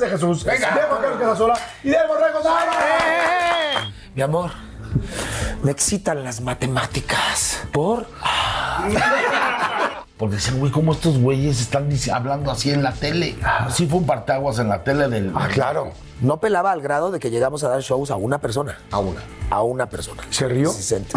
De Jesús. Venga. Diego Carlos Casasola y Diego Borrego Nava. Mi amor, me excitan las matemáticas. ¿Por? Porque decían, güey, ¿cómo estos güeyes están hablando así en la tele? Sí fue un partaguas en la tele del... Ah, claro. No pelaba al grado de que llegamos a dar shows a una persona. A una. A una persona. ¿Se rió? Sí, se-.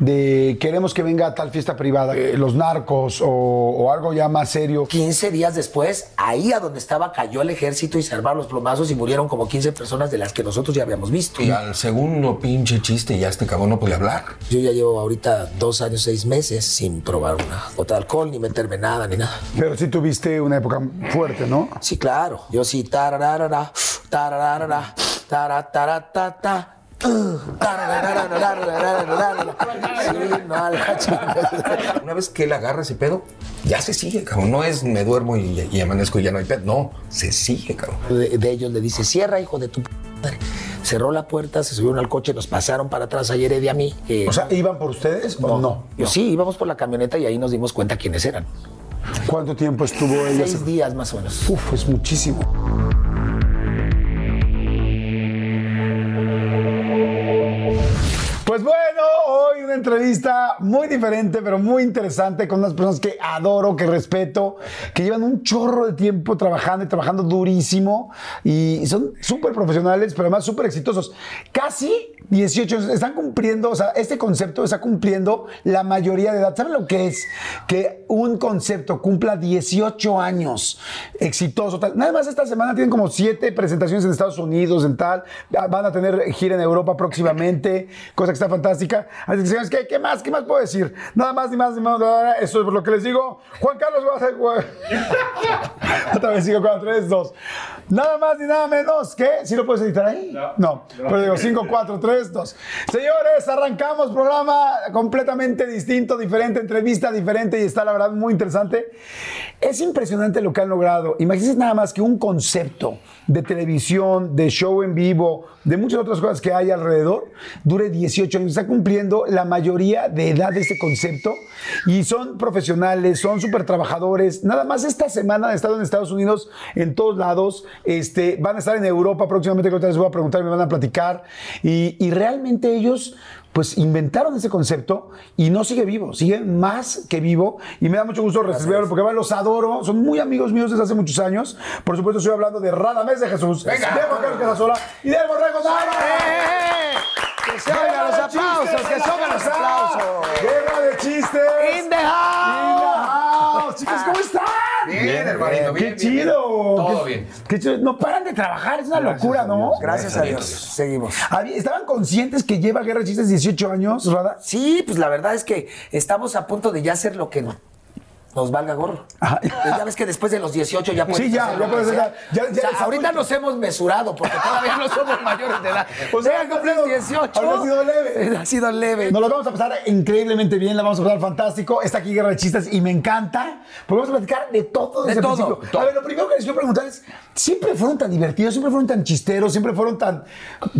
De queremos que venga a tal fiesta privada, eh, los narcos o, o algo ya más serio. 15 días después, ahí a donde estaba cayó el ejército y se armaron los plomazos y murieron como 15 personas de las que nosotros ya habíamos visto. Y al segundo pinche chiste ya este cabrón no puede hablar. Yo ya llevo ahorita dos años, seis meses sin probar una gota de alcohol, ni meterme nada, ni nada. Pero sí tuviste una época fuerte, ¿no? Sí, claro. Yo sí, tararara, tararara, taratatata. Sí, Una vez que él agarra ese pedo, ya se sigue, cabrón. No es me duermo y, y amanezco y ya no hay pedo. No, se sigue, cabrón. de, de ellos le dice, cierra, hijo de tu madre. Cerró la puerta, se subieron al coche, nos pasaron para atrás ayer y a mí. eh, O sea, ¿iban por ustedes o no? sí, íbamos por la camioneta y ahí nos dimos cuenta quiénes eran. ¿Cuánto tiempo estuvo ella? Seis días más o menos. Uf, es muchísimo. Bueno, hoy una entrevista muy diferente, pero muy interesante con unas personas que adoro, que respeto, que llevan un chorro de tiempo trabajando y trabajando durísimo y son súper profesionales, pero además súper exitosos. Casi 18 años, están cumpliendo, o sea, este concepto está cumpliendo la mayoría de edad. ¿Saben lo que es? Que un concepto cumpla 18 años exitoso. Tal. Nada más esta semana tienen como siete presentaciones en Estados Unidos, en tal. Van a tener gira en Europa próximamente, cosa que está fantástica. Así que, ¿qué, qué más? ¿Qué más puedo decir? Nada más, ni más, ni más. Eso es lo que les digo. Juan Carlos va a. Otra vez sigo con 3, 2. Nada más ni nada menos que. ¿Sí lo puedes editar ahí? No. Pero digo 5, 4, 3, 2. Señores, arrancamos programa completamente distinto, diferente, entrevista diferente y está la verdad muy interesante. Es impresionante lo que han logrado. Imagínense nada más que un concepto de televisión, de show en vivo, de muchas otras cosas que hay alrededor, dure 18 años. Está cumpliendo la mayoría de edad de este concepto y son profesionales, son súper trabajadores. Nada más esta semana han estado en Estados Unidos, en todos lados. Este, van a estar en Europa próximamente, que ahorita les voy a preguntar, me van a platicar. Y, y realmente ellos pues inventaron ese concepto y no sigue vivo, sigue más que vivo y me da mucho gusto recibirlo porque los adoro, son muy amigos míos desde hace muchos años. Por supuesto estoy hablando de Radamés de Jesús, de Juan Carlos Casasola y de Borrego. ¡Que se oigan los aplausos! ¡Que se oigan los aplausos! Guerra de chistes. ¡In the house! Bien, hermanito, Qué chido. Todo Qué- bien. qué chido. No paran de trabajar, es una locura, ¿no? Gracias a Dios. Seguimos. ¿Estaban conscientes que lleva Guerra de Chistes 18 años, Rada? Sí, pues la verdad es que estamos a punto de ya hacer lo que nos valga gorro. Pues ya ves que después de los 18 ya puedes Sí, ya, ya lo puedes ya- ya O sea, eres ahorita nos hemos mesurado porque todavía no somos mayores de edad. O sea, sido- 18. ha sido leve. Ha sido leve. Nos lo vamos a pasar increíblemente bien, la vamos a pasar fantástico. Está aquí Guerra de Chistes y me encanta. Porque vamos a platicar de todo desde De el todo, principio. A ver, lo primero que les quiero preguntar es, ¿siempre fueron tan divertidos, siempre fueron tan chisteros, siempre fueron tan,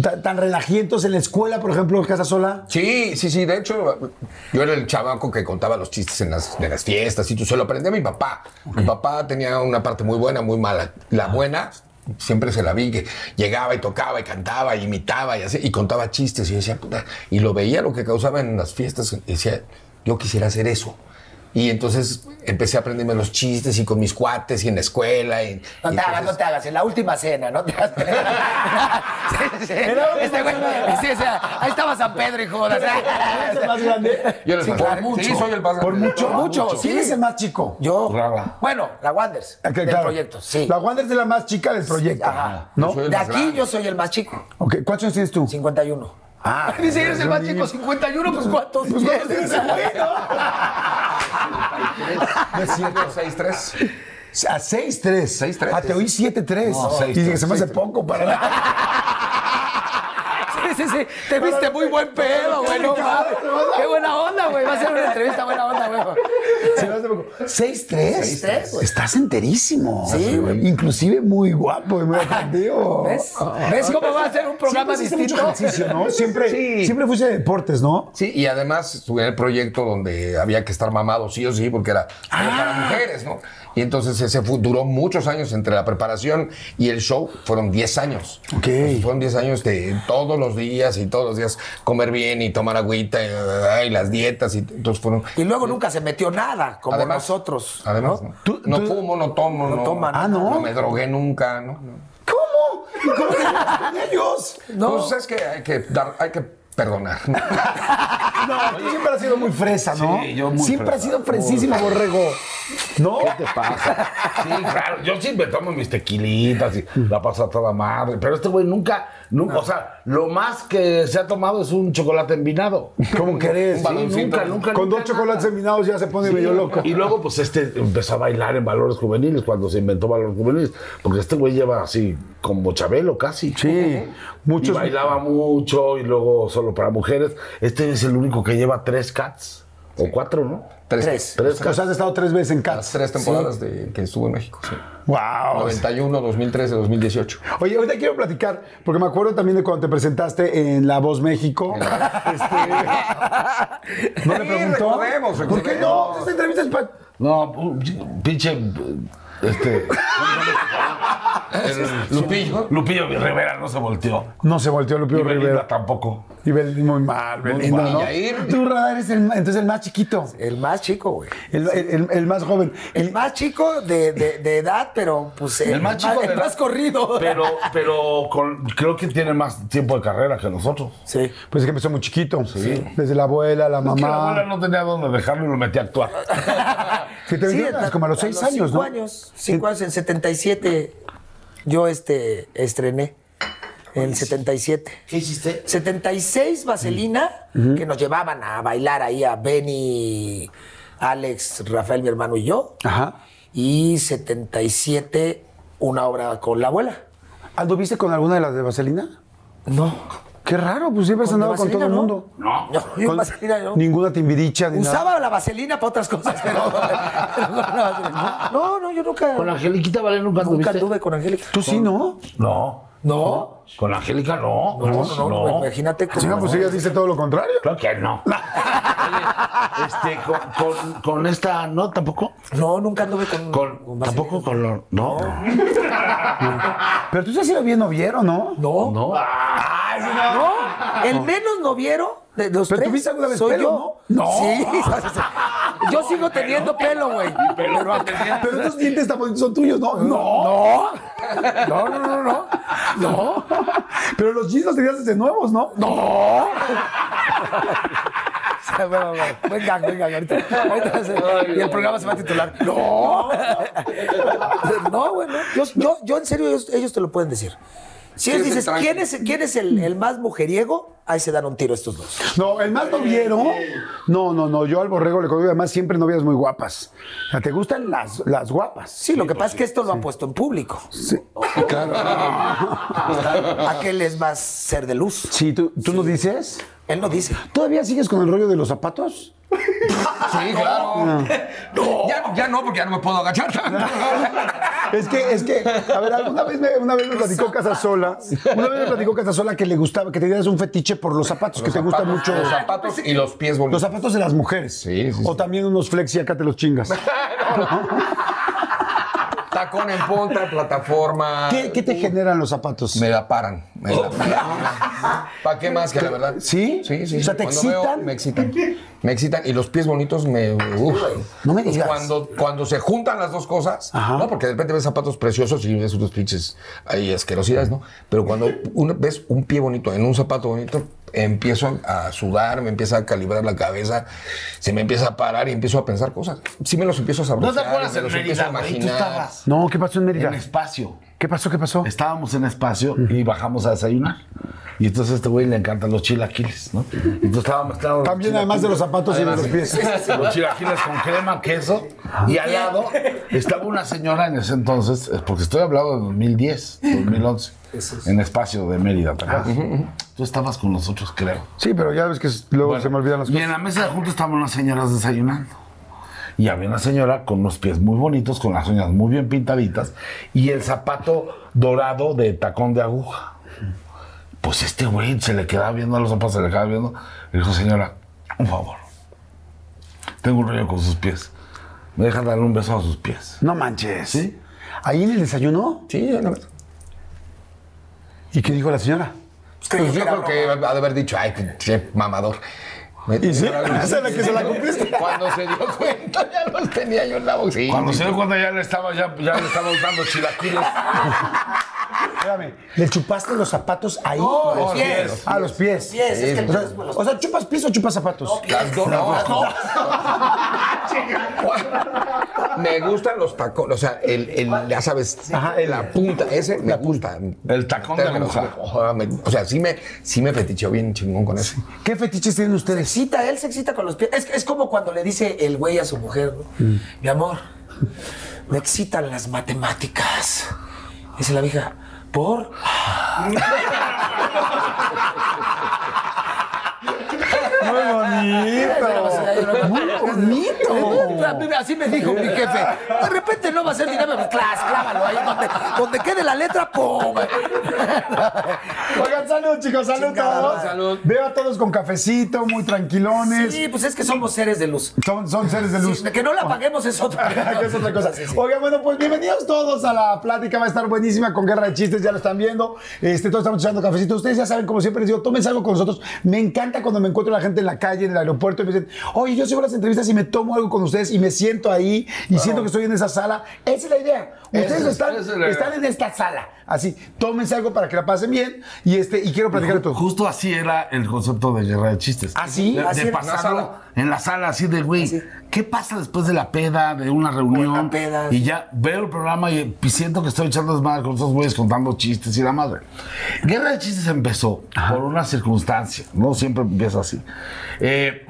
tan, tan relajientos en la escuela, por ejemplo, Casa Sola? Sí, sí, sí. De hecho, yo era el chavaco que contaba los chistes en las, de las fiestas y tú se lo aprendí a mi papá. Mi papá tenía una parte muy buena, muy mala. La buena, siempre se la vi, que llegaba y tocaba y cantaba y imitaba y así, y contaba chistes. Y yo decía, puta, y lo veía lo que causaba en las fiestas y decía, yo quisiera hacer eso. Y entonces empecé a aprenderme los chistes y con mis cuates y en la escuela. Y, No y te hagas, entonces- no te hagas. En la última cena, no te hagas. Sí, sí. Este güey, sí, o sea, ahí estaba San Pedro y jodas. ¿Eres el más grande? Yo Sí, más por grande. mucho. Sí, soy el más grande. Por mucho. Mucho, ¿Quién sí. es el más chico? Yo. Rara. Bueno, la Wanders. Ok, del claro. proyecto, sí. La Wander es la más chica del proyecto. Ajá. ¿No? De aquí grande. yo soy el más chico. Ok, ¿Cuántos años tienes tú? 51. Ah, Dice, eres el más chico, 51, pues ¿cuántos tienes? No es cierto, 6'3". A 6-3. 6'3". Ah, te oí 7-3. No, 6'3". y dije, se me hace poco para Sí, sí, sí. Te viste muy buen pedo, güey. No mames. Qué buena onda, güey. Va a ser una entrevista buena onda, güey. Se me hace poco. 6-3. 6'3", güey. Estás enterísimo. Sí, güey. Inclusive muy guapo y muy atractivo. ¿Ves? ¿Ves cómo va a ser un programa Siempre distinto? mucho ejercicio, ¿no? Siempre, Sí. siempre fuiste de deportes, ¿no? Sí, y además estuve en el proyecto donde había que estar mamado sí o sí, porque era era para mujeres, ¿no? Y entonces ese fue- duró muchos años entre la preparación y el show, fueron 10 años. Ok. Entonces, fueron 10 años de todos los días y todos los días comer bien y tomar agüita y, y las dietas. Y entonces fueron. Y luego nunca se metió nada, como Además- nosotros. Además, ¿no? ¿no? Tú- no tú- fumo, no tomo, no, toman. Ah, ¿no? No me drogué nunca, ¿no? no. ¿Cómo? ¿Y ¿Cómo con ellos? No. Pues es que hay que dar, hay que perdonar. No, tú siempre has sido muy fresa, ¿no? Sí, yo muy Siempre fresa. has sido fresísimo, borrego. ¿No? ¿Qué te pasa? Sí, claro. Yo siempre tomo mis tequilitas y la paso a toda madre. Pero este güey nunca, nunca, o sea, lo más que se ha tomado es un chocolate envinado. ¿Cómo querés? Nunca, nunca. Con nunca dos chocolates enminados ya se pone medio loco. Y luego, pues este empezó a bailar en valores juveniles cuando se inventó valores juveniles. Porque este güey lleva así como Chabelo casi. Sí, muchos. bailaba mucho y luego solo para mujeres. Este es el único que lleva tres cats. O cuatro, ¿no? Tres. Tres. Tres O sea, has estado tres veces en Las Cats. tres temporadas de, que estuvo en México. Sí. Wow. 91, 2013, 2018. Oye, ahorita quiero platicar, porque me acuerdo también de cuando te presentaste en La Voz México. Este, ¿No le Sí, preguntó? recordemos, ¿Por qué no? Esta entrevista es para... No, pinche. Este. el- Lupillo. Lupillo Rivera no se volteó. No se volteó Y Lupillo Belinda Rivera. tampoco. Y Belinda muy mal, Belinda, mal. ¿no? Y Yair. Tú, Radar, eres el, entonces el más chiquito. El más chico, güey. El, el- el- el más joven. El más chico de, de- de edad, pero pues el, El más chico de el edad. más corrido. Pero, pero con- creo que tiene más tiempo de carrera que nosotros. Sí. Pues es que empezó muy chiquito. Desde la abuela, la Es que la abuela mamá. no tenía dónde dejarlo y lo metí a actuar. Que te Sí, a- como a los seis años, cinco ¿no? años. Cinco años. En 77 yo este, estrené. En 77. ¿Qué hiciste? 76 Vaselina, que nos llevaban a bailar ahí a Benny, Alex, Rafael, mi hermano y yo. Ajá. Y 77 una obra con la abuela. ¿Anduviste con alguna de las de Vaselina? No. Qué raro, pues siempre has ¿Con de andado con todo el mundo. No. No, yo Con Vaselina no. Ninguna timbiricha ni nada. Usaba la vaselina para otras cosas, pero. no, no, yo nunca. Con Angeliquita Vale nunca nunca anduviste. anduve con Angélica. Tú sí, ¿no? No. No. Con Angélica no. No, no, no, no, imagínate cómo. Chinga, pues ella dice todo lo contrario. Claro que no. Oye, este, con, con, con esta, ¿no? ¿Tampoco? No, nunca anduve con. Con, tampoco con lo, no. Pero tú sí has sido bien noviero, ¿no? No. No. No. El menos noviero de los ¿Pero tres. tuviste alguna vez soy pelo, yo. no? No. Sí. Yo sigo teniendo pelo, güey. Pero, Pero estos dientes tan son tuyos, ¿no? No. no. No, no, no, no. No. Pero los jeans los tenías desde nuevos, ¿no? No. Bueno, bueno, Venga, venga, ahorita. ahorita se- y el programa se va a titular. No. No, bueno. Yo, yo, yo en serio, ellos, ellos te lo pueden decir. Si ellos dices. ¿quién es, quién es el, el más mujeriego? Ahí se dan un tiro estos dos. No, el más noviero. No, no, no. Yo al borrego le conozco además siempre novias muy guapas. O sea, ¿te gustan las, las guapas? Sí, lo que pasa es que esto lo han puesto en público. Sí, claro. Aquel es más ser de luz. Sí, ¿tú, tú no dices? Él no dice. ¿Todavía sigues con el rollo de los zapatos? Sí, claro. Ya, ya no, porque ya no me puedo agachar. Es que, es que, a ver, alguna vez me, una vez me platicó Casasola, una vez me platicó Casasola que le gustaba, que tenías un fetiche por los zapatos, que te gustan mucho Los zapatos y los pies los bonitos. zapatos de las mujeres. Sí, sí, O sí. también unos flexi acá te los chingas. Tacón en punta, plataforma. ¿Qué, qué te generan los zapatos? Me la paran. Me la paran. ¿Para qué más que la verdad? ¿Sí? Sí, sí. O sea, ¿te Cuando veo, excitan? me excitan. Me excitan y los pies bonitos me. uf. No me digas. Cuando, cuando se juntan las dos cosas, ¿no? Porque de repente ves zapatos preciosos y ves unos pinches ahí asquerosidades, ¿no? Pero cuando uno- ves un pie bonito en un zapato bonito, empiezo a sudar, me empieza a calibrar la cabeza, se me empieza a parar y empiezo a pensar cosas. Sí me los empiezo a saber. ¿No te acuerdas en los empiezo a Mérida? Tú estabas No, ¿qué pasó en Mérida? en espacio. ¿Qué pasó? ¿Qué pasó? Estábamos en espacio y bajamos a desayunar. Y entonces a este güey le encantan los chilaquiles, ¿no? Entonces estábamos mezclando. También, además de los zapatos y de los pies. Los chilaquiles con crema, queso. Y al lado estaba una señora en ese entonces, es porque estoy hablando de 2010, 2011, en espacio de Mérida. ¿te acuerdas? Tú estabas con nosotros, creo. Sí, pero ya ves que luego Bueno, se me olvidan las Y cosas. en la mesa de juntos estaban unas señoras desayunando. Y había una señora con unos pies muy bonitos, con las uñas muy bien pintaditas y el zapato dorado de tacón de aguja. Pues este güey se le quedaba viendo a los zapatos, se le quedaba viendo. Le dijo, señora, un favor. Tengo un rollo con sus pies. ¿Me dejan darle un beso a sus pies? No manches. ¿Sí? ¿Ahí en el desayuno? Sí, ya no. ¿Y qué dijo la señora? Pues yo creo que ha de haber dicho, ay, qué mamador. Me- ¿Y sí? me- ¿Esa es la que se la cumpliste? Cuando se dio cuenta, ya los tenía yo en la boca. Sí, Cuando se dio cuenta ya le estaba, ya, ya le estaba dando chilaquiles. Espérame, ¿le chupaste los zapatos ahí? No, los pies. Ah, los pies. Pies, es que O sea, entonces, los- o sea, ¿chupas pies o chupas zapatos? Las dos, no, Me gustan los tacones, o sea, el, el, ya sabes, Ajá, el- la punta, ese me gusta. El tacón de ojalá me- O sea, sí me, sí me feticheó bien chingón con eso. ¿Qué fetiches tienen Se ustedes? excita, él se excita con los pies. Es, es como cuando le dice el güey a su mujer, ¿no? Mi amor, me excitan las matemáticas. Dice la vieja, ¿por? Muy bonito. Bonito. Así me dijo mi jefe. De repente no va a ser dinero, pues, clas, clávalo ahí donde, donde quede la letra, ¡pum! Oigan, salud, chicos, salud Chingada todos. Salud. Veo a todos con cafecito, muy tranquilones. Sí, pues es que somos seres de luz. Son, son seres de luz. Sí, que no la paguemos es otra que es otra cosa. Sí, sí. Oigan, bueno, pues bienvenidos todos a la plática. Va a estar buenísima con Guerra de Chistes, ya lo están viendo. Este, todos estamos echando cafecito. Ustedes ya saben, como siempre les digo, tómense algo con nosotros. Me encanta cuando me encuentro la gente en la calle, en el aeropuerto, y me dicen, oye, yo sigo las entrevistas y me tomo algo con ustedes y me siento ahí y siento que estoy en esa sala. Esa es la idea. Ustedes es- están, es están en esta sala. Así, tómense algo para que la pasen bien y, este, y quiero platicar de todo. Justo así era el concepto de guerra de chistes. ¿Ah, sí? De, ¿Así de pasarlo en la sala, así de, güey, ¿qué pasa después de la peda, de una reunión? Peda. Y ya veo el programa y, siento que estoy echando desmadre con esos güeyes contando chistes y la madre. Guerra de chistes empezó por una circunstancia, no siempre empieza así. Eh,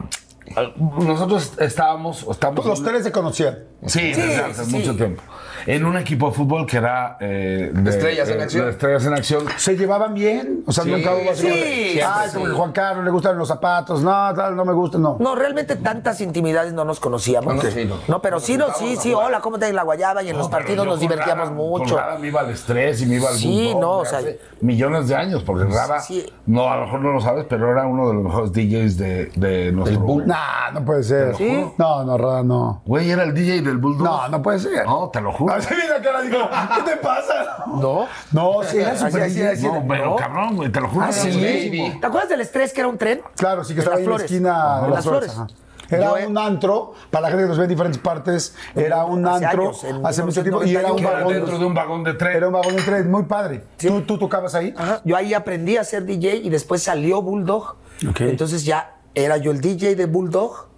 nosotros estábamos, estamos Los tres se conocían. Sí, Sí, desde hace sí, mucho tiempo. En un equipo de fútbol que era eh, de, Estrellas en eh, acción. de Estrellas en acción. ¿Se llevaban bien? O sea, Sí, nunca hubo así. sí, como de, siempre, Ay, como sí. que Juan Carlos le gustan los zapatos. No, tal, no me gustan, no. No, realmente tantas intimidades no nos conocíamos. No, sí, no. No, pero sí, no, sí, sí, hola, ¿cómo te en la guayaba? Y en los No, pero partidos yo nos con divertíamos Rara- mucho. Con Rara me iba al estrés y me iba al Sí, no, o sea, hace millones de años, porque Rara, Sí. no, a lo mejor no lo sabes, pero era uno de los mejores DJs de, de nuestro... Nah, no puede ser. ¿Sí? No, no, Rada, no. Güey, era el DJ del Bulldog. No, no puede ser. No, te lo juro. La cara, digo, ¿qué te pasa? ¿No? No, sí, era súper así. No, pero cabrón, güey, te lo juro. Ah, sí. ¿Te acuerdas del estrés que era un tren? Claro, sí que estaba ahí en la esquina de las flores. ajá. Era Yo, un antro, para la gente que nos ve en diferentes partes, era un Hace antro años, en hace mucho tiempo y era un vagón. dentro de un vagón de tren. Era un vagón de tren, muy padre. ¿Tú, ¿Tú tocabas ahí? Ajá. Yo ahí aprendí a ser DJ y después salió Bulldog. Entonces ya era yo el DJ de Bulldog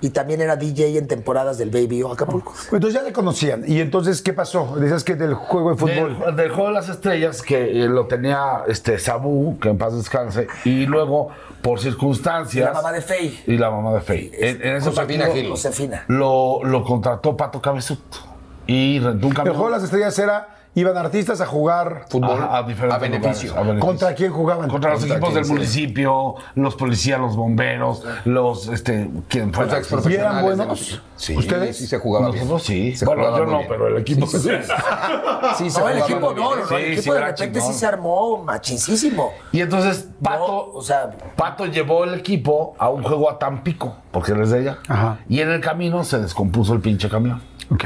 y también era DJ en temporadas del Baby O Acapulco. Entonces ya le conocían. ¿Y entonces qué pasó? Decías que del juego de fútbol. Del, del juego de las estrellas que eh, lo tenía este Sabu, que en paz descanse, y luego por circunstancias. Y la mamá de Fey. Y la mamá de Fey. En, en ese Josefina partido Gil. Josefina. Lo, lo contrató Pato Cabezut y rentó un El camión. juego de las estrellas era, iban artistas a jugar. Fútbol a, diferentes a beneficio. lugares, a beneficio. ¿Contra quién jugaban? Contra los Contra equipos del sea. municipio, los policías, los bomberos, los este, quién fuera. Los ¿Y eran buenos? Sí, ¿Ustedes? sí se jugaba bien. Nosotros sí. Se bueno, jugaba yo no, bien. pero el equipo sí. Sí, se No, el equipo no, no, el equipo sí, de repente chingón. sí se armó machincísimo. Y entonces Pato, No, o sea, Pato llevó el equipo a un juego a Tampico, porque él es de allá. Ajá. Y en el camino se descompuso el pinche camión. Ok.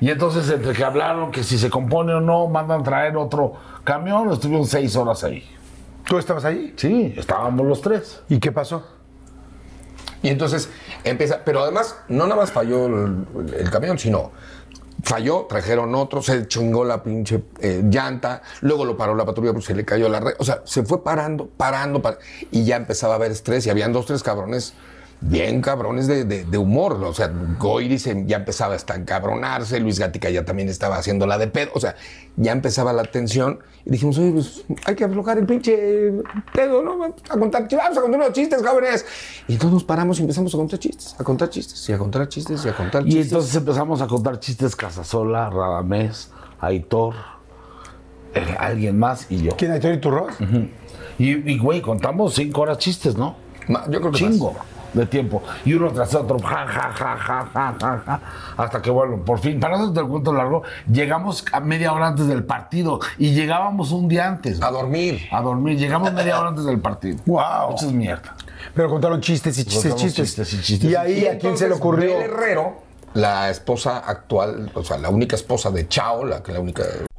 Y entonces, entre que hablaron que si se compone o no, mandan traer otro camión, estuvieron seis horas ahí. ¿Tú estabas ahí? Sí, estábamos los tres. ¿Y qué pasó? Y entonces empieza, pero además no nada más falló el, el camión, sino falló, trajeron otro, se chingó la pinche eh, llanta, luego lo paró la patrulla porque se le cayó la red. O sea, se fue parando, parando, par- y ya empezaba a haber estrés y habían dos, tres cabrones bien cabrones de, de- de humor. O sea, Goiri se- ya empezaba a encabronarse, Luis Gatica ya también estaba haciendo la de pedo. O sea, ya empezaba la tensión y dijimos, oye, pues hay que aflojar el pinche pedo, ¿no? Vamos a contar, vamos a contar unos chistes, jóvenes. Y todos nos paramos y empezamos a contar chistes, a contar chistes, y a contar chistes, y a contar Y chistes. entonces empezamos a contar chistes Casasola, Radamés, Aitor, eh, alguien más y yo. ¿Quién hay y Turros? Y, y, güey, contamos cinco horas chistes, ¿no? Ma- yo creo que Chingo de tiempo. Y uno tras otro, ja, ja, ja, ja, ja, ja, ja, hasta que, bueno, por fin, para no el cuento largo, llegamos a media hora antes del partido y llegábamos un día antes. A dormir. A dormir, llegamos media hora antes del partido. Wow. Es mierda. Pero contaron chistes y chistes, chistes. chistes y chistes. Y ahí, Y ¿a quién se le ocurrió? Bel Herrero, la esposa actual, o sea, la única esposa de Chao, la, que la única.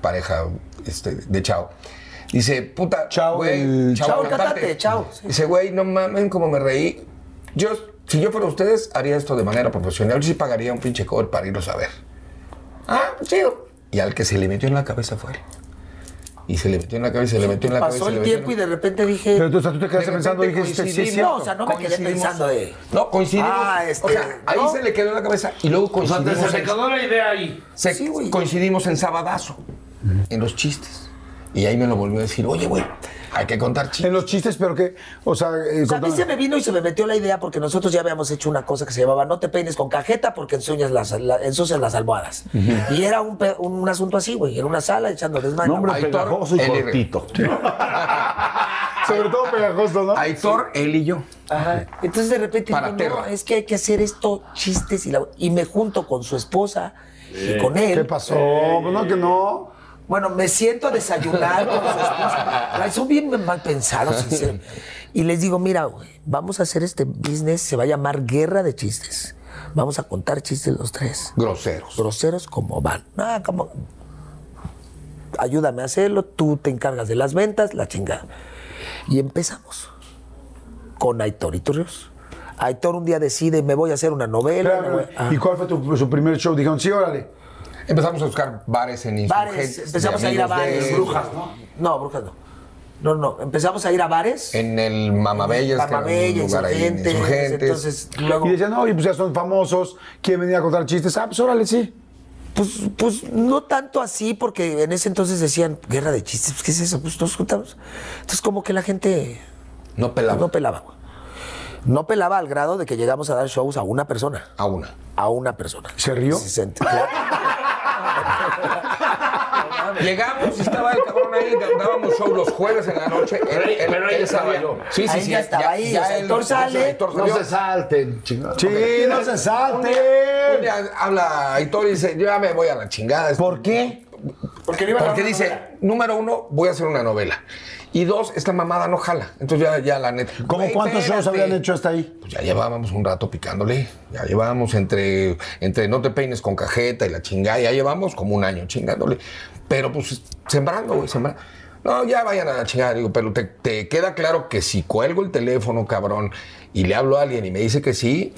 Pareja este, de Chao. Dice, puta, Chao, güey, el- Chao, Chao, sí. Dice, güey, no mamen cómo me reí. Yo, si yo fuera ustedes, haría esto de manera profesional. Yo sí pagaría un pinche cover para irlos a ver. Ah, chido. Y al que se le metió en la cabeza fue él. Y se le metió en la cabeza, se le metió en la cabeza. Pasó se le el tiempo y de repente dije. Pero tú, o sea, tú te quedaste pensando dijiste, sí, sí, coincidimos. no, o sea, no me quedé coincidimos. pensando de. No, coincidimos. Ah, este, o sea, ahí ¿no? se le quedó en la cabeza y luego O sea, coincidimos. se quedó la idea ahí. se- Sí, güey. coincidimos en Sabadazo, en los chistes. Y ahí me lo volvió a decir, oye, güey, hay que contar chistes. En los chistes, pero que, o sea, eh, O sea, a mí se me vino y se me metió la idea porque nosotros ya habíamos hecho una cosa que se llamaba no te peines con cajeta porque ensucias las, la- ensucias las almohadas. Y era un, un asunto así, güey. Era una sala echando desmadre. Nombre pegajoso y cortito. sobre todo pegajoso, ¿no? Aitor, él y yo. Ajá. Entonces de repente Para digo, no, es que hay que hacer esto, chistes y, la- y me junto con su esposa y con él. ¿Qué pasó? Pues no, que no. Bueno, me siento a desayunar con su esposa. Son bien mal pensados. en serio. Y les digo, mira, vamos a hacer este business, se va a llamar Guerra de Chistes. Vamos a contar chistes los tres. Groseros. Groseros como van. Ah, como... Ayúdame a hacerlo, tú te encargas de las ventas, la chingada. Y empezamos con Aitor y Turrios. Aitor un día decide, me voy a hacer una novela. Voy- ah. ¿Y cuál fue tu, su primer show? Dijeron, sí, órale. Empezamos a buscar bares en bares, Insurgentes, empezamos de a ir a de bares. él. Brujas, ¿no? No, brujas no. No, no, empezamos a ir a bares. En el Mamabellas, que era Mamabella, un lugar ahí en Insurgentes. Insurgentes. Entonces, luego, Y decían, oye, pues ya son famosos, quieren venir a contar chistes. Ah, pues órale, sí. pues, pues no tanto así, porque en ese entonces decían, guerra de chistes, pues, ¿qué es eso? Pues nos juntamos. Entonces, como que la gente no pelaba no pelaba, güey. No pelaba al grado de que llegamos a dar shows a una persona. a una. A una persona. ¿Se rió? Sí, se. Llegamos y estaba el cabrón ahí, dábamos show los jueves en la noche. Él, él- pero ahí él sabía. yo. Sí, sí, Ahí sí. ya estaba ahí, sea, él- Héctor sale, Héctor No se salten, chingados. Sí, no se Un salte. día habla Aitor y dice, yo ya me voy a la chingada. ¿Por qué? Porque dice, novela. número uno, voy a hacer una novela. Y dos, esta mamada no jala. Entonces ya, ya la neta. ¿Cómo güey, cuántos shows habían hecho hasta ahí? Pues ya llevábamos un rato picándole. Ya llevábamos entre, entre no te peines con cajeta y la chingada. Ya llevamos como un año chingándole. Pero pues sembrando, güey, sembrando. No, ya vayan a la chingada. Digo, pero te, te queda claro que si cuelgo el teléfono, cabrón, y le hablo a alguien y me dice que sí.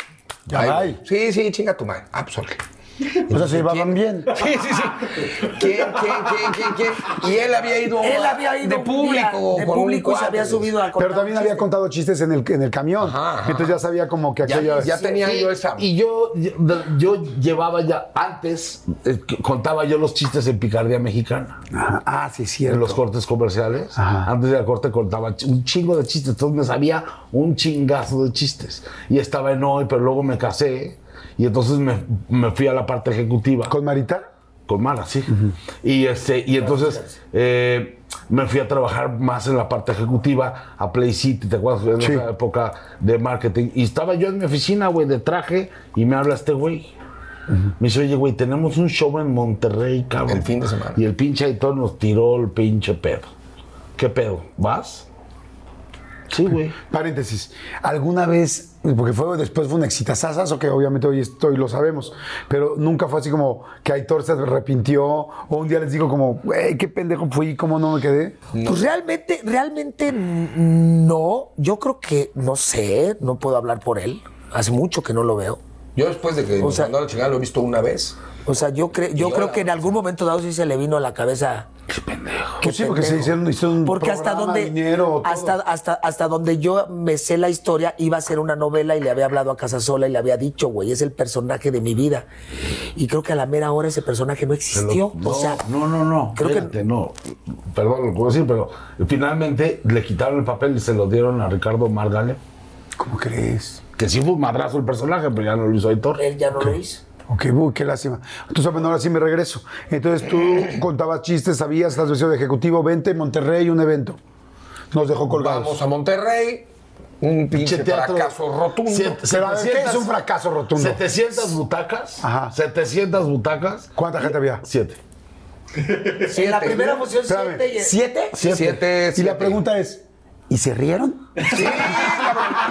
Ya ahí va. voy. Sí, sí, chinga tu madre. Ah, pues órale. O sea, se llevaban bien. Sí, sí, sí. ¿Quién, quién, quién, quién, quién? Y él había ido. Él había ido de público. día, de público y se había subido a contar Pero también había contado chistes en el, en el camión. Ajá, ajá. Entonces ya sabía como que Ya, aquello... ya tenía yo esa. Y yo, yo, yo llevaba ya, antes, eh, contaba yo los chistes en Picardía Mexicana. Ajá. Ah, sí, cierto. En los cortes comerciales. Ajá. Antes del corte contaba un chingo de chistes. Entonces me sabía un chingazo de chistes. Y estaba en hoy, pero luego me casé. Y entonces me, me fui a la parte ejecutiva. ¿Con Marita? Con Mara, sí. Y este, y entonces eh, me fui a trabajar más en la parte ejecutiva a Play City, ¿te acuerdas? En Sí. esa época de marketing. Y estaba yo en mi oficina, güey, de traje, y me habla este güey. Me dice, oye, güey, tenemos un show en Monterrey, cabrón. El fin de semana. Y el pinche Aitor nos tiró el pinche pedo. ¿Qué pedo? ¿Vas? Sí, güey. Paréntesis. ¿Alguna vez, porque fue después fue un exitazazazo que obviamente hoy estoy lo sabemos, pero nunca fue así como que Aitor se arrepintió o un día les digo como, güey, qué pendejo fui, cómo no me quedé? Pues realmente, realmente no. Yo creo que, no sé, no puedo hablar por él. Hace mucho que no lo veo. Yo después de que O sea- mandó a la chingada lo he visto una vez. O sea, yo, cre- yo creo que en algún momento dado sí se le vino a la cabeza. Qué pendejo. Pues sí, porque se hicieron, hicieron un Porque hasta programa, donde dinero, hasta, hasta, hasta donde yo me sé la historia iba a ser una novela y le había hablado a Casasola y le había dicho, güey, es el personaje de mi vida. Y creo que a la mera hora ese personaje no Pero- existió. no, o sea, no, no, no. creo que- no. Perdón, lo puedo decir, pero finalmente le quitaron el papel y se lo dieron a Ricardo Margale. ¿Cómo crees? Que sí fue un madrazo el personaje, pero ya no lo hizo Aitor. él ya no lo hizo. Ok, uy, qué lástima. Entonces, bueno, ahora sí me regreso. Entonces tú contabas chistes, sabías, estás vestido de ejecutivo, vente, Monterrey, un evento. Nos dejó colgados. Vamos a Monterrey. Un pinche fracaso rotundo. Siete- Pero a ver, ¿qué 700 es un fracaso rotundo? 700 butacas. Ajá. 700 butacas. ¿Cuánta gente había? Siete. En la primera función siete y- ¿Siete? Siete. Siete, Y la pregunta es, ¿y se rieron? Sí, cabrón.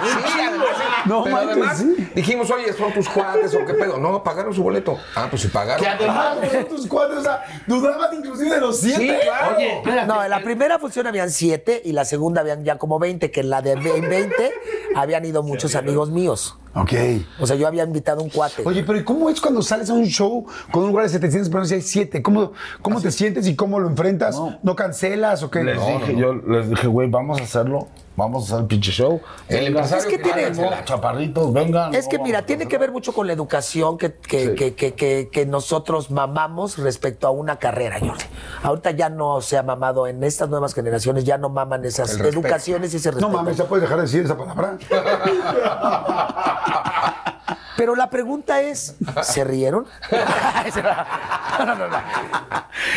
Sí, además, No pero además sí. dijimos, oye, son tus cuates o qué pedo. No, pagaron su boleto. Ah, pues si pagaron. Ah, pero tus cuates, o sea, dudaban inclusive de los siete. Sí, claro. Oye, No, en la primera función habían siete y la segunda habían ya como 20, que en la de ve- 20 habían ido muchos amigos míos. Ok. O sea, yo había invitado un cuate. Oye, pero ¿y cómo es cuando sales a un show con un lugar de 700 personas y hay siete? ¿Cómo, cómo te sientes y cómo lo enfrentas? ¿No, cancelas o qué? Les dije, yo les dije, güey, vamos a hacerlo. Vamos a hacer el pinche show. El Vengan, empresario Es que tiene- chaparritos, vengan. Es que no, mira, tiene que ver mucho con la educación que, que, que, que, que- que nosotros mamamos respecto a una carrera, Jordi. Ahorita ya no se ha mamado, en estas nuevas generaciones ya no maman esas educaciones y ese No respeto. mames, ya puedes dejar de decir esa palabra. Pero la pregunta es, ¿se rieron? No, no, no, no.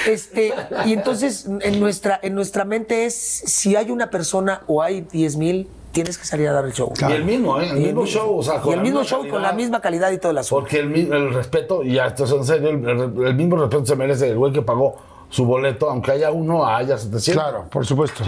Este, y entonces en nuestra, en nuestra mente es, si hay una persona o hay 10 mil, tienes que salir a dar el show. Y el mismo, ¿eh? El Y mismo show, o sea, y con el la mismo misma show con calidad. la misma calidad y todo el asunto. Porque el, el respeto, y ya esto es en serio, el, el- el mismo respeto se merece el güey que pagó su boleto, aunque haya uno, haya 700. Claro, por supuesto.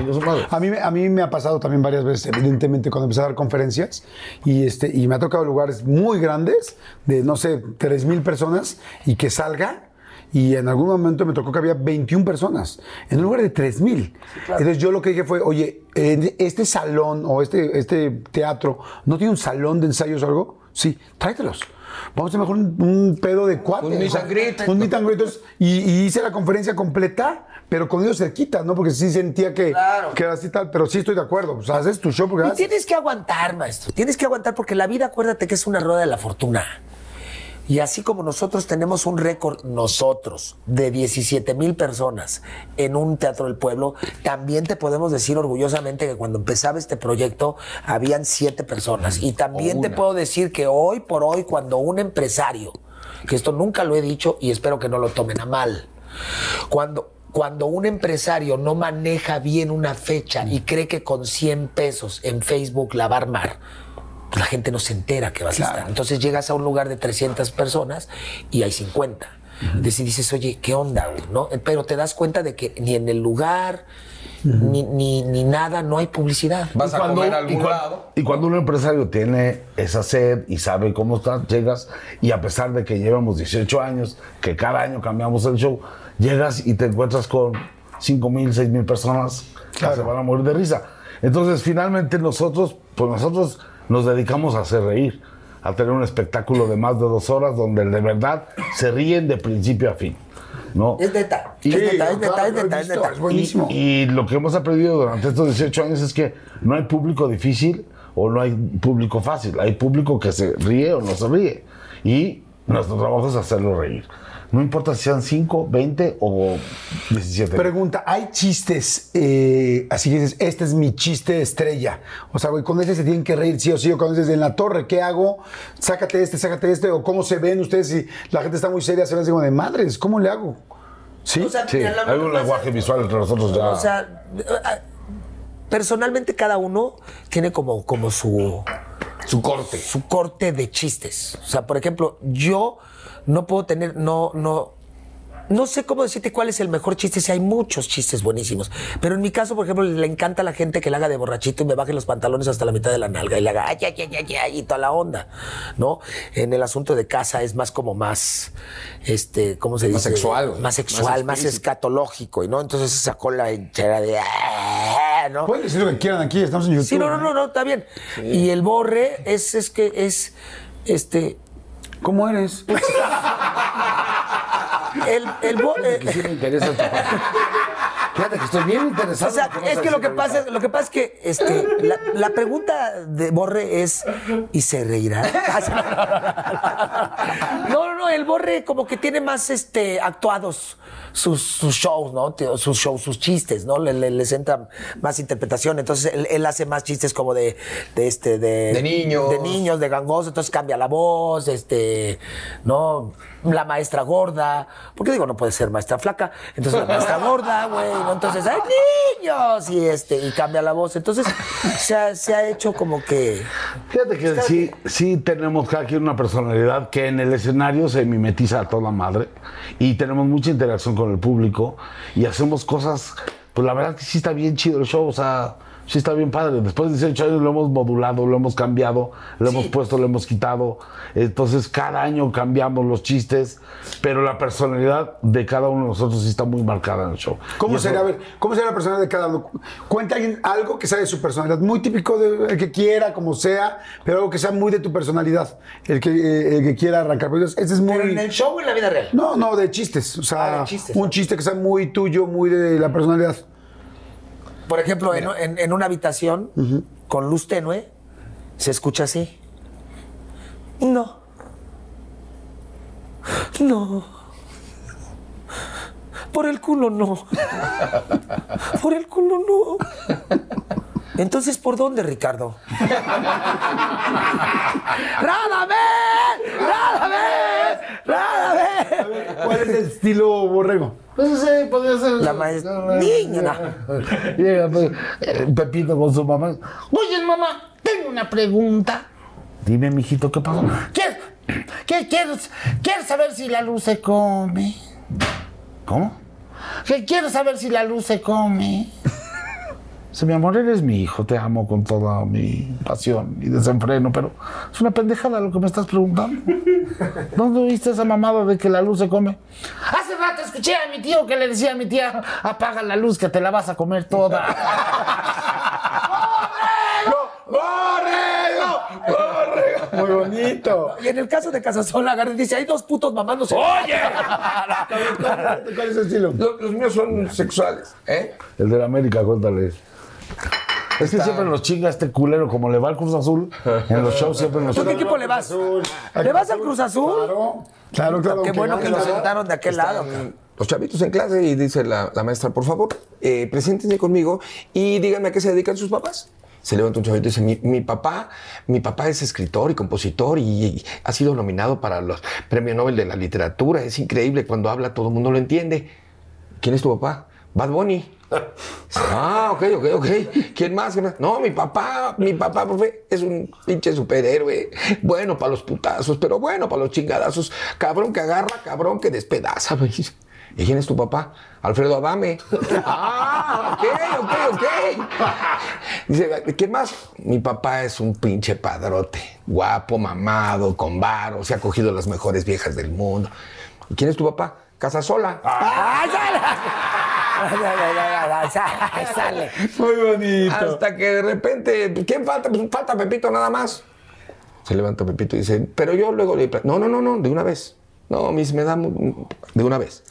A mí, me- a mí me ha pasado también varias veces, evidentemente, cuando empecé a dar conferencias y, este, y me ha tocado lugares muy grandes, de no sé, 3 mil personas, y que salga. Y en algún momento me tocó que había 21 personas en un lugar de 3 mil. Entonces yo lo que dije fue, oye, en este salón o este, este teatro, ¿no tiene un salón de ensayos o algo? Sí, tráetelos. Vamos a hacer mejor un, un pedo de cuatro. Un meet and greet. Un meet and greet. Y, y hice la conferencia completa, pero con ellos cerquita, ¿no? Porque sí sentía que, Claro. que era así tal, pero sí estoy de acuerdo. Pues haces tu show porque Y haces. tienes que aguantar, maestro. Tienes que aguantar porque la vida, acuérdate que es una rueda de la fortuna. Y así como nosotros tenemos un récord, nosotros, de 17 mil personas en un teatro del pueblo, también te podemos decir orgullosamente que cuando empezaba este proyecto habían siete personas. Y también te puedo decir que hoy por hoy, cuando un empresario, que esto nunca lo he dicho y espero que no lo tomen a mal, cuando, cuando un empresario no maneja bien una fecha y cree que con 100 pesos en Facebook la va a armar, pues la gente no se entera que vas a estar. Entonces llegas a un lugar de 300 personas y hay 50. Entonces dices, oye, ¿qué onda? güey?", ¿no? Pero te das cuenta de que ni en el lugar, ni, ni, ni nada, no hay publicidad. Vas a comer a y algún cuan- lado. y cuando un empresario tiene esa sed y sabe cómo está, llegas y a pesar de que llevamos 18 años, que cada año cambiamos el show, llegas y te encuentras con 5 mil, 6 mil personas que se van a morir de risa. Entonces, finalmente nosotros, pues nosotros nos dedicamos a hacer reír, a tener un espectáculo de más de dos horas donde de verdad se ríen de principio a fin. ¿no? Es neta. Sí, es neta, es claro, neta, es neta, es visto, neta. es buenísimo. Y lo que hemos aprendido durante estos 18 años es que no hay público difícil o no hay público fácil. Hay público que se ríe o no se ríe. Y nuestro trabajo es hacerlo reír. No importa si sean 5, 20 o 17. Pregunta, ¿hay chistes eh, así que dices, este es mi chiste estrella? O sea, güey, con este se tienen que reír sí o sí, o cuando dices, en la torre, ¿qué hago? Sácate este, sácate este, o cómo se ven ustedes si la gente está muy seria, se ven así como de madres, ¿cómo le hago? ¿Sí? O sea, Sí, hay un lenguaje visual entre nosotros ya. O sea, personalmente cada uno tiene como, como su, Su corte. su corte de chistes. O sea, por ejemplo, yo no puedo tener, no, no, no sé cómo decirte cuál es el mejor chiste, si hay muchos chistes buenísimos. Pero en mi caso, por ejemplo, le encanta a la gente que le haga de borrachito y me baje los pantalones hasta la mitad de la nalga y le haga ay, ay, ay, ay, ay, y toda la onda, ¿no? En el asunto de casa es más como más, este, ¿cómo se dice? Más sexual. Más sexual, Más escatológico, ¿no? Entonces sacó la hinchera de, "Ah", ¿no? Pueden decir lo que quieran aquí, estamos en YouTube. Sí, no, no, no, no, está bien. Y el borre es, es que es, este, ¿Cómo eres? el, el bo- Fíjate que estoy bien interesado. o sea, en es que lo que pasa, ahorita. lo que pasa es que este, la, la pregunta de Borre es ¿y se reirá? No, no, no, el Borre como que tiene más este actuados sus, sus shows, ¿no? Sus shows, sus chistes, ¿no? Le- le- les entra más interpretación. Entonces él, él hace más chistes como de, de este, de. De niños. De niños, de gangoso, entonces cambia la voz, este, ¿no? La maestra gorda. Porque digo, no puede ser maestra flaca. Entonces la maestra gorda, güey. Entonces, ¡ay, niños! Y este, y cambia la voz. Entonces, se ha, se ha hecho como que. Fíjate que sí, sí tenemos cada quien una personalidad que en el escenario se mimetiza a toda madre y tenemos mucha interacción con el público y hacemos cosas, pues la verdad que sí está bien chido el show, o sea, sí está bien padre. Después de 18 años lo hemos modulado, lo hemos cambiado, lo hemos puesto, lo hemos quitado. Entonces cada año cambiamos los chistes, pero la personalidad de cada uno de nosotros sí está muy marcada en el show. ¿Cómo Y eso- sería, a ver, cómo sería la personalidad de cada uno? Cuenta alguien algo que sea de su personalidad, muy típico de el que quiera, como sea, pero algo que sea muy de tu personalidad, el que, eh, el que quiera arrancar. Porque ese es muy... Pero en el show o en la vida real. No, no, de chistes. O sea, Ah, de chistes, un chiste que sea muy tuyo, muy de la personalidad. Por ejemplo, en, en- en una habitación con luz tenue, se escucha así. No. No. Por el culo no. Por el culo no. Entonces, ¿por dónde, Ricardo? ¡Rádame! ¡Rádame! ¡Rádame! ¿Cuál es el estilo borrego? Pues sí, podría ser. La maestra. Niña. Llega pues, eh, Pepito con su mamá. Oye, mamá, tengo una pregunta. Dime, mijito, ¿qué pasó? ¿Quieres, qué- quieres, quieres saber si la luz se come? ¿Cómo? Que quiero saber si la luz se come. Sí, mi amor, eres mi hijo, te amo con toda mi pasión y desenfreno, pero es una pendejada lo que me estás preguntando. ¿Dónde viste esa mamada de que la luz se come? Hace rato escuché a mi tío que le decía a mi tía, apaga la luz que te la vas a comer toda. Muy bonito. Y en el caso de Casasola, y dice, hay dos putos mamándose. ¡Oye! ¿Cuál es el estilo? Los, los míos son sexuales, ¿eh? El de la América, cuéntale. Es que Está- siempre nos chinga este culero, como le va al Cruz Azul, en los shows siempre nos ¿Tú qué equipo le vas? ¿Le vas al Cruz Azul? Claro, claro, claro. Qué bueno que lo sentaron de aquel lado. Los chavitos en clase y dice la, la maestra, por favor, eh, preséntense conmigo y díganme a qué se dedican sus papás. Se levanta un chavito y dice, mi, mi papá, mi papá es escritor y compositor y, y ha sido nominado para los premios Nobel de la literatura. Es increíble, cuando habla todo el mundo lo entiende. ¿Quién es tu papá? Bad Bunny. Ah, ok, ok, ok. ¿Quién más? No, mi papá, mi papá, profe, es un pinche superhéroe. Bueno para los putazos, pero bueno para los chingadazos. Cabrón que agarra, cabrón que despedaza. ¿Y quién es tu papá? Alfredo Adame. Ah, ok, ok, ok. Dice, ¿quién más? Mi papá es un pinche padrote. Guapo, mamado, con varo. Se ha cogido las mejores viejas del mundo. ¿Y quién es tu papá? Casa sola. ¡Ay, sale! Muy bonito. Hasta que de repente, ¿quién falta? Pues falta Pepito nada más. Se levanta Pepito y dice, pero yo luego le no, no, no, no, de una vez. No, mis, me da de una vez.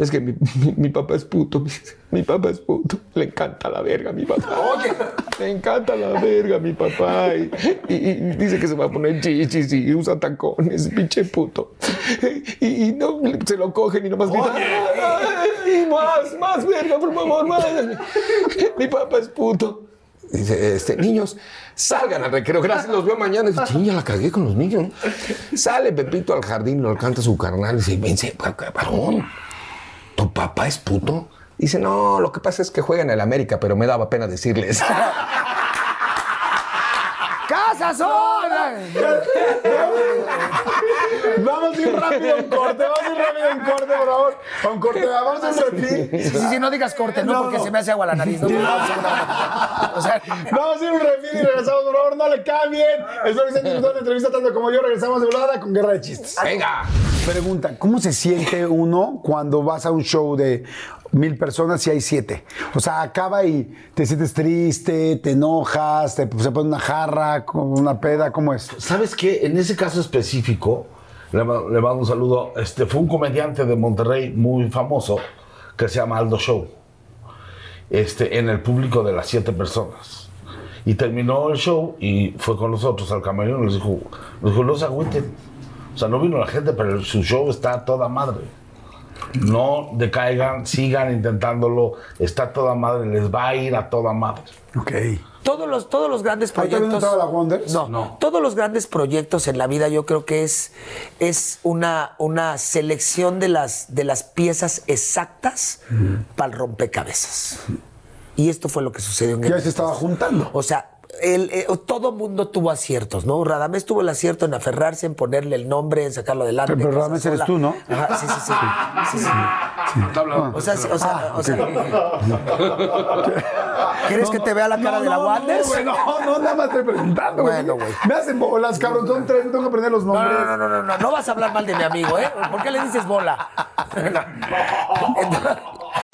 Es que mi, mi- mi papá es puto, mi, mi papá es puto. Le encanta la verga a mi papá. Oye, le encanta la verga a mi papá. Y, y- y dice que se va a poner chichis y usa tacones, pinche puto. Y, y no, se lo cogen y nomás grita, "Ay, más, más verga, por favor, más. Mi papá es puto. Dice, este, niños, salgan al recreo. Gracias, los veo mañana. Dice, "Chin, ya la cagué con los niños. Sale Pepito al jardín, lo canta su carnal y dice, vence, varón, ¿tu papá es puto? Dice, no, lo que pasa es que juega en el América, pero me daba pena decirles. ¡Casa sola! Vamos a ir rápido a un corte, vamos a ir rápido a un corte, por favor. A un corte, vamos a refil. Sí, sí, no digas corte, no, No, porque no. se me hace agua la nariz. No, o sea, Vamos a ir un refil y regresamos, por favor, no le cambien. Espero que la entrevista tanto como yo. Regresamos de volada con Guerra de Chistes. Venga. Pregunta, ¿cómo se siente uno cuando vas a un show de mil personas y hay siete? O sea, acaba y te sientes triste, te enojas, te, se pone una jarra, con una peda, ¿cómo es? ¿Sabes qué? En ese caso específico, le, le mando un saludo. Este, fue un comediante de Monterrey muy famoso que se llama Aldo Show. Este, en el público de las siete personas. Y terminó el show y fue con nosotros al camerino y les dijo, les dijo, no se agüiten. O sea, no vino la gente, pero su show está toda madre. No decaigan, sigan intentándolo. Está toda madre, les va a ir a toda madre. Ok. todos los, todos los grandes ¿Ahí también proyectos. estaba la Wonders? No, No. Todos los grandes proyectos en la vida yo creo que es, es una, una selección de las, de las piezas exactas para el rompecabezas. Y esto fue lo que sucedió en Ya se estaba juntando. O sea, el, eh, todo mundo tuvo aciertos, ¿no? Radamés tuvo el acierto en aferrarse, en ponerle el nombre, en sacarlo adelante. Pero- pero. Radamés eres tú, ¿no? Ajá, sí, sí, sí. sí, sí. O sea, sí, o sea, o sea, ¿Quieres que te vea la cara de la no? No, no, no, nada más estoy preguntando. Bueno, güey. Me hacen bolas, cabrón. Son tres, tengo que aprender los No, nombres. no, no, no, no, no, no vas a hablar mal de mi amigo, ¿eh? ¿Por qué le dices bola?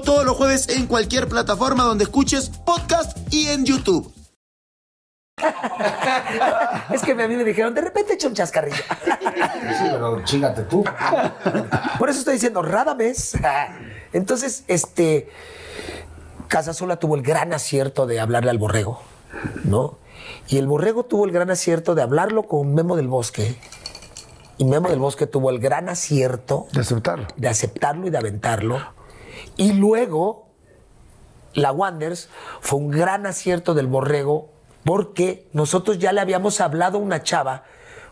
todos los jueves en cualquier plataforma donde escuches podcast y en YouTube. Es que a mí me dijeron, de repente echa un chascarrillo. Sí, pero chingate tú. Por eso estoy diciendo, Radamés. Entonces, este. Casasola tuvo el gran acierto de hablarle al borrego, ¿no? Y el borrego tuvo el gran acierto de hablarlo con Memo del Bosque. Y Memo del Bosque tuvo el gran acierto De aceptarlo. de aceptarlo y de aventarlo. Y luego, la Wanders fue un gran acierto del borrego porque nosotros ya le habíamos hablado a una chava,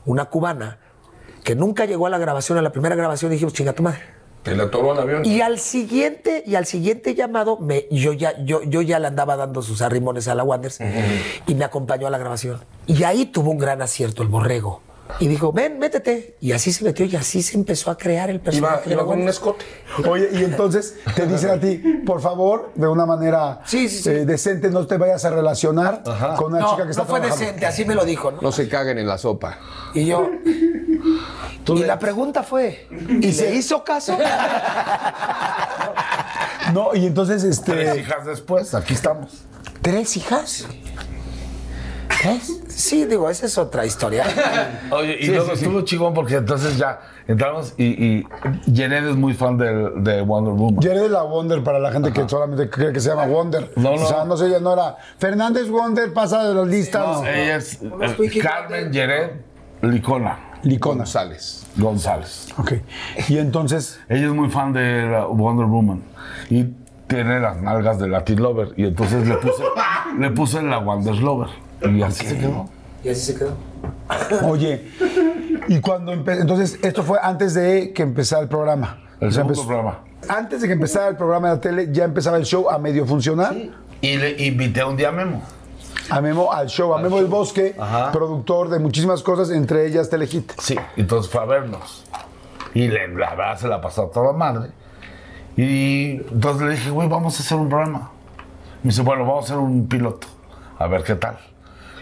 una cubana, que nunca llegó a la grabación, a la primera grabación, dijimos, chinga tu madre. Te la atoró el avión. Y al siguiente, y al siguiente llamado, me, yo, ya, yo, yo ya le andaba dando sus arrimones a la Wanders y me acompañó a la grabación. Y ahí tuvo un gran acierto el borrego. Y dijo, ven, métete. Y así se metió y así se empezó a crear el personaje. iba con un escote. Oye, y entonces te dicen a ti, por favor, de una manera Sí, sí, sí. eh, decente, no te vayas a relacionar con una No, chica que está no fue trabajando. decente, así me lo dijo, ¿no? No se caguen en la sopa. Y yo. Y la pregunta fue, ¿y se hizo caso? No, y entonces, Tres este. hijas después, aquí estamos. ¿Tres hijas? ¿Tres? Sí, digo, esa es otra historia. Oye, y luego estuvo chingón porque entonces ya entramos y, y Jared es muy fan de, Wonder Woman. Jared la Wonder para la gente que solamente cree que se llama Wonder. No, no. O sea, no sé, ella no era. Fernández Wonder pasa de la lista. No, no. ella es eh, Carmen Jared Licona Licona. González. González. Ok. Y entonces, Ella es muy fan de la Wonder Woman y tiene las nalgas de Latin Lover y entonces le puse, le puse la Wonder Lover y así se quedó. Y así se quedó. oye, y cuando entonces esto fue antes de que empezara el programa. El O sea, segundo programa. Antes de que empezara el programa de la tele, ya empezaba el show a medio funcionar. Y le invité un día a Memo. A Memo al show, a Memo del Bosque, Ajá. productor de muchísimas cosas, entre ellas Telehit. Sí, entonces fue a vernos. Y le, la verdad se la pasó a toda madre. Y entonces le dije, güey, vamos a hacer un programa. Me dice, bueno, vamos a hacer un piloto. A ver qué tal.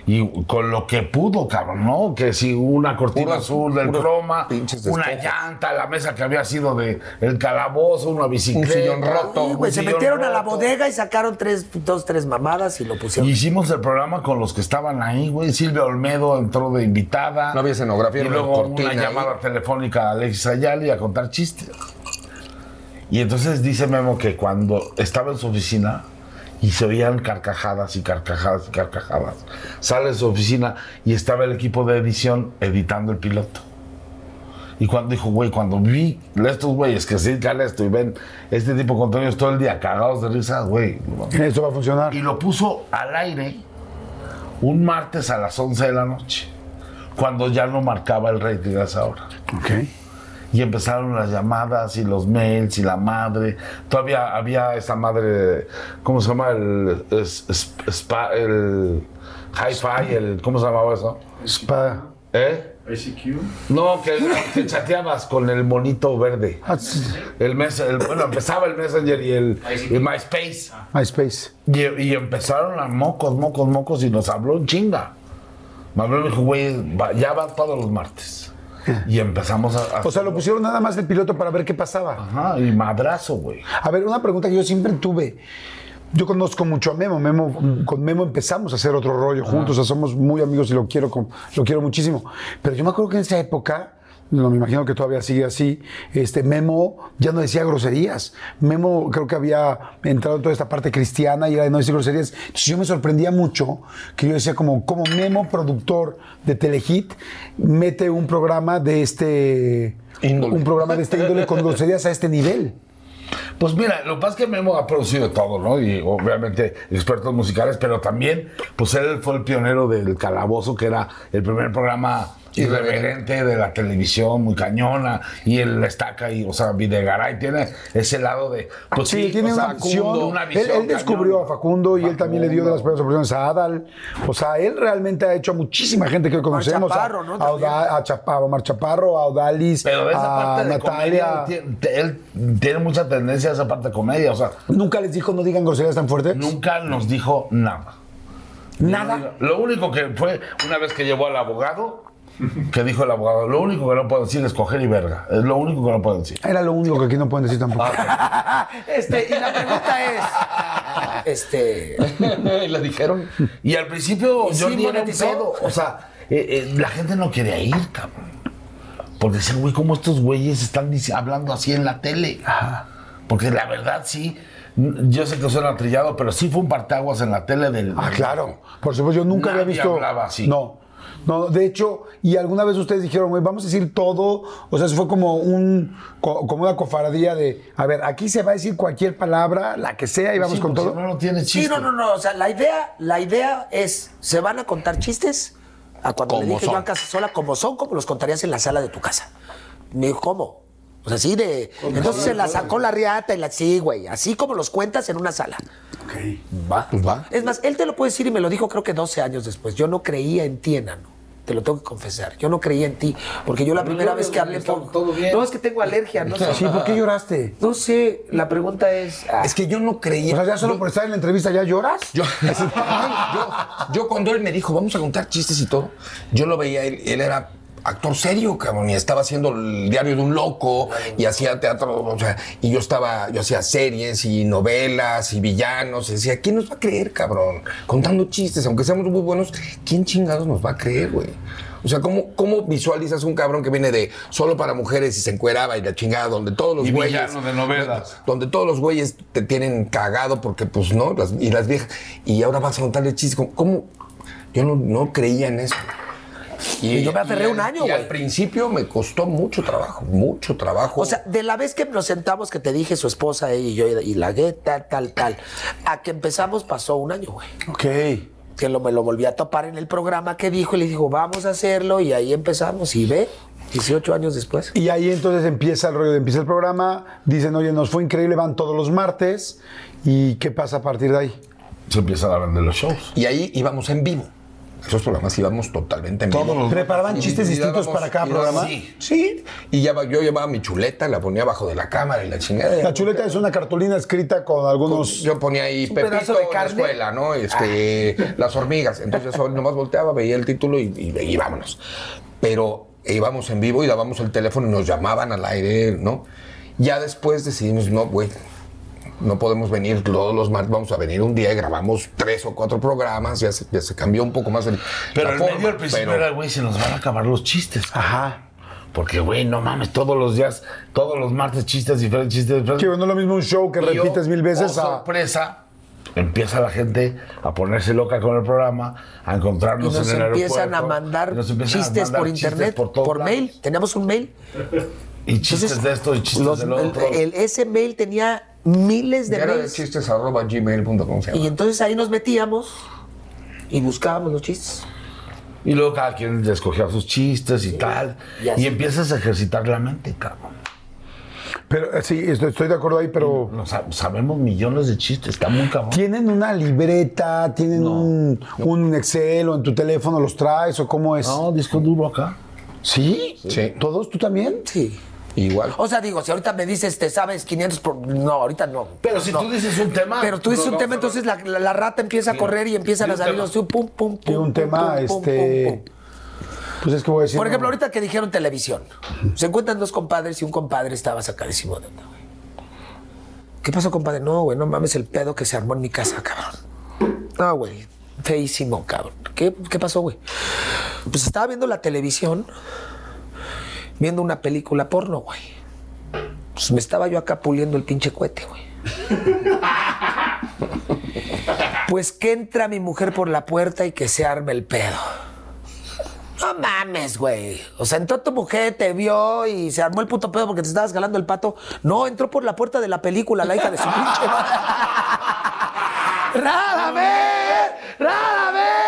Y con lo que pudo, cabrón, ¿no? Que si una cortina azul del croma, una llanta, la mesa que había sido de el calabozo, una bicicleta. sillón roto. Sí, güey, se un sillón metieron a la bodega y sacaron tres, dos, tres mamadas y lo pusieron. Hicimos el programa con los que estaban ahí, güey. Silvia Olmedo entró de invitada. No había escenografía, Y luego cortina una ahí. llamada telefónica a Alexis Ayali a contar chistes. Y entonces dice Memo que cuando estaba en su oficina y se oían carcajadas y carcajadas y carcajadas, sale de su oficina y estaba el equipo de edición editando el piloto. Y cuando dijo, güey, cuando vi estos güeyes que se dedican a esto y ven este tipo de contenidos todo el día cagados de risa, güey, Eso va a funcionar. y lo puso al aire un martes a las 11 de la noche, cuando ya no marcaba el rating a esa hora. Ok. Y empezaron las llamadas y los mails y la madre. Todavía había esa madre, ¿cómo se llama? El, spa- el hi-fi, el, ¿cómo se llamaba eso? Spa. ¿Eh? No, que, que chateabas con el monito verde. Ah. El mes, el- bueno, empezaba el Messenger y el, y MySpace. MySpace. Y, y empezaron a mocos, mocos, mocos y nos habló en chinga. Me habló y me dijo, güey, ya va todos los martes. Y empezamos a... a- O sea, lo pusieron nada más el piloto para ver qué pasaba. Ajá, y madrazo, güey. A ver, una pregunta que yo siempre tuve. Yo conozco mucho a Memo. Memo con Memo empezamos a hacer otro rollo juntos. O sea, somos muy amigos y lo quiero, lo quiero muchísimo. Pero yo me acuerdo que en esa época, no me imagino que todavía sigue así, este, Memo ya no decía groserías. Memo creo que había entrado en toda esta parte cristiana y era de no decir groserías. Entonces yo me sorprendía mucho que yo decía como, como Memo, productor de Telehit, mete un programa de este... Índole. Un programa de este índole con groserías a este nivel. Pues mira, lo que pasa es que Memo ha producido todo, ¿no? Y obviamente expertos musicales, pero también, pues él fue el pionero del Calabozo, que era el primer programa irreverente de la televisión, muy cañona, y él estaca y, o sea, Videgaray tiene ese lado de... Pues Sí, tiene o sea, una visión. una él, visión él descubrió a Facundo y él también le dio de las primeras oportunidades a Adal. O sea, él realmente ha hecho a muchísima gente que hoy conocemos. a- Chaparro, ¿no? A, Oda- a Chapa- a Omar Chaparro, a Odalis, Pero a de Natalia. comedia, él tiene, él tiene mucha tendencia a esa parte de comedia, o sea, Nunca les dijo no digan groserías tan fuertes. nunca nos dijo nada. Nada. Lo único que fue una vez que llevó al abogado, que dijo el abogado, lo único que no puedo decir es coger y verga. Es lo único que no puedo decir. Era lo único que aquí no pueden decir tampoco. Este, y la pregunta es, este, Le dijeron. Y al principio ¿Y yo sí ni era un pedo. O sea, eh, eh, la gente no quería ir, cabrón. Porque decían, güey, ¿cómo estos güeyes están hablando así en la tele? Porque la verdad sí, yo sé que suena trillado, pero sí fue un partaguas en la tele del... Ah, claro. Por supuesto, yo nunca había visto. hablaba así. No. No, de hecho, y alguna vez ustedes dijeron, güey, vamos a decir todo, o sea, eso fue como un co- como una cofradía de, a ver, aquí se va a decir cualquier palabra, la que sea, y vamos Sí, con todo. si no, no tiene chiste. sí, no, no, no, o sea, la idea, la idea es, se van a contar chistes a cuando le dije yo son. a casa sola, como son, como los contarías en la sala de tu casa. Me dijo, ¿cómo? O sea, así de. Entonces se la sacó la riata y la. Sí, güey. Así como los cuentas en una sala. Va. Pues va. Es más, él te lo puede decir y me lo dijo creo que 12 años después. Yo no creía en ti, enano. Te lo tengo que confesar. Yo no creía en ti, porque yo la primera vez que hablé por... No, es que tengo alergia, no sé. Sí, ¿por qué lloraste? No sé, la pregunta es... ah, Es que yo no O creía. sea, ya solo por estar en la entrevista ya lloras. Yo, yo, yo cuando él me dijo, vamos a contar chistes y todo, yo lo veía, él, él era actor serio, cabrón, y estaba haciendo el diario de un loco, y hacía teatro, o sea, y yo estaba, yo hacía series y novelas y villanos, y decía, ¿quién nos va a creer, cabrón? Contando chistes, aunque seamos muy buenos, ¿quién chingados nos va a creer, güey? O sea, ¿cómo, ¿cómo visualizas un cabrón que viene de solo para mujeres y se encueraba y la chingada, donde todos los Y güeyes. de novelas. Donde todos los güeyes te tienen cagado porque, pues, no, las- y las viejas. Y ahora vas a contarle chistes. ¿Cómo? cómo? Yo no, no creía en eso. Y yo me aferré y un año, Y al güey. principio me costó mucho trabajo, mucho trabajo. O sea, de la vez que nos sentamos, que te dije su esposa ella y yo, y la gueta, tal, tal, a que empezamos pasó un año, güey. Ok. Que lo, me lo volví a topar en el programa que dijo y le dijo, vamos a hacerlo, y ahí empezamos. Y ve, 18 años después. Y ahí entonces empieza el rollo, de- empieza el programa, dicen, oye, nos fue increíble, van todos los martes. ¿Y qué pasa a partir de ahí? Se empiezan a vender los shows. y ahí íbamos en vivo. Esos programas íbamos totalmente en Todos vivo. los- ¿Preparaban chistes distintos para cada programa? Sí, sí. Y ya, yo llevaba mi chuleta, la ponía abajo de la cámara y la chingada. La chuleta es una cartulina escrita con algunos... Yo ponía ahí Un Pepito de en la carne. escuela, ¿no? Este, las hormigas. Entonces yo nomás volteaba, veía el título y, y, y vámonos. Pero íbamos en vivo y dábamos el teléfono y nos llamaban al aire, ¿no? Ya después decidimos, no, güey, no podemos venir todos los martes, vamos a venir un día y grabamos tres o cuatro programas, ya se, ya se cambió un poco más el. Pero la el forma, medio al principio pero- era, güey, se nos van a acabar los chistes. Ajá. Porque, güey, no mames, todos los días, todos los martes chistes diferentes, chistes diferentes. Que no es lo mismo un show que Y yo, repites mil veces oh, a... sorpresa, empieza la gente a ponerse loca con el programa, a Y encontrarnos nos en el empiezan a aeropuerto, mandar y nos empiezan a chistes mandar por chistes internet, por, lados. mail. Teníamos un mail. Y chistes Entonces, de esto y chistes los- del el- otro. el- ese mail tenía miles de Era de mails. chistes arroba gmail.com. Y entonces ahí nos metíamos y buscábamos los chistes. Y luego cada quien escogía sus chistes y tal. y empiezas a ejercitar la mente, cabrón. Pero eh, sí, estoy, estoy de acuerdo ahí, pero... No, sab- sabemos millones de chistes, está muy cabrón. ¿Tienen una libreta? ¿Tienen un, un Excel o en tu teléfono los traes o cómo es? No, disco duro acá. ¿Sí? Sí. ¿Todos? ¿Tú también? Sí. Igual. O sea, digo, si ahorita me dices, te sabes 500 por... No, ahorita no. Pero si No. tú dices un tema. Pero tú dices no un tema, entonces la, la- la rata empieza a correr y empiezan a un salir los... Pum, pum, pum, Tiene un pum, tema, pum, pum, este... pum, pum. Pues es que voy a decir... Por ejemplo, no. ahorita que dijeron televisión, se encuentran dos compadres y un compadre estaba sacadísimo de onda, güey. ¿Qué pasó, compadre? No, güey, no mames el pedo que se armó en mi casa, cabrón. No, güey, feísimo, cabrón. ¿Qué, qué pasó, güey? Pues estaba viendo la televisión, viendo una película porno, güey. Pues me estaba yo acá puliendo el pinche cohete, güey. Pues que entra mi mujer por la puerta y que se arme el pedo. No mames, güey. O sea, entró tu mujer, te vio y se armó el puto pedo porque te estabas galando el pato. No, entró por la puerta de la película, la hija de su pinche madre. ¡Rádame! ¡Rádame!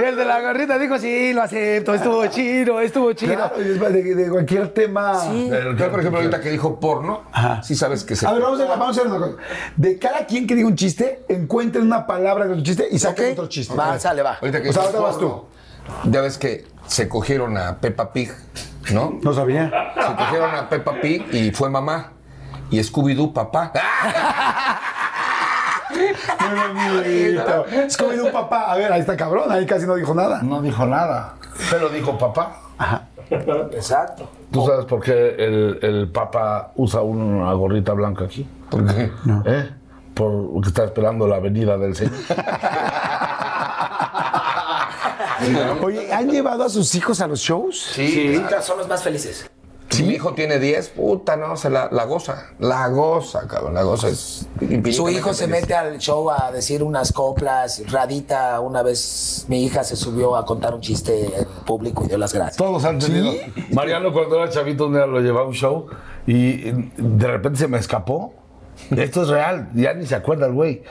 Y el de la gorrita dijo, sí, lo acepto, estuvo chido, estuvo chido. Claro, y es de, de cualquier tema... Sí. Pero, por ejemplo, ahorita que dijo porno, sí sabes que se. A ver, vamos a, hacer, vamos a hacer una cosa. De cada quien que diga un chiste, encuentren una palabra de tu chiste y saquen otro chiste. Va, sale, va. Ahorita que O sea, dijo ahora vas porno, Ya ves que se cogieron a Peppa Pig, ¿no? No sabía. Se cogieron a Peppa Pig y fue mamá. Y Scooby-Doo, papá. Es como de un papá. A ver, ahí está cabrón, ahí casi no dijo nada. No dijo nada. Pero dijo papá. Exacto. ¿Tú sabes por qué el, el papa usa una gorrita blanca aquí? ¿Por qué? ¿Eh? Porque está esperando la venida del Señor. Oye, ¿han llevado a sus hijos a los shows? Sí. Son los más felices. Si mi hijo tiene 10, puta, no, se la, la goza. La goza, cabrón. La goza es. Su hijo se mete al show a decir unas coplas. Radita, una vez mi hija se subió a contar un chiste en público y dio las gracias. Todos han tenido. Mariano, cuando era chavito, un día lo llevaba a un show y de repente se me escapó esto es real, ya ni se acuerda el güey.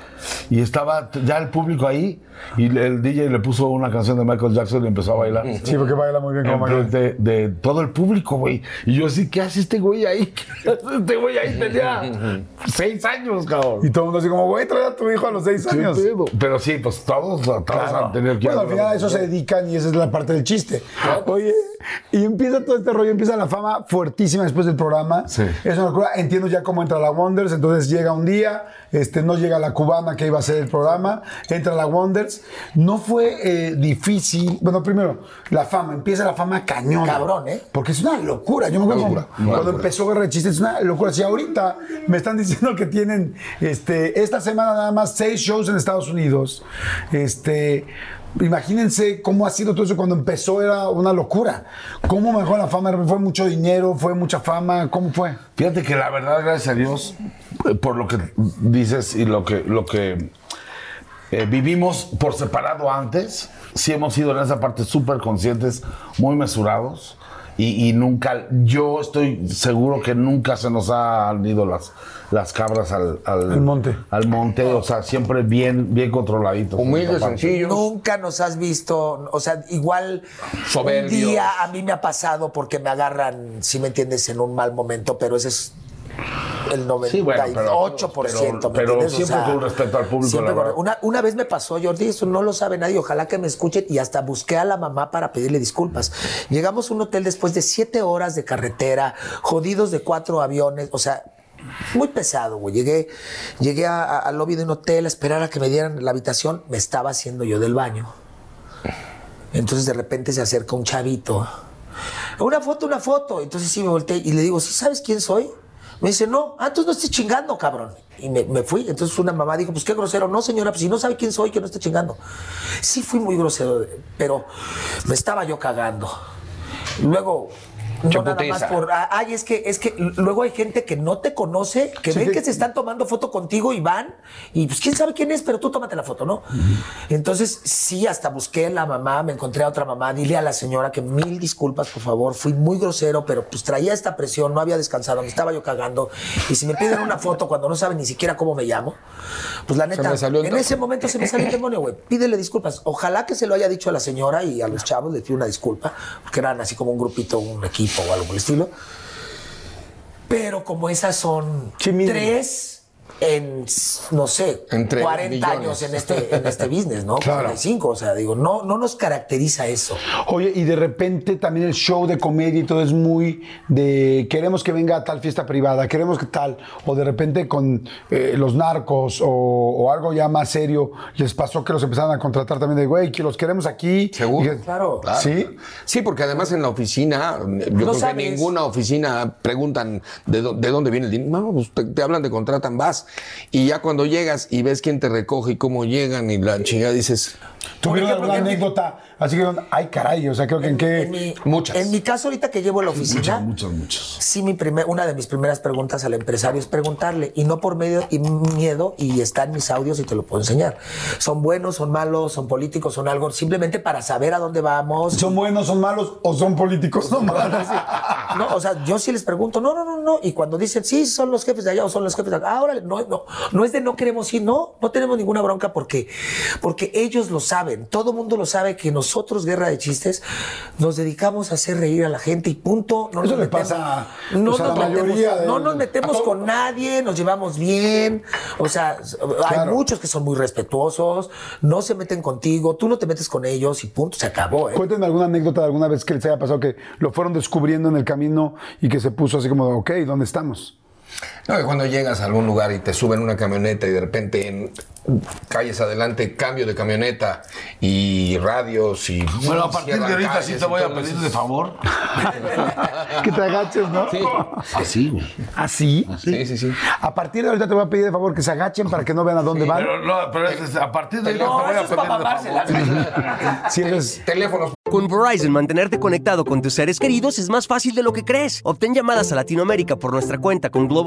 Y estaba ya el público ahí y el DJ le puso una canción de Michael Jackson y empezó a bailar. Sí, porque baila muy bien como Enfrente de, de todo el público, güey. Y yo así, ¿qué hace este güey ahí? ¿Qué hace este güey ahí tenía seis años, cabrón. Y todo el mundo así como, güey, trae a tu hijo a los seis ¿Qué años. Pero sí, pues todos, todos Claro. han tenido que Bueno, al final a eso se dedican y esa es la parte del chiste. Oye, y empieza todo este rollo, empieza la fama fuertísima después del programa. Sí. Es una locura. Entiendo ya cómo entra la Wonders, entonces llega un día, este, no llega la cubana que iba a ser el programa, entra la Wonders. No fue eh, difícil. Bueno, primero, la fama, empieza la fama cañón. Cabrón, ¿eh? Porque es una locura. Yo me acuerdo Locura, cuando, cuando locura. empezó Guerra de Chistes, es una locura. Si ahorita me están diciendo que tienen este, esta semana nada más seis shows en Estados Unidos, este, imagínense cómo ha sido todo eso cuando empezó, era una locura. ¿Cómo manejó la fama? ¿Fue mucho dinero? ¿Fue mucha fama? ¿Cómo fue? Fíjate que la verdad, gracias a Dios, eh, por lo que dices y lo que, lo que eh, vivimos por separado antes, sí hemos sido en esa parte súper conscientes, muy mesurados. Y, y nunca, yo estoy seguro que nunca se nos han ido las, las cabras al, al, Al monte. Al monte, o sea, siempre bien, bien controladitos. Humildes, sencillos. Nunca nos has visto, o sea, igual Soberbios. un día a mí me ha pasado porque me agarran, si me entiendes, en un mal momento, pero ese es el 98%, Sí, bueno, pero- ¿me pero- siempre con respeto al público, siempre la verdad. una, una vez me pasó, Jordi, eso no lo sabe nadie, ojalá que me escuchen, y hasta busqué a la mamá para pedirle disculpas. Llegamos a un hotel después de siete horas de carretera, jodidos de cuatro aviones, o sea, muy pesado, güey. Llegué, llegué al lobby de un hotel a esperar a que me dieran la habitación, me estaba haciendo yo del baño. Entonces de repente se acerca un chavito. Una foto, una foto. Entonces sí me volteé y le digo, ¿sí sabes quién soy? Me dice, no, ah, no estés chingando, cabrón. Y me, me fui. Entonces una mamá dijo, pues qué grosero. No, señora, pues si no sabe quién soy, que no esté chingando. Sí fui muy grosero, pero me estaba yo cagando. Luego, no nada más por. ah, Ay, es que, es que luego hay gente que no te conoce, que Sí, ven que- que se están tomando foto contigo y van, y pues quién sabe quién es, pero tú tómate la foto, ¿no? Entonces, sí, hasta busqué a la mamá, me encontré a otra mamá, dile a la señora que mil disculpas, por favor, fui muy grosero, pero pues traía esta presión, no había descansado, me estaba yo cagando, y si me piden una foto cuando no saben ni siquiera cómo me llamo, pues la neta, en toque. ese momento se me salió el demonio, güey. Pídele disculpas. Ojalá que se lo haya dicho a la señora y a los chavos, les pido una disculpa, porque eran así como un grupito, un equipo o algo por el estilo. Pero como esas son Sí, tres en, no sé, Entre 40 millones. años en este, en este business, ¿no? Claro. 45, o sea, digo, no, no nos caracteriza eso. Oye, y de repente también el show de comedia y todo es muy de queremos que venga a tal fiesta privada, queremos que tal, o de repente con eh, los narcos o, o algo ya más serio, les pasó que los empezaron a contratar también de, güey, que los queremos aquí. Seguro. Que- Claro. Claro. ¿Sí? Sí, porque además en la oficina, yo creo sabes. que en ninguna oficina preguntan de dónde viene el dinero. No, pues te, te hablan, te contratan, vas. Y ya cuando llegas y ves quién te recoge y cómo llegan y la chingada dices, ¿Tuvieron alguna anécdota? Así que, ay, caray, o sea, creo que en qué... En mi, Muchas. En mi caso, ahorita que llevo la oficina, Muchos, muchos, muchos. sí, mi primer, una de mis primeras preguntas al empresario es preguntarle, y no por medio y miedo, y está en mis audios y te lo puedo enseñar. Son buenos, son malos, son políticos, son algo, simplemente para saber a dónde vamos. ¿Son buenos, son malos o son políticos? No, malos. No, o sea, yo sí les pregunto, no, no, no, no. Y cuando dicen, sí, son los jefes de allá o son los jefes de acá, ah, órale, no, no, no es de no queremos ir, no, no tenemos ninguna bronca porque, porque ellos lo saben, todo mundo lo sabe que nosotros, Guerra de Chistes, nos dedicamos a hacer reír a la gente y punto. No Eso nos le metemos- pasa, no, pues, a nos la metemos, mayoría de- no nos metemos con nadie, nos llevamos bien, o sea, hay muchos que son muy respetuosos, no se meten contigo, tú no te metes con ellos y punto, se acabó, ¿eh? Cuéntenme alguna anécdota de alguna vez que les haya pasado que lo fueron descubriendo en el camino y que se puso así como, ok, ¿dónde estamos? No, que cuando llegas a algún lugar y te suben una camioneta y de repente en calles adelante cambio de camioneta y radios y Bueno, a partir de ahorita sí te voy a pedir de favor. que te agaches, ¿no? Sí, Así, güey. ¿Así? sí, sí, sí. A partir de ahorita te voy a pedir de favor que se agachen para que no vean a dónde van. Pero, no, pero es- a partir de ahorita No, te voy a pedir de favor. Si eres Teléfonos Con Verizon, mantenerte conectado con tus seres queridos es más fácil de lo que crees. Obtén llamadas a Latinoamérica por nuestra cuenta con Globo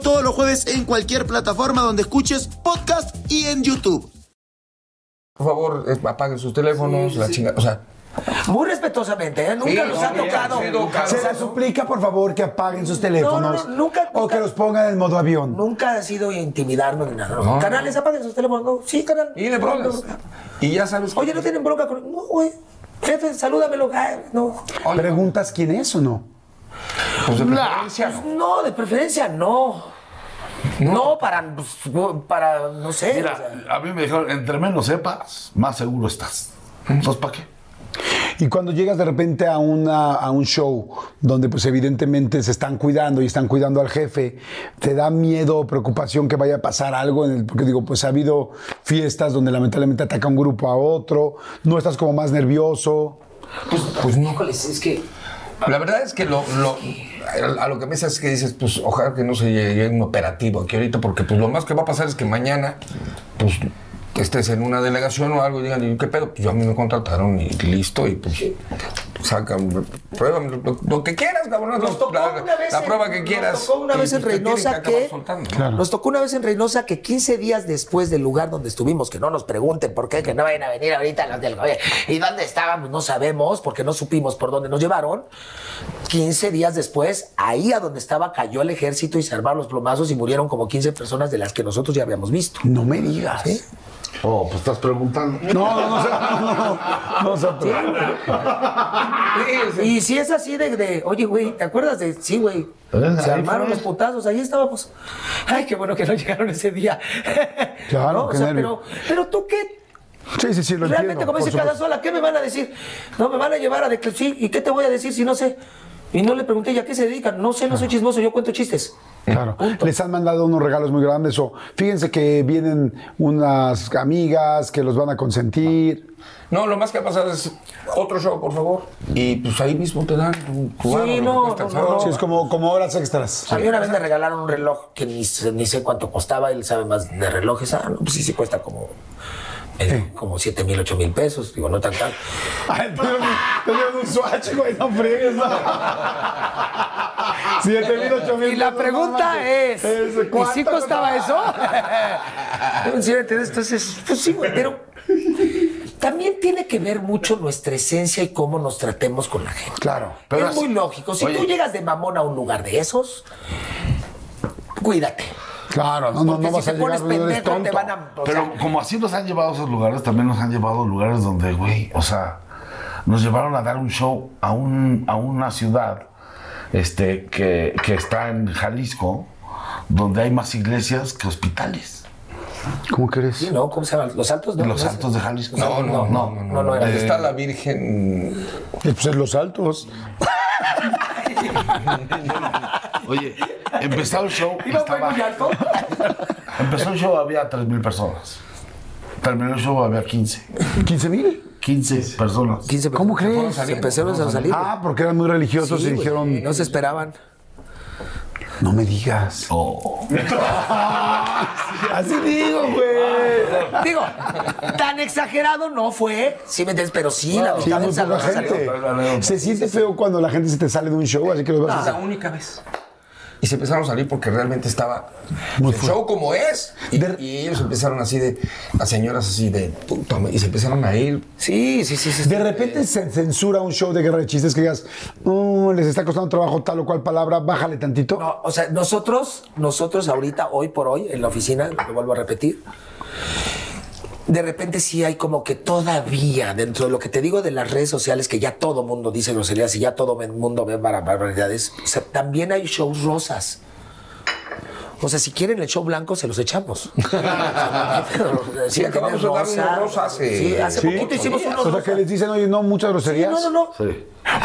todos los jueves en cualquier plataforma donde escuches podcast y en YouTube. Por favor, eh, apaguen sus teléfonos, la chingada. O sea, Muy respetuosamente, ¿eh? Nunca Sí, nos no, ha bien, tocado. sí, educado. Se les suplica, por favor, que apaguen sus teléfonos. No, nunca- O que los pongan en modo avión. Nunca ha sido intimidarnos ni nada. ¿no? Canales, apaguen sus teléfonos. No, sí, canal. y de broncas. Y ya sabes. Oye, ¿no tienen bronca con.? No, güey. Jefe, salúdamelo. Ay, no. ¿Preguntas quién es o no? Pues de preferencia, ¿no? No, de preferencia no. No, para, pues, para, no sé. o Mira, sea. a mí me dijeron, entre menos sepas, más seguro estás. Entonces, ¿para qué? Y cuando llegas de repente a, una, a un show donde pues evidentemente se están cuidando y están cuidando al jefe, ¿te da miedo o preocupación que vaya a pasar algo? En el, porque digo, pues ha habido fiestas donde lamentablemente ataca un grupo a otro, no estás como más nervioso. Pues no. Híjoles, es que. La verdad es que lo, lo- a lo que me es que dices, pues ojalá que no se llegue un operativo aquí ahorita, porque pues lo más que va a pasar es que mañana, pues estés en una delegación o algo y digan, ¿y qué pedo? Pues yo a mí me contrataron y listo, y pues sacan, pruébame lo, lo que quieras, cabrón. Nos tocó la, una vez la en- prueba que nos quieras. tocó una y, vez en pues, Reynosa acabar que- soltando. Nos tocó una vez en Reynosa que 15 días después del lugar donde estuvimos, que no nos pregunten por qué, que no vayan a venir ahorita los del gobierno. ¿Y dónde estábamos? No sabemos, porque no supimos por dónde nos llevaron. 15 días después, ahí a donde estaba cayó el ejército y se armaron los plomazos y murieron como 15 personas de las que nosotros ya habíamos visto. No me digas. Oh, pues estás preguntando. No, no, no, no, no, no, Y si es así de, de, oye, güey, ¿te acuerdas de? Sí, güey. Eh, Se armaron fue. los putazos, ahí estábamos. Ay, qué bueno que no llegaron ese día. Claro, ¿No? O sea, pero, pero tú qué. Sí, sí, sí, lo Realmente, como dice cada sola, ¿qué me van a decir? No, me van a llevar a declarar. Sí, ¿y qué te voy a decir si no sé? Y no le pregunté, ¿y a qué se dedican? No sé, no soy chismoso, yo cuento chistes. Claro. Les han mandado unos regalos muy grandes o fíjense que vienen unas amigas que los van a consentir. No, lo más que ha pasado es otro show, por favor. Y pues ahí mismo te dan tu, que no. Sí, es como, como horas extras. A mí una vez me regalaron un reloj que ni, sé- ni sé cuánto costaba, él sabe más de relojes. Ah, no, pues sí, sí cuesta como, eh, como 7 mil, 8 mil pesos. Digo, no tan caro. Ay, tenemos un swatch, güey, no fregues. no. Siete mil, ocho mil. Y la pregunta no es, manches. ¿y ¿cuánto sí costaba eso? ¿Sí? Entonces, pues sí, güey, pero también tiene que ver mucho nuestra esencia y cómo nos tratemos con la gente. Claro. Pero es así- muy lógico. Si Oye. tú llegas de mamón a un lugar de esos, cuídate. Claro, no, no, no si vas a llegar, pones pendejo, te tonto. van a... Pero sea, como así nos han llevado a esos lugares, también nos han llevado a lugares donde, güey, o sea, nos llevaron a dar un show a, un, a una ciudad este, que, que está en Jalisco, donde hay más iglesias que hospitales. ¿Cómo crees? sí, ¿no? ¿Cómo se llaman? ¿Los altos? No, Los altos de Jalisco. No, no, no, no, no, no está la Virgen. Eh, Pues en los altos. Oye, empezó el show. y ¿Iba fue estaba- muy alto? Empezó el show, había 3.000 personas. Terminó el show, había 15. ¿15 mil? 15 personas. 15 ¿Cómo crees? Se empezaron a salir. Ah, porque eran muy religiosos Sí, y dijeron, No se esperaban. no me digas. Oh. Así digo, güey. Digo, tan exagerado no fue. Sí, me entiendes, pero sí, la Sí, mitad muy del salón poca salió. gente. Se siente feo cuando la gente se te sale de un show, así que los vas a La única vez. Y se empezaron a salir porque realmente estaba el show como es. Y, y ellos empezaron así de, las señoras así de, puta, madre", y se empezaron a ir. Sí, sí, sí, sí. De repente se censura un show de guerra de chistes que digas, "Mm, les está costando trabajo tal o cual palabra, bájale tantito. No, o sea, nosotros, nosotros ahorita, hoy por hoy, en la oficina, lo vuelvo a repetir, de repente sí hay como que todavía, dentro de lo que te digo de las redes sociales, que ya todo mundo dice groserías y ya todo el mundo ve bar- barbaridades, también hay shows rosas. O sea, si quieren el show blanco, se los echamos. Sí, acabamos de dar unos rosas hace- Sí, hace poquito hicimos unos O sea, que les dicen, oye, no, muchas groserías. No, no, no.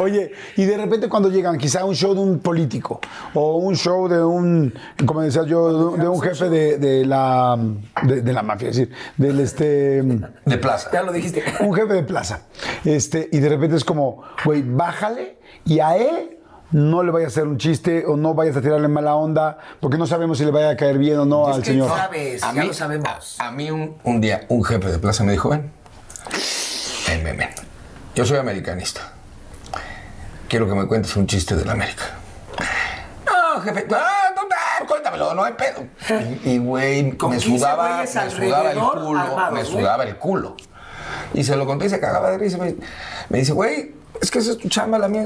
Oye, y de repente cuando llegan quizá un show de un político o un show de un, como decía yo, de un, de un jefe de, de la de, de la mafia, es decir, del este De plaza. Ya lo dijiste. un jefe de plaza. Este, y de repente es como, güey, bájale y a él no le vayas a hacer un chiste o no vayas a tirarle mala onda, porque no sabemos si le vaya a caer bien o no Es al que señor. sabes, ya lo sabemos. A, a mí un, un día un jefe de plaza me dijo, ven, ven, ven, ven. Yo soy americanista. Quiero que me cuentes un chiste de la América. No, jefe, no, no, no, cuéntamelo, no hay pedo. Y, güey, me 15 sudaba, me sudaba el culo, me sudaba el culo. Y se lo conté y se cagaba de risa. Me, me dice, güey, es que esa es tu chamba, la mía.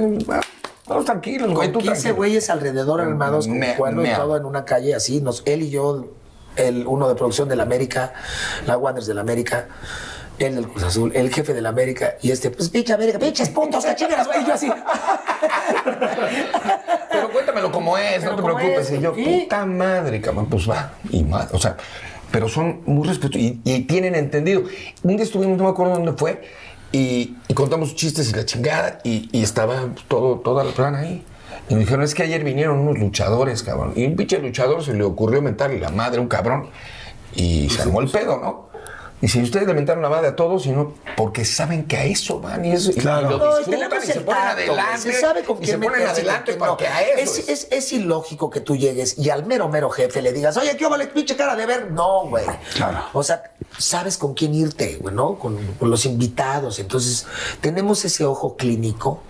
Vamos tranquilos, güey, Con tú 15 tranquilo. güeyes alrededor armados con Me- cuernos y todo en una calle así. Nos, él y yo, el uno de producción de la América, la Wanderers de la América, él del Cruz Azul, el jefe de la América y este, pues pinche América, pinches puntos, que chingas, güey. Y yo así. Pero cuéntamelo como es, no te preocupes. es, Y yo, puta madre, cabrón, pues va. Y más, o sea, pero son muy respetuosos y, y tienen entendido. Un día estuvimos, no me acuerdo dónde fue, y, y contamos chistes y la chingada, y, y estaba todo, toda la plan ahí. Y me dijeron, es que ayer vinieron unos luchadores, cabrón. Y un pinche luchador se le ocurrió mentarle la madre a un cabrón. Y se armó el pedo, ¿no? Y si ustedes le mentaron la madre a todos, sino porque saben que a eso van y, eso, Claro. y lo No, disfrutan tenemos y se el ponen adelante. Se sabe con y quién se ponen adelante no. que a eso es, es, es ilógico que tú llegues y al mero mero jefe le digas, oye, ¿qué vale pinche cara de ver? No, güey. Claro. O sea, sabes con quién irte, güey, ¿no? Con, con los invitados. Entonces, tenemos ese ojo clínico.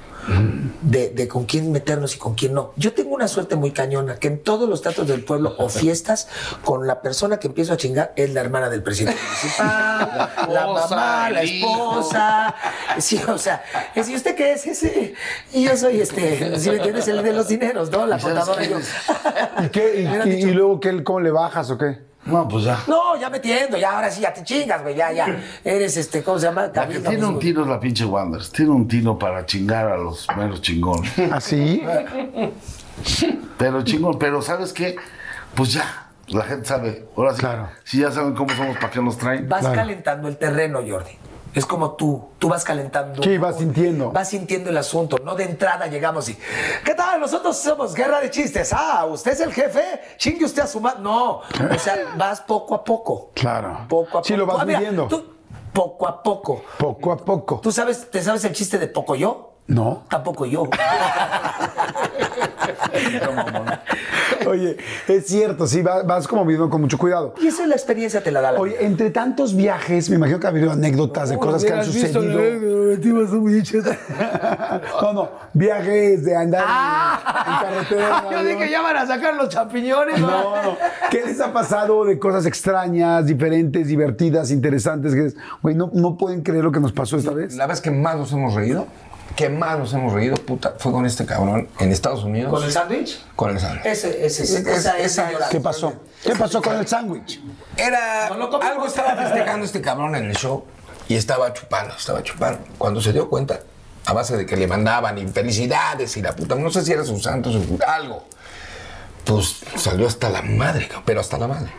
De, de con quién meternos y con quién no. Yo tengo una suerte muy cañona, que en todos los teatros del pueblo o fiestas, con la persona que empiezo a chingar es la hermana del presidente municipal, la mamá, la esposa. Sí, o sea, es, ¿y usted qué es ese? Y yo soy este, si me entiendes, el de los dineros, ¿no? La contadora y yo. ¿Y, qué, y, Me hubieran y- dicho, y luego qué, cómo le bajas o qué? No, pues ya. No, ya metiendo, ya ahora sí, ya te chingas, güey, ya, ya. Eres este, ¿cómo se llama? La que Camino, tiene un tino es la pinche Wanders. Tiene un tino para chingar a los menos chingones. ¿Así? Pero chingón, pero ¿sabes qué? Pues ya, la gente sabe. Ahora sí, Claro. si ya saben cómo somos, ¿para qué nos traen? Vas Claro. calentando el terreno, Jordi. Es como tú, tú vas calentando. Sí, vas sintiendo. Vas sintiendo el asunto, no de entrada llegamos y, ¿qué tal? Nosotros somos guerra de chistes. Ah, ¿usted es el jefe? Chingue usted a su madre. No, o sea, vas poco a poco. Claro. Poco a Sí, poco. lo vas Ah, mira, midiendo. tú- poco a poco. Poco a poco. ¿Tú sabes, te sabes el chiste de poco yo? No. Tampoco yo. Oye, es cierto, sí, va- vas como viviendo con mucho cuidado. y esa es la experiencia, te la da la Oye, vida. entre tantos viajes, me imagino que ha habido anécdotas de cosas que han sucedido. no, no, viajes de andar en- en carretera. en yo dije, ya van a sacar los champiñones. No, no. ¿Qué les ha pasado de cosas extrañas, diferentes, divertidas, interesantes? Que es, güey, no, no pueden creer lo que nos pasó esta vez. La vez que más nos hemos reído, que más nos hemos reído, puta, fue con este cabrón en Estados Unidos. ¿Con el sándwich? Con el sándwich. Ese, ese, Es- esa es esa- señora. ¿Qué pasó? ¿Qué pasó con el sándwich? Era. No algo estaba festejando este cabrón en el show y estaba chupando, estaba chupando. Cuando se dio cuenta, a base de que le mandaban y felicidades y la puta, no sé si era su santo, su algo, pues salió hasta la madre, pero hasta la madre.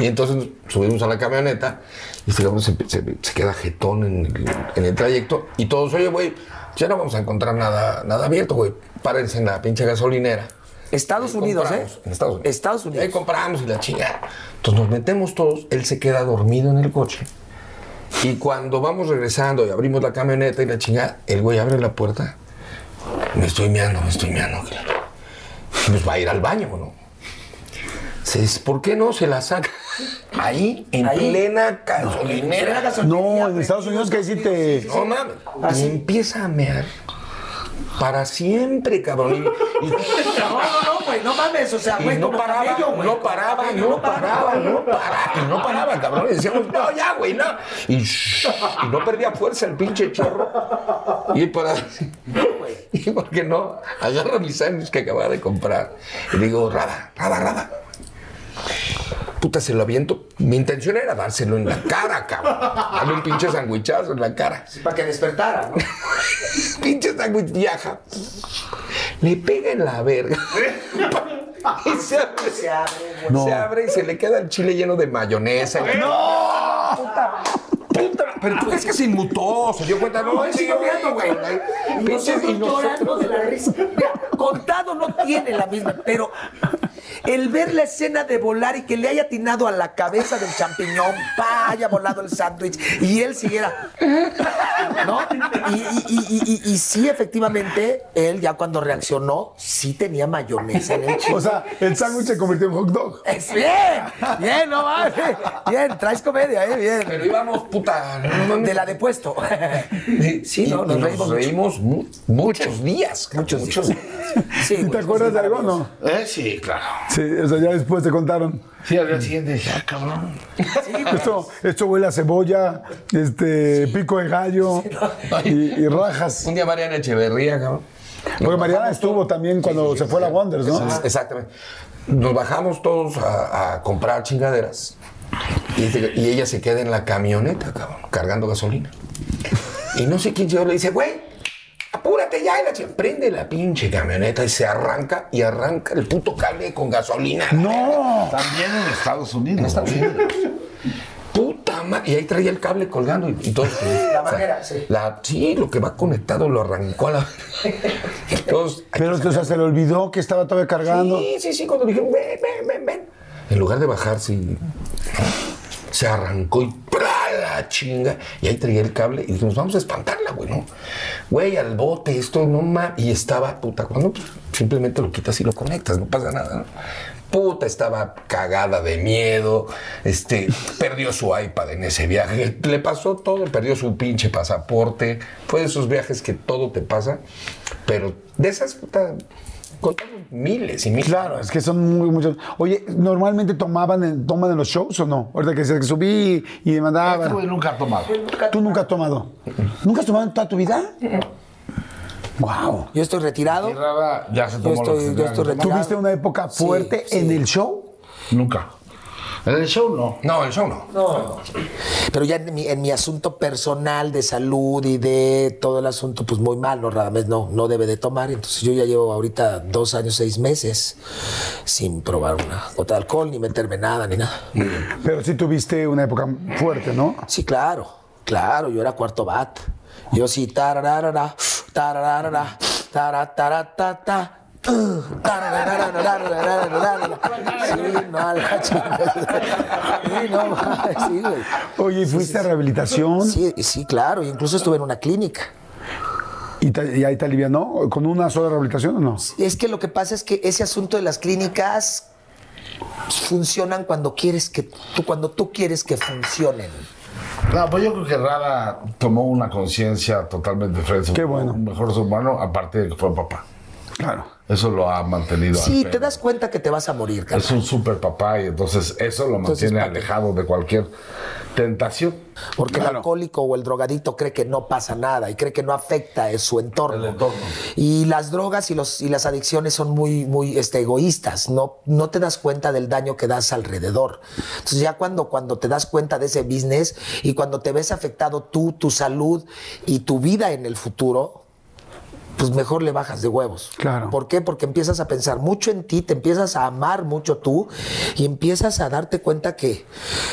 Y entonces subimos a la camioneta y este cabrón se, se- se queda jetón en el, en el trayecto y todos, oye, güey, ya no vamos a encontrar nada, nada abierto, güey. Párense en la pinche gasolinera. Estados Ahí Unidos, ¿eh? En Estados Unidos. Estados Unidos. Ahí compramos y la chingada. Entonces nos metemos todos, él se queda dormido en el coche. Y cuando vamos regresando y abrimos la camioneta y la chingada, el güey abre la puerta. Me estoy meando, me estoy meando. Pues va a ir al baño, ¿no? Se dice, ¿Por qué no se la saca? Ahí, en Ahí. plena gasolinera. No, en Estados Unidos que sí te. No mames. Y empieza a mear para siempre, cabrón. Y- y- No, no, no, güey. no mames, o sea, Y güey, no como paraba, camello, güey, no paraba, no paraba, no paraba, y no paraba, cabrón. Y decíamos, no, ya, güey, no. Y, shh, y no perdía fuerza el pinche chorro. Y para. Y porque no, agarro mi sándwich que acababa de comprar. Y digo, Rada, Rada, Rada. Puta, se lo aviento. Mi intención era dárselo en la cara, cabrón. Darle un pinche sandwichazo en la cara. Para que despertara, ¿no? pinche sándwich viaja. Le pega en la verga. y se abre. Se abre, güey. Se abre y se le queda el chile lleno de mayonesa. ¡No! Puta, puta. Pero tú crees que se inmutó, se dio cuenta. No, él siguió viendo, güey. Nosotros llorando de la risa. Mira, contado no tiene la misma, pero el ver la escena de volar y que le haya atinado a la cabeza del champiñón, pa, haya volado el sándwich y él siguiera. ¿No? Y, y- y- y- y sí, efectivamente, él ya cuando reaccionó, sí tenía mayonesa en el chile. O sea, el sándwich se convirtió en hot dog. Es bien, bien, no mames. Bien, traes comedia, eh, bien. Pero íbamos, puta. no mames. De la de puesto. Sí, no, nos reímos mucho. reímos mu- muchos días. Muchos muchos días. Sí, ¿Y te acuerdas de algo? No. Eh, sí, claro. Sí, o sea, ya después te contaron. Sí, al día siguiente ah, cabrón. Esto, esto huele a cebolla, este, pico de gallo y, y rajas. Un día Mariana Echeverría, cabrón. Porque Mariana estuvo también cuando se fue a la Wonders, ¿no? Ex- Exactamente. Nos bajamos todos a, a comprar chingaderas. Y, ella se queda en la camioneta, cabrón, cargando gasolina. Y no sé quién llegó le dice, güey, apúrate ya. Y la chica prende la pinche camioneta y se arranca y arranca el puto cable con gasolina. No. También en Estados Unidos. En Estados Unidos. Puta madre. Y ahí traía el cable colgando y, y todo. La manera, sí. La, sí, lo que va conectado lo arrancó a la. Entonces, Pero o sea, se le olvidó que estaba todavía cargando. Sí, sí, sí, cuando le dijeron, ven, ven, ven, ven. En lugar de bajarse, se arrancó y la chinga. Y ahí traía el cable y dijimos, vamos a espantarla, güey, ¿no? Güey, al bote, esto no más. Y estaba, puta, cuando simplemente lo quitas y lo conectas, no pasa nada, ¿no? Puta, estaba cagada de miedo, este, perdió su iPad en ese viaje, le pasó todo, perdió su pinche pasaporte, fue de esos viajes que todo te pasa, pero de esas, puta, contamos miles y miles. Claro, es que son muy muchos. Oye, ¿normalmente tomaban en, toman en los shows o no? Ahorita que decías que subí y me Este mandaban. güey nunca ha tomado. ¿Tú nunca has tomado? ¿Nunca has tomado en toda tu vida? Wow. Yo estoy retirado. Ya se Yo tomó lo yo estoy tomar. ¿Tuviste una época Sí, fuerte sí. en el show? Nunca. En el show no. No, el show no. No. Pero ya en mi, en mi asunto personal de salud y de todo el asunto, pues muy mal, ¿no? Radamés no, no debe de tomar. Entonces yo ya llevo ahorita dos años, seis meses sin probar una gota de alcohol, ni meterme nada, ni nada. Pero sí tuviste una época fuerte, ¿no? Sí, claro, claro, yo era cuarto bat. Yo sí, tararara, tararara, Sí, no, a la chingada. Sí, no, mames, sí, güey. Oye, ¿y ¿fuiste a rehabilitación? Sí, sí, claro, incluso estuve en una clínica. ¿Y, te- y ahí te alivianó? ¿Con una sola rehabilitación o no? Es que lo que pasa es que ese asunto de las clínicas funcionan cuando quieres que tú, cuando tú quieres que funcionen. No, pues yo creo que Rada tomó una conciencia totalmente diferente. Qué bueno. Un mejor ser humano, aparte de que fue papá. Claro. Eso lo ha mantenido. Sí, te das cuenta que te vas a morir, Es un super papá y entonces eso lo Entonces, mantiene alejado de cualquier tentación. Porque el alcohólico o el drogadito cree que no pasa nada y cree que no afecta a su entorno. El entorno. Y las drogas y, los, y las adicciones son muy, muy este, egoístas. No, no te das cuenta del daño que das alrededor. Entonces ya cuando, cuando te das cuenta de ese business y cuando te ves afectado tú, tu salud y tu vida en el futuro, pues mejor le bajas de huevos. Claro. ¿Por qué? Porque empiezas a pensar mucho en ti, te empiezas a amar mucho tú y empiezas a darte cuenta que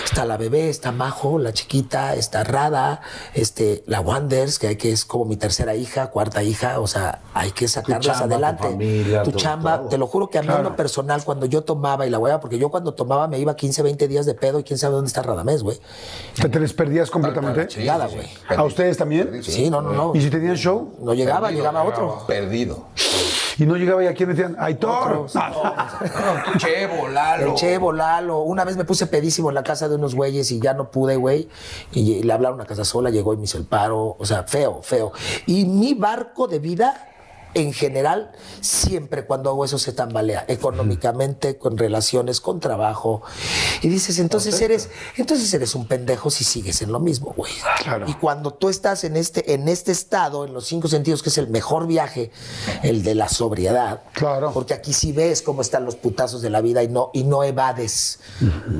está la bebé, está Majo, la chiquita, está Rada, este, la Wonders, que, hay que es como mi tercera hija, cuarta hija, o sea, hay que sacarlas chamba, tu adelante. familia, tu chamba, todo. te lo juro que a mí en lo personal, cuando yo tomaba y la hueva, porque yo cuando tomaba me iba 15, 20 días de pedo y quién sabe dónde está Radamés, güey. ¿Te, te les perdías completamente? Chingada, güey. ¿A ustedes también? Sí, no, no, no. ¿Y si tenían show? No llegaba, llegaba otro. Perdido. ¿Y no llegaba y a quién metían? ¡Aitor! Chevo, Lalo. Chevo, Lalo. Una vez me puse pedísimo en la casa de unos güeyes y ya no pude, güey. Y le hablaron a casa sola, llegó y me hizo el paro. O sea, feo, feo. Y mi barco de vida en general, siempre cuando hago eso se tambalea, económicamente, con relaciones, con trabajo. Y dices, entonces eres, entonces eres un pendejo si sigues en lo mismo, güey. Claro. Y cuando tú estás en este, en este estado, en los cinco sentidos, que es el mejor viaje, el de la sobriedad. Claro. Porque aquí sí ves cómo están los putazos de la vida y no, y no evades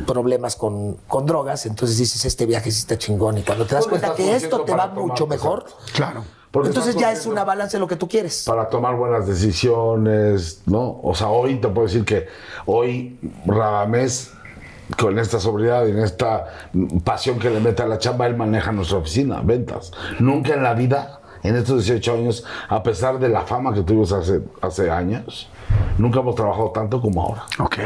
problemas con, con drogas. Entonces dices, este viaje sí está chingón. Y cuando te das ¿Dónde cuenta que esto te va mucho mejor, Claro. Porque entonces ya es una balanza de lo que tú quieres. Para tomar buenas decisiones, ¿no? O sea, hoy te puedo decir que hoy Radamés, con esta sobriedad y en esta pasión que le mete a la chamba, él maneja nuestra oficina, ventas. Nunca en la vida, en estos 18 años, a pesar de la fama que tuvimos hace, hace años, nunca hemos trabajado tanto como ahora. Ok.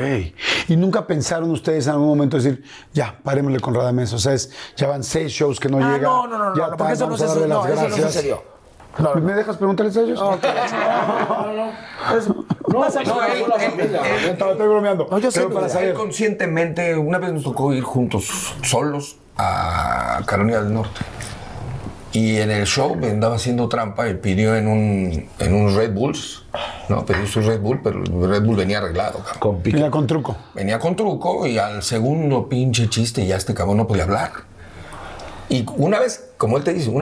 ¿Y nunca pensaron ustedes en algún momento decir, ya, parémosle con Radamés? O sea, es, ya van seis shows que no Ah, llega. no, no, no, ya no, porque eso no, se, no, eso no gracias. Sucedió. ¿Me dejas preguntarles a ellos? No, No, él- él- él- Estaba- Estoy bromeando. No, yo sé, Pero para. Él conscientemente, una vez nos tocó ir juntos, solos, a Carolina del Norte. Y en el show me andaba haciendo trampa y pidió en un, en un Red Bulls, ¿no? Pidió su Red Bull, pero el Red Bull venía arreglado, cabrón. Con pique. Mira, con truco. Venía con truco y al segundo pinche chiste ya este cabrón no podía hablar. Y una vez, como él te dice, una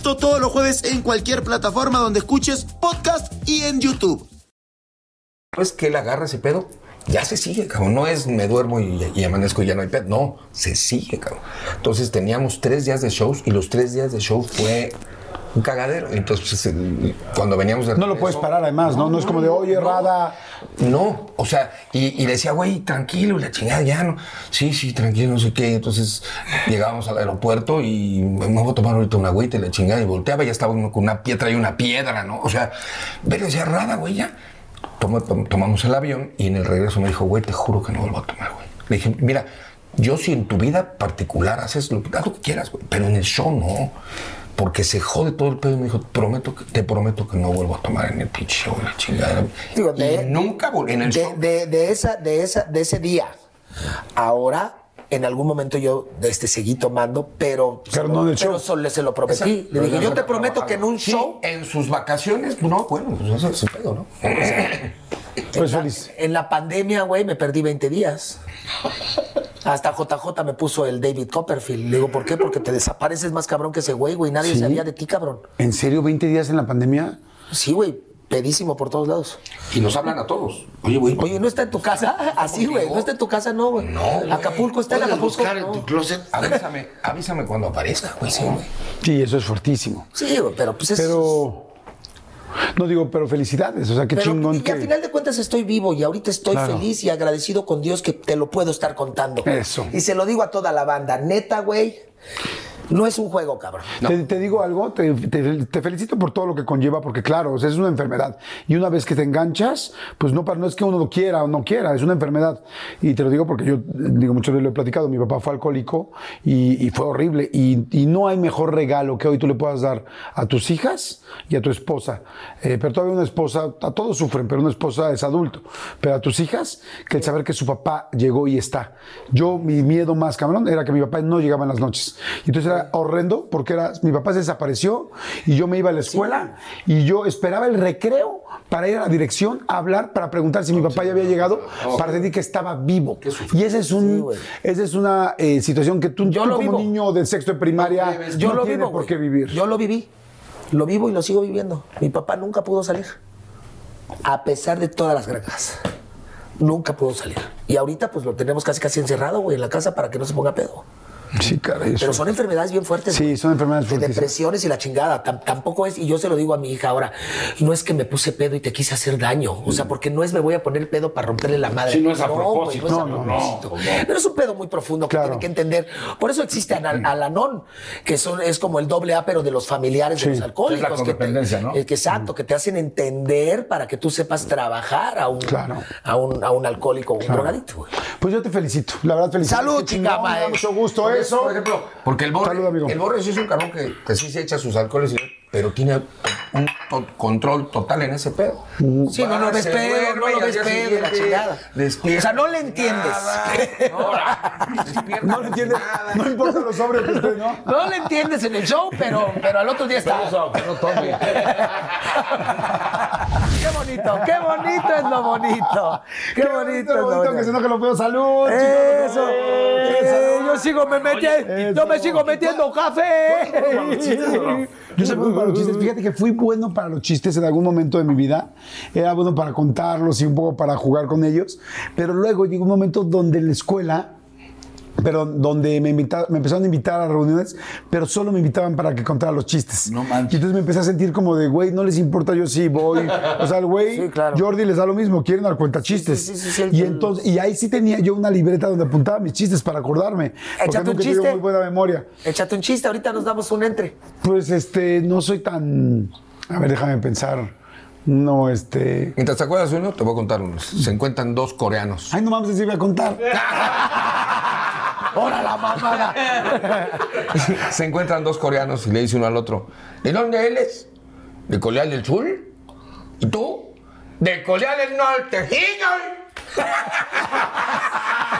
Esto todos los jueves en cualquier plataforma donde escuches podcast y en YouTube. vez que él agarra ese pedo, ya se sigue, cabrón. No es me duermo y, y amanezco y ya no hay pedo. No, se sigue, cabrón. Entonces teníamos tres días de shows y los tres días de show fue un cagadero. Entonces, pues, cuando veníamos de No lo puedes parar además, ¿no? No es como de, oye, Rada. No, o sea, y, y le decía, güey, tranquilo, y la chingada, ya no. Sí, sí, tranquilo, no sé qué. Entonces llegábamos al aeropuerto y me voy a tomar ahorita una agüita y la chingada, y volteaba y ya estaba uno con una piedra y una piedra, ¿no? O sea, pero decía, rada, güey, ya. Toma- tom- tomamos el avión y en el regreso me dijo, güey, te juro que no vuelvo a tomar, güey. Le dije, mira, yo si en tu vida particular haces lo, haz lo que quieras, güey, pero en el show no. Porque se jode todo el pedo y me dijo, prometo que, te prometo que no vuelvo a tomar en el pinche show, la chingada. Digo, y de- nunca volví en el de, show. de- de esa, de, esa, de ese día. Ahora, en algún momento yo este, seguí tomando, pero, Pero no en pero show. solo se lo prometí. Le dije, yo te prometo que en un Sí, show, en sus vacaciones, no, bueno, pues eso es su pedo, ¿no? Pues feliz. en la pandemia, güey, me perdí 20 días. Hasta JJ me puso el David Copperfield. Le digo, ¿por qué? Porque te desapareces más cabrón que ese güey, güey. Nadie ¿Sí? sabía de ti, cabrón. ¿En serio 20 días en la pandemia? Sí, güey. Pedísimo por todos lados. Y nos hablan a todos. Oye, güey. Oye, ¿no está en tu casa? Así, güey. ¿No está en tu casa? No, güey. No. Acapulco está en Acapulco. buscar en no. tu closet. Avísame, avísame cuando aparezca, güey. Sí, güey. Sí, eso es fuertísimo. Sí, güey, pero pues es... Pero. No digo, pero felicidades. O sea, qué Pero chingón y que. al final de cuentas estoy vivo y ahorita estoy Claro. feliz y agradecido con Dios que te lo puedo estar contando. Eso. Y se lo digo a toda la banda. Neta, güey, no es un juego, cabrón. Te, te digo algo, te, te- te felicito por todo lo que conlleva, porque claro, o sea, es una enfermedad. Y una vez que te enganchas, pues no, no es que uno lo quiera o no quiera, es una enfermedad. Y te lo digo porque yo, digo, muchas veces lo he platicado, mi papá fue alcohólico y, y fue horrible. Y, y no hay mejor regalo que hoy tú le puedas dar a tus hijas y a tu esposa. Eh, pero todavía una esposa, a todos sufren, pero una esposa es adulto. Pero a tus hijas, que el saber que su papá llegó y está. Yo, mi miedo más, cabrón, era que mi papá no llegaba en las noches. Y entonces era horrendo porque era, mi papá se desapareció y yo me iba a la escuela y yo esperaba el recreo para ir a la dirección a hablar, para preguntar si mi papá ya había llegado, para decir que estaba vivo. Y esa es, un, esa es una eh, situación que tú, Yo tú lo como vivo. niño de sexto de primaria Yo no lo tienes vivo, por qué vivir. Yo lo viví. Lo vivo y lo sigo viviendo. Mi papá nunca pudo salir. A pesar de todas las granjas. Nunca pudo salir. Y ahorita pues lo tenemos casi casi encerrado, güey, en la casa para que no se ponga pedo. Sí, caray. Pero son enfermedades bien fuertes. Sí, son enfermedades De fuertísimas. depresiones y la chingada. Tam- tampoco es, y yo se lo digo a mi hija ahora, no es que me puse pedo y te quise hacer daño. O sea, porque no es me voy a poner pedo para romperle la madre. Sí, no es a güey, propósito. no es a No, no, propósito. no, Pero es un pedo muy profundo que Claro. tiene que entender. Por eso existe Anal- Alanón, que son, es como el doble A, pero de los familiares de los alcohólicos. Es la que te- ¿no? eh, que exacto, que te hacen entender para que tú sepas trabajar a un, Claro. a un, a un alcohólico o un drogadicto, güey. Pues yo te felicito, la verdad felicito. Salud, Qué chingón, chica, Me da mae. mucho gusto Por eso. Por ejemplo, porque el Borre, Salud, amigo. el Borre sí es un cabrón que, que sí se echa sus alcoholes, y- pero tiene un to- control total en ese pedo. Sí, no, no Va, ves se pedo, duerme no lo al ves día pedo, la chingada. despierta O sea, no le entiendes. nada. No, No le entiendes, nada. no importa lo sobre que esté, ¿no? No le entiendes en el show, pero, pero al otro día está. no tome. Qué bonito, qué bonito es lo bonito. Qué, bonito es lo bonito, que bonito. si no que lo veo. Salud, Eso. Eh, yo sigo me metiendo, yo me sigo metiendo café. Yo soy bueno para los chistes. Fíjate que fui bueno para los chistes en algún momento de mi vida. Era bueno para contarlos y un poco para jugar con ellos. Pero luego llegó un momento donde en la escuela, pero donde me, invita- me empezaron a invitar a reuniones, pero solo me invitaban para que contara los chistes. No manches. Y entonces me empecé a sentir como de, güey, no les importa, yo sí voy. O sea, el güey, Sí, claro. Jordi les da lo mismo, quieren dar cuenta chistes. sí, sí, sí, el- y entonces, y ahí sí tenía yo una libreta donde apuntaba mis chistes para acordarme. Échate un chiste. muy buena memoria. Échate un chiste, ahorita nos damos un entre. Pues este, no soy tan. A ver, déjame pensar. No, este. Mientras te acuerdas de uno, te voy a contar unos. Se encuentran dos coreanos. Ay, no mames, si iba a contar. ¡Hora la mamada! Se encuentran dos coreanos y le dice uno al otro, ¿de dónde él es? ¿De Corea del Sur? ¿Y tú? De Corea del Norte. ¡Hiñol!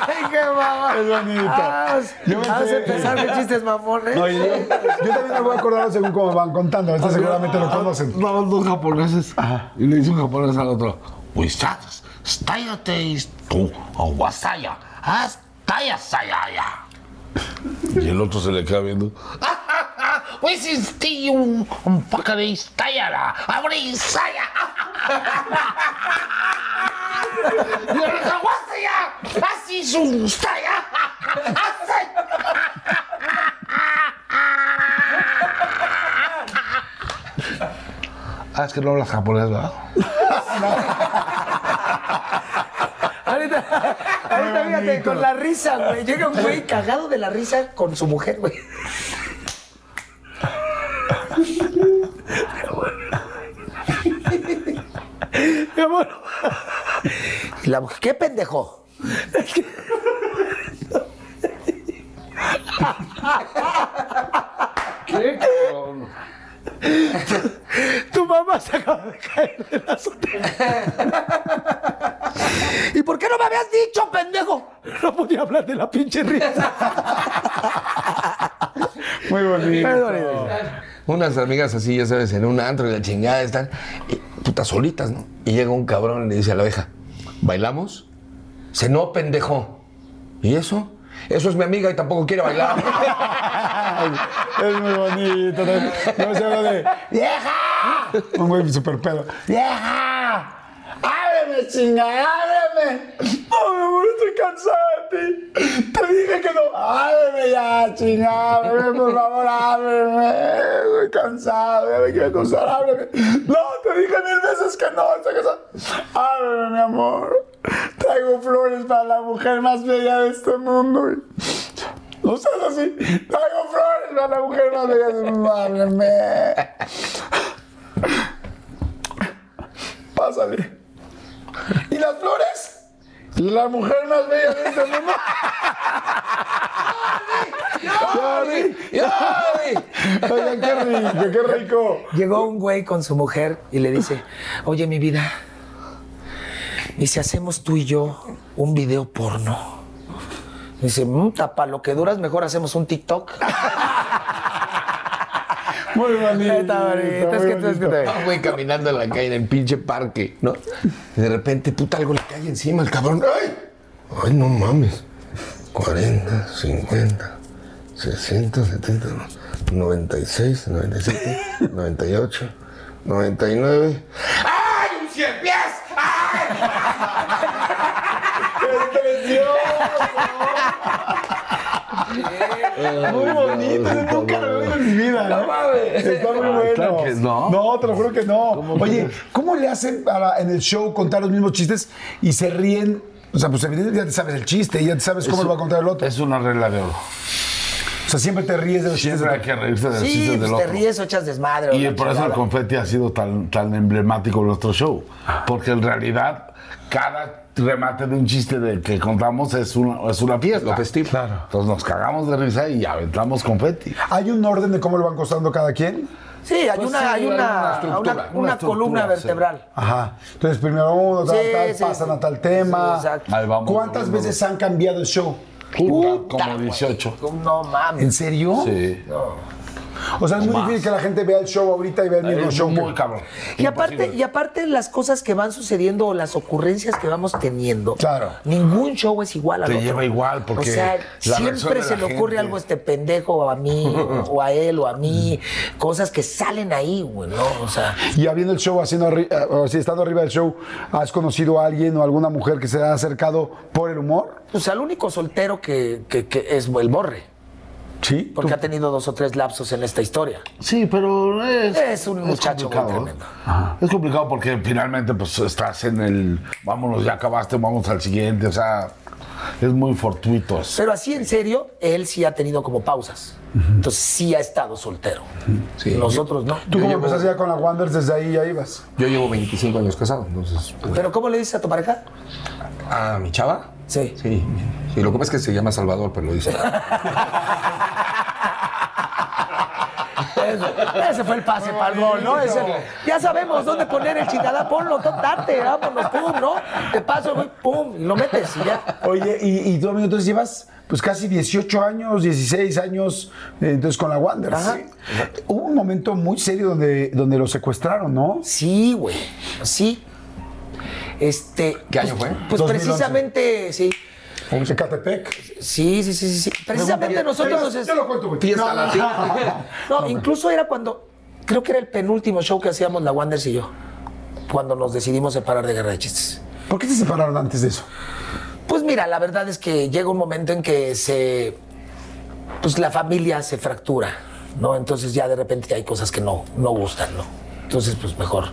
¡Ay, qué mamá! Es bonito. Vamos, Yo me a empezar con chistes mamones. No, yo, yo también me voy a acordar según cómo van contando. Este seguramente lo conocen. Vamos dos japoneses. Y le dice un japonés al otro, pues stáyate tú, o wasaya, hasta sayaya. Y el otro se le queda viendo. Pues este un un paca de estayara, abre y saya. Y el otro, wasaya, así es un estaya. Ah, es que no hablas japonés, ¿verdad? Ahorita, fíjate, con la risa, güey. Llega un güey cagado de la risa con su mujer, güey. Mi amor. Y la mujer, ¿qué pendejo? ¿Qué? cabrón? Tu mamá se acaba de caer de la azotea. ¿Y por qué no me habías dicho, pendejo? No podía hablar de la pinche risa. Muy bonito. Unas amigas así, ya sabes, en un antro y la chingada están, y, putas solitas, ¿no? Y llega un cabrón y le dice a la oveja, ¿bailamos? Se no, pendejo. ¿Y eso? Eso es mi amiga y tampoco quiere bailar. Es muy bonito. No, se habla de. ¡Vieja! Un güey super pedo. ¡Vieja! ¡Ábreme, chinga! ¡Ábreme! ¡No, mi amor, estoy cansada de ti! Te dije que no. ¡Ábreme ya, chinga! ¡Ábreme, por favor, ábreme! Estoy cansado, ya me quiero acostar, ábreme. No, te dije mil veces que no, estoy cansado. Ábreme, mi amor. Traigo flores para la mujer más bella de este mundo. No seas así. Traigo flores para la mujer más bella del mundo. Ábreme. Pásale. ¿Y las flores? ¿Y la mujer más bella de este mundo? ¡Yori! ¡Yori! Oigan, qué rico, qué rico. Llegó un güey con su mujer y le dice, oye, mi vida, ¿y si hacemos tú y yo un video porno? Dice, "Mm, para lo que duras, mejor hacemos un TikTok. Muy bonito. Está bonito, es que- es que te- Un güey caminando en la calle, en el pinche parque, ¿no? Y de repente, puta, algo le cae encima al cabrón. ¡Ay! ¡Ay, no mames! 40, 50, 60, 70, 96, 97, 98, 99. ¡Ay, un cien pies! ¡Ay! Muy bonito, yo nunca lo he oído en mi vida, ¿no? Está muy bueno. claro que no. No, te lo juro que no. Oye, ¿cómo le hacen para en el show contar los mismos chistes y se ríen? O sea, pues evidentemente ya te sabes el chiste, ya te sabes cómo lo va a contar el otro. Es una regla de oro. O sea, siempre te ríes de los chistes. Siempre hay que reírse de los Sí, chistes pues del te ríes o echas desmadre. o Y por eso el confeti ha sido tan, tan emblemático en nuestro show. Porque en realidad, cada remate de un chiste de que contamos es una, es una fiesta. Lo festivo. Claro. Entonces nos cagamos de risa y aventamos confeti. ¿Hay un orden de cómo lo van costando cada quien? Sí, hay Pues una, sí, hay una, una estructura, una- una una estructura, columna sí. vertebral. Ajá. Entonces, primero uno, tal, Sí, tal, sí, pasan sí. a tal tema. Sí, exacto. Ahí vamos. ¿Cuántas veces han cambiado el show? Puta, como 18. No mames. ¿En serio? Sí. O sea, es muy Más. difícil que la gente vea el show ahorita y vea el mismo Es show. que- muy cabrón. Y aparte, y aparte las cosas que van sucediendo o las ocurrencias que vamos teniendo. Claro. Ningún show es igual al Te otro. lleva igual, porque O sea, siempre de se le ocurre algo a este pendejo o a mí, o a él, o a mí. Cosas que salen ahí, güey, ¿no? O sea, Y habiendo el show, haciendo arri- eh, o sea, estando arriba del show, ¿has conocido a alguien o alguna mujer que se ha acercado por el humor? pues al único soltero que, que- que es el Borre. Sí. Porque ha tenido dos o tres lapsos en esta historia. Sí, pero es, Es un muchacho muy complicado, ¿no? tremendo. Es complicado porque finalmente pues estás en el vámonos, ya acabaste, vamos al siguiente, o sea, es muy fortuito. eso. Pero así en serio, él sí ha tenido como pausas. Entonces sí ha estado soltero. Sí. Nosotros no. ¿Tú cómo empezaste ya con la Wanderers? Desde ahí ya ibas. Yo llevo 25 años casado, entonces. pues, ¿Pero cómo le dices a tu pareja? ¿A mi chava? Sí. Sí. Sí, lo que pasa es que se llama Salvador, pero lo dice. Ese, ese fue el pase para el gol, ¿no? Ese- ya sabemos dónde poner el chingada, ponlo, date, vámonos, pum, ¿no? Te paso, güey, pum, y lo metes y ya. Oye, y, y tú, amigo, entonces llevas pues casi 18 años, 16 años eh, entonces con la Wanderers. Ajá. ¿sí? Hubo un momento muy serio donde, donde lo secuestraron, ¿no? Sí, güey, sí. Este. ¿Qué año pues- fue? Pues 2011. precisamente, sí. En Ecatepec. Sí, sí, sí, sí, sí. Precisamente nosotros nos. es- Yo lo cuento, güey. Fiesta No. No, incluso era cuando. Creo que era el penúltimo show que hacíamos la Wanders y yo. Cuando nos decidimos separar de Guerra de Chistes. ¿Por qué se separaron antes de eso? Pues mira, la verdad es que llega un momento en que se. Pues la familia se fractura, ¿no? Entonces ya de repente hay cosas que no, no gustan, ¿no? Entonces, pues mejor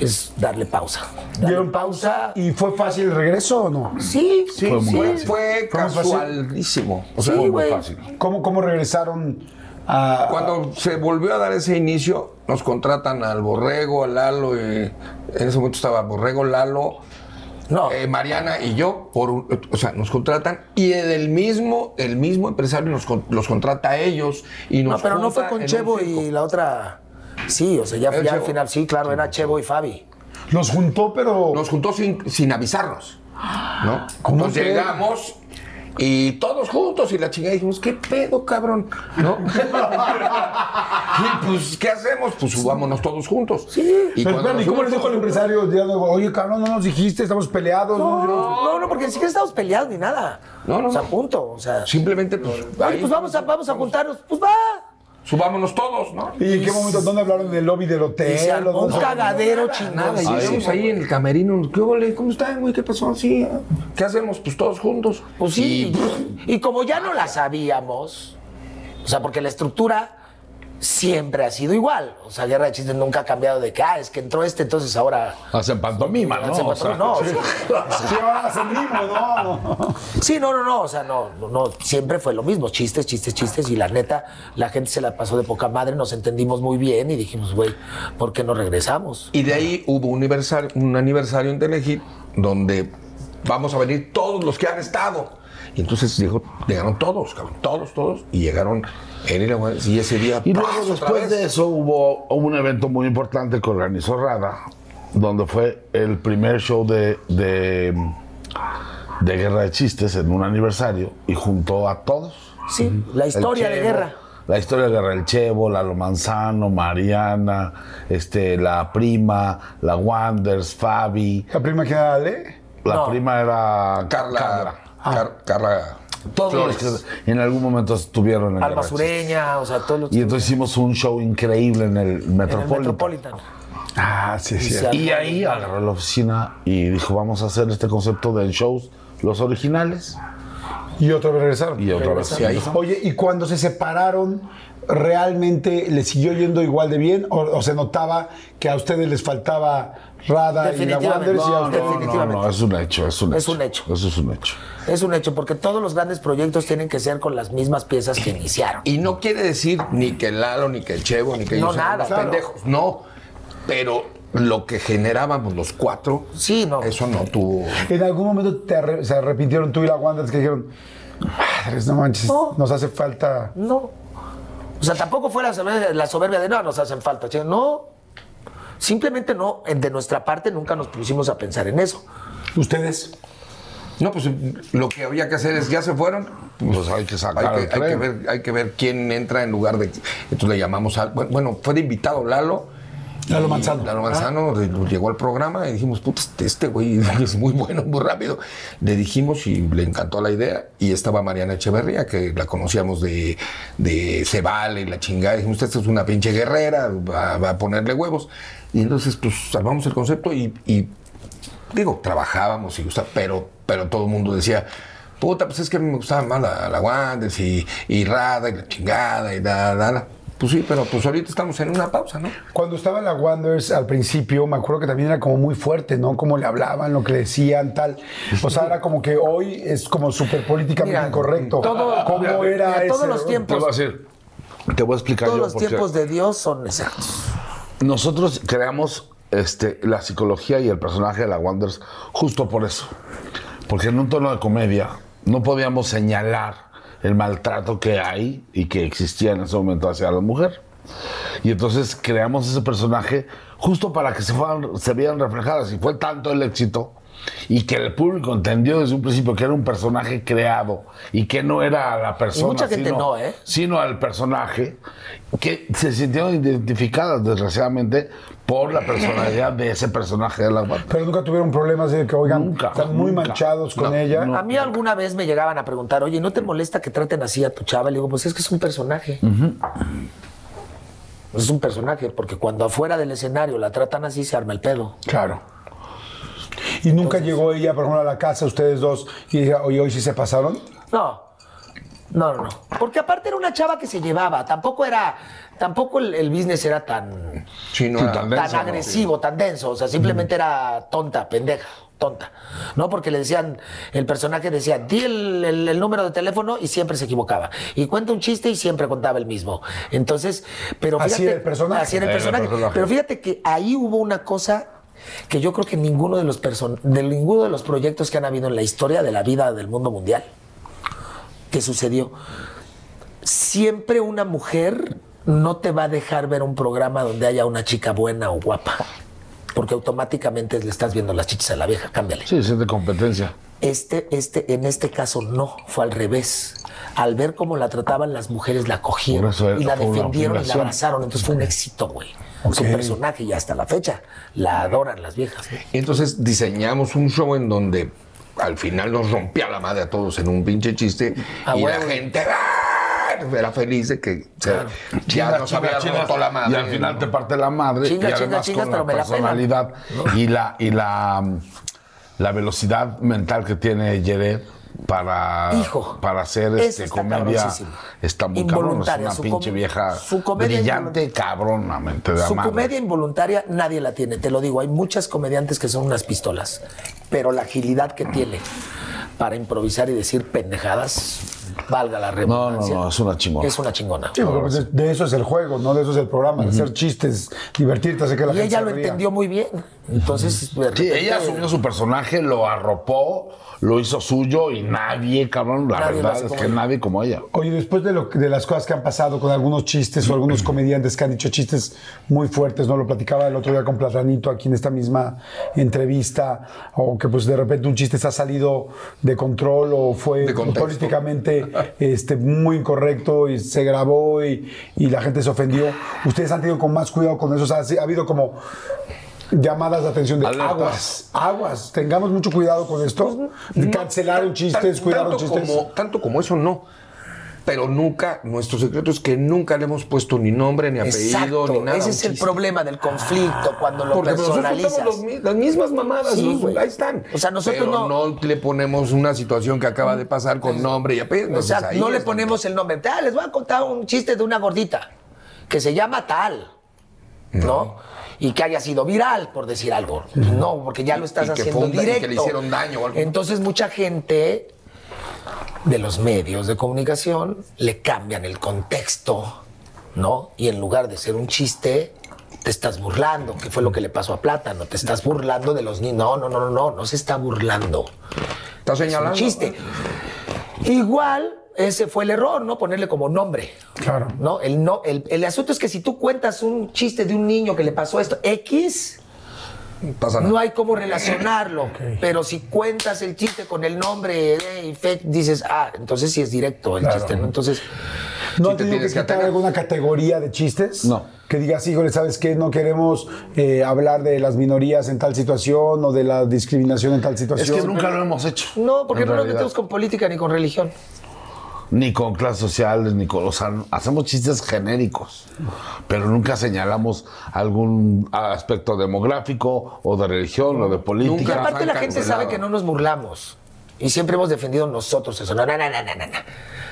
es darle pausa. Darle ¿Dieron pausa y fue fácil el regreso o no? Sí, sí, Fue muy sí. fácil. Fue casualísimo. O sea, Sí, fue muy fácil. ¿Cómo, cómo regresaron a...? Cuando se volvió a dar ese inicio, nos contratan al Borrego, al Lalo, eh, en ese momento estaba Borrego, Lalo, No. eh, Mariana y yo, por un- o sea, nos contratan y el mismo, el mismo empresario nos, los contrata a ellos y nos No, pero no fue con Chevo y la otra. Sí, o sea, ya, El ya al final, sí, claro, era Chevo y Fabi. Los juntó, pero... Nos juntó sin, sin avisarnos, ¿no? ¿Cómo Entonces crees? llegamos y todos juntos y la chingada dijimos, ¿qué pedo, cabrón? ¿No? y pues, ¿qué hacemos? Pues subámonos todos juntos. Sí. Y Pero, cuando nos ¿cómo le dijo el empresario? Diciendo, Oye, cabrón, no nos dijiste, estamos peleados. no nos dijimos". No, no, porque ni siquiera estamos peleados ni nada. No, no, O sea, no. punto. O sea, Simplemente, pues, oye, ahí, pues vamos a, vamos a juntarnos. Pues va. Subámonos todos, ¿no? ¿Y en qué momento? ¿Dónde hablaron en el lobby del hotel? Y se armó ¿O un cagadero chingón. y llegamos ahí en el camerino. ¿Qué ole? ¿Cómo están, güey? ¿Qué pasó? Sí. ¿Qué hacemos? Pues todos juntos. Pues sí. Y, como ya no la sabíamos, o sea, porque la estructura siempre ha sido igual. O sea, Guerra de Chistes nunca ha cambiado de que, ah, es que entró este, entonces ahora. Hacen pantomima, ¿no? Hacen O sea, patrón. No, Sí, ahora mismo, no. Sí, no, no, no, o sea, no, no, no, siempre fue lo mismo, chistes, chistes, chistes, y la neta, la gente se la pasó de poca madre, nos entendimos muy bien y dijimos, güey, ¿por qué no regresamos? Y de ahí hubo un aniversario, un aniversario en Telehit donde vamos a venir todos los que han estado. Y entonces llegó, llegaron todos, cabrón, todos, todos. Y llegaron él y la güey, y ese día. Y luego después de eso hubo, hubo un evento muy importante que organizó Rada, donde fue el primer show de, de, de Guerra de Chistes en un aniversario y juntó a todos. Sí, la El historia de guerra. La historia de Guerra, el Chevo, Lalo Manzano, Mariana, este, la prima, la Wanders, Fabi. ¿La prima que era Ale? La No. prima era Carla. Car- Carla. Todos los que en algún momento estuvieron en Alma Sureña, o sea, todos los. Y entonces hicimos un show increíble en el en el Metropolitan. Metropolitan. Ah, sí, sí. Y ahí agarró la oficina y dijo, vamos a hacer este concepto de shows, los originales. Y otra vez regresaron. Y otra vez. Sí, ahí. Oye, ¿y cuando se separaron, realmente les siguió yendo igual de bien? ¿O, o se notaba que a ustedes les faltaba Rada y la Definitivamente. Wanderers? y a No, No, no, es un hecho, es un Es hecho. un hecho. Eso es un hecho. Es un hecho, porque todos los grandes proyectos tienen que ser con las mismas piezas que iniciaron. Y no quiere decir ni que Lalo, ni que el Chevo, ni que No, sean nada, claro. pendejos. No. Pero lo que generábamos los cuatro, Sí, no. eso no tuvo. ¿En algún momento te arre- se arrepintieron tú y la Wanderers que dijeron, madres, no manches, No. nos hace falta... No. O sea, tampoco fue la soberbia, la soberbia de no, nos hacen falta. che". No. Simplemente no, de nuestra parte nunca nos pusimos a pensar en eso. ¿Ustedes? No, pues lo que había que hacer es, ya se fueron. Pues hay que sacar hay que, hay que tren. ver, hay que ver quién entra en lugar de. Entonces le llamamos al. Bueno, fue de invitado Lalo. Lalo Manzano. Lalo Manzano de- llegó al programa y dijimos, puta, este- este güey es muy bueno, muy rápido. Le dijimos y le encantó la idea. Y estaba Mariana Echeverría, que la conocíamos de, de Se Vale y la chingada. Dijimos, esta es una pinche guerrera, va, va a ponerle huevos. Y entonces, pues, salvamos el concepto y, y digo, trabajábamos y gustaba, pero, pero todo el mundo decía, puta, pues es que me gustaba más la, la Wanderers y, y Rada y la chingada y da, da, da. Pues sí, pero pues ahorita estamos en una pausa, ¿no? Cuando estaba en la Wanderers al principio, me acuerdo que también era como muy fuerte, ¿no? Cómo le hablaban, lo que le decían, tal. O sea, era como que hoy es como súper políticamente incorrecto. todo- ¿Cómo mira, era mira, todos ese- los tiempos- Te voy a decir, te voy a explicar Todos yo los tiempos de Dios son exactos. Nosotros creamos este, la psicología y el personaje de la Wanderers justo por eso. Porque en un tono de comedia no podíamos señalar el maltrato que hay y que existía en ese momento hacia la mujer. Y entonces creamos ese personaje justo para que se, fueran, se vieran reflejadas. Y fue tanto el éxito y que el público entendió desde un principio que era un personaje creado y que no era la persona, mucha gente sino, no, ¿eh? sino al personaje, que se sintieron identificadas, desgraciadamente, por la personalidad de ese personaje de la banda. Pero nunca tuvieron problemas de que, oigan, Nunca, están muy nunca. manchados con No, ella. no. A mí alguna vez me llegaban a preguntar, oye, ¿no te molesta que traten así a tu chava? Le digo, pues es que es un personaje. Es un personaje, porque cuando afuera del escenario la tratan así, se arma el pedo. Claro. Y nunca llegó ella, por ejemplo, a la casa, ustedes dos, y diga, oye, hoy sí se pasaron. No, no, no, no. Porque aparte era una chava que se llevaba, tampoco era, tampoco el, el business era tan, Sí, no era- tan tan denso, ¿no? agresivo, tan denso. O sea, simplemente era tonta, pendeja, tonta. ¿No? Porque le decían, el personaje decía, di el, el- el número de teléfono y siempre se equivocaba. Y cuenta un chiste y siempre contaba el mismo. Entonces, pero Así fíjate. era el personaje. Así era el Era personaje. Pero fíjate que ahí hubo una cosa que yo creo que ninguno de los person- de ninguno de los proyectos que han habido en la historia de la vida del mundo mundial que sucedió. Siempre una mujer no te va a dejar ver un programa donde haya una chica buena o guapa. Porque automáticamente le estás viendo las chichas a la vieja, cámbiale. Sí, es de competencia. Este, este, en este caso no, fue al revés. Al ver cómo la trataban las mujeres, la cogieron y la defendieron y la abrazaron. Entonces fue un éxito, güey. Su personaje y hasta la fecha la adoran las viejas. ¿eh? Entonces diseñamos un show en donde al final nos rompía la madre a todos en un pinche chiste y la gente ¡ah! era feliz de que se- ya nos había roto la madre. Y al final te parte la madre. Chinga, y chinga, además chingas, con pero la me la personalidad y la y la, mm, la velocidad mental que tiene Jared para, Hijo, para hacer este, está comedia está muy cabrón. Es una su pinche vieja su brillante, involun- cabronamente de Su madre. comedia involuntaria nadie la tiene, te lo digo. Hay muchas comediantes que son unas pistolas, pero la agilidad que tiene para improvisar y decir pendejadas, valga la No, no, redundancia. no, es una chingona. Es una chingona. Sí, porque pues, de, de eso es el juego, ¿no? De eso es el programa, de hacer chistes, divertirte, hacer que la Y gente ella se lo ría. entendió muy bien. Entonces, de Sí, repente- ella asumió su personaje, lo arropó, lo hizo suyo y nadie, cabrón, la Nadie verdad es que ella. nadie como ella. Oye, después de, lo, de las cosas que han pasado con algunos chistes o algunos comediantes que han dicho chistes muy fuertes, ¿no? Lo platicaba el otro día con Platanito aquí en esta misma entrevista, o que pues de repente un chiste se ha salido de control o fue políticamente este, muy incorrecto y se grabó y, y la gente se ofendió. ¿Ustedes han tenido con más cuidado con eso? O sea, sí, ha habido como llamadas de atención de Alertas. aguas, aguas. Tengamos mucho cuidado con esto. De cancelaron chistes, cuidaron tanto chistes. Como, tanto como eso, no. Pero nunca, nuestro secreto es que nunca le hemos puesto ni nombre, ni apellido, Exacto, ni nada. ese es el problema del conflicto cuando lo Porque personalizas. los las mismas mamadas, Sí, los- ahí están. O sea, nosotros Pero no- no le ponemos una situación que acaba de pasar con nombre y apellido. O sea, no le ponemos el nombre. Ah, les voy a contar un chiste de una gordita que se llama tal, ¿no? Y que haya sido viral, por decir algo. No, porque ya lo estás Y que haciendo fue un da- y que directo. le hicieron daño o algo. Entonces mucha gente de los medios de comunicación le cambian el contexto, ¿no? Y en lugar de ser un chiste, te estás burlando, que fue lo que le pasó a Plátano. Te estás burlando de los niños. No, no, no, no, no, no se está burlando. Está señalando. Es un chiste. Igual, ese fue el error, ¿no? Ponerle como nombre. Claro. ¿No? El, no el, el asunto es que si tú cuentas un chiste de un niño que le pasó esto, X, Pasa nada. no hay cómo relacionarlo. Pero si cuentas el chiste con el nombre y fe, dices, ah, entonces sí es directo el chiste, ¿no? Entonces, ¿No han te tenido que tienes que quitar alguna categoría de chistes? No. Que digas, híjole, ¿sabes qué? No queremos eh, hablar de las minorías en tal situación o de la discriminación en tal Es situación. que nunca lo hemos hecho. no, porque no nos realidad. metemos con política ni con religión. Ni con clases sociales, ni con. O sea, hacemos chistes genéricos, pero nunca señalamos algún aspecto demográfico o de religión o de política. Nunca. aparte la gente sabe que no nos burlamos. Y siempre hemos defendido nosotros eso. No, no, no, no, no, no, no.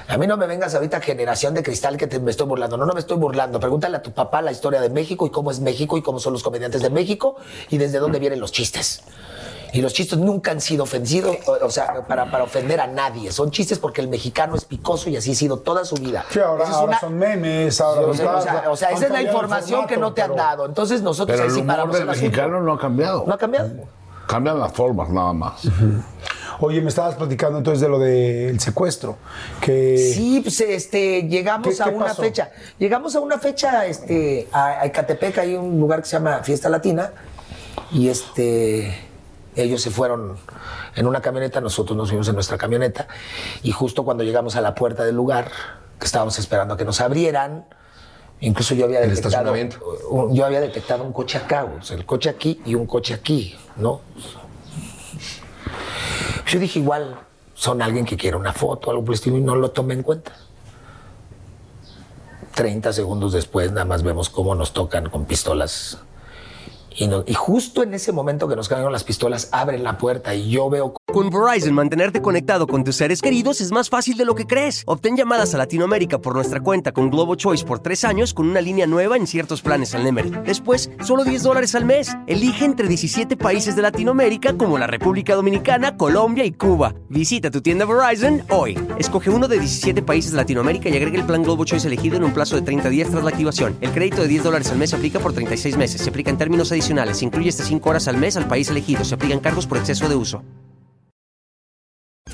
A mí no me vengas ahorita generación de cristal que te- me estoy burlando. No, no me estoy burlando. Pregúntale a tu papá la historia de México y cómo es México y cómo son los comediantes de México y desde dónde vienen los chistes. Y los chistes nunca han sido ofendidos, o, o sea, para, para ofender a nadie. Son chistes porque el mexicano es picoso y así ha sido toda su vida. Sí, ahora, Esa es ahora una- son memes, ahora o sea, o sea, o sea, esa es la información que no te han dado. Entonces nosotros Pero ahí el sí humor paramos del mexicano no ha cambiado. No ha cambiado. Cambian las formas nada más. Oye, me estabas platicando entonces de lo del secuestro. Que Sí, pues este, llegamos ¿Qué- a qué una pasó? fecha. Llegamos a una fecha, este, a, a Ecatepec, hay un lugar que se llama Fiesta Latina. Y este, ellos se fueron en una camioneta, nosotros nos fuimos en nuestra camioneta. Y justo cuando llegamos a la puerta del lugar, que estábamos esperando a que nos abrieran, incluso yo había detectado. un- Yo había detectado un coche acá, o sea, el coche aquí y un coche aquí, ¿no? Yo dije, igual son alguien que quiere una foto, algo por el estilo, y no lo tomé en cuenta. 30 segundos después, nada más vemos cómo nos tocan con pistolas. Y, justo en ese momento que nos caen las pistolas, abren la puerta y yo veo Con Verizon, mantenerte conectado con tus seres queridos es más fácil de lo que crees. Obtén llamadas a Latinoamérica por nuestra cuenta con Globo Choice por tres años con una línea nueva en ciertos planes al Nemery. Después, solo 10 dólares al mes. Elige entre 17 países de Latinoamérica como la República Dominicana, Colombia y Cuba. Visita tu tienda Verizon hoy. Escoge uno de 17 países de Latinoamérica y agrega el plan Globo Choice elegido en un plazo de 30 días tras la activación. El crédito de 10 dólares al mes se aplica por 36 meses. Se aplica en términos adicionales. Se incluye hasta 5 horas al mes al país elegido. Se aplican cargos por exceso de uso.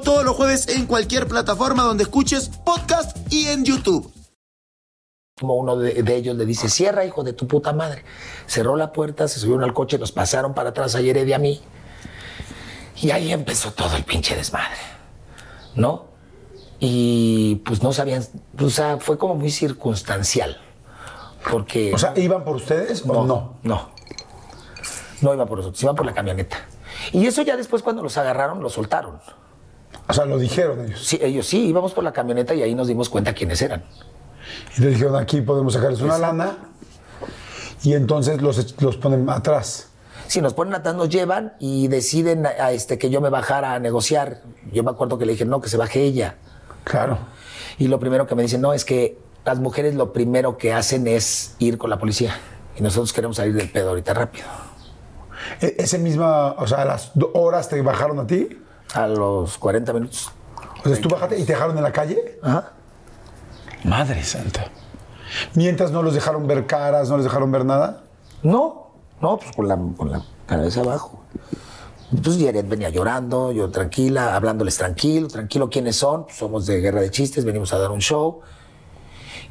todos los jueves en cualquier plataforma donde escuches podcast y en YouTube. como uno de, de ellos le dice, cierra, hijo de tu puta madre. Cerró la puerta, se subieron al coche, nos pasaron para atrás a Yered y a mí. Y ahí empezó todo el pinche desmadre, ¿no? Y pues no sabían, o sea, fue como muy circunstancial. Porque... O sea, ¿iban por ustedes o no? No. No iba por nosotros, iba por la camioneta. Y eso ya después cuando los agarraron, los soltaron. O sea, lo dijeron ellos. Sí, ellos sí, íbamos por la camioneta y ahí nos dimos cuenta quiénes eran. Y te dijeron, aquí podemos sacarles una lana. Y entonces los, los ponen atrás. Si nos ponen atrás, nos llevan y deciden a, a este, que yo me bajara a negociar. Yo me acuerdo que le dije, no, que se baje ella. Claro. Y lo primero que me dicen, no, es que las mujeres lo primero que hacen es ir con la policía. Y nosotros queremos salir del pedo ahorita rápido. E- ese misma, o sea, a las horas te bajaron a ti. A los 40 minutos. O sea, tú bajaste y te dejaron en la calle. Ajá. Madre santa. Mientras no los dejaron ver caras, no les dejaron ver nada. No, No, pues con la, con la cabeza abajo. Entonces Jared venía llorando, yo tranquila, hablándoles tranquilo, tranquilo, ¿quiénes son? Pues somos de Guerra de Chistes, venimos a dar un show.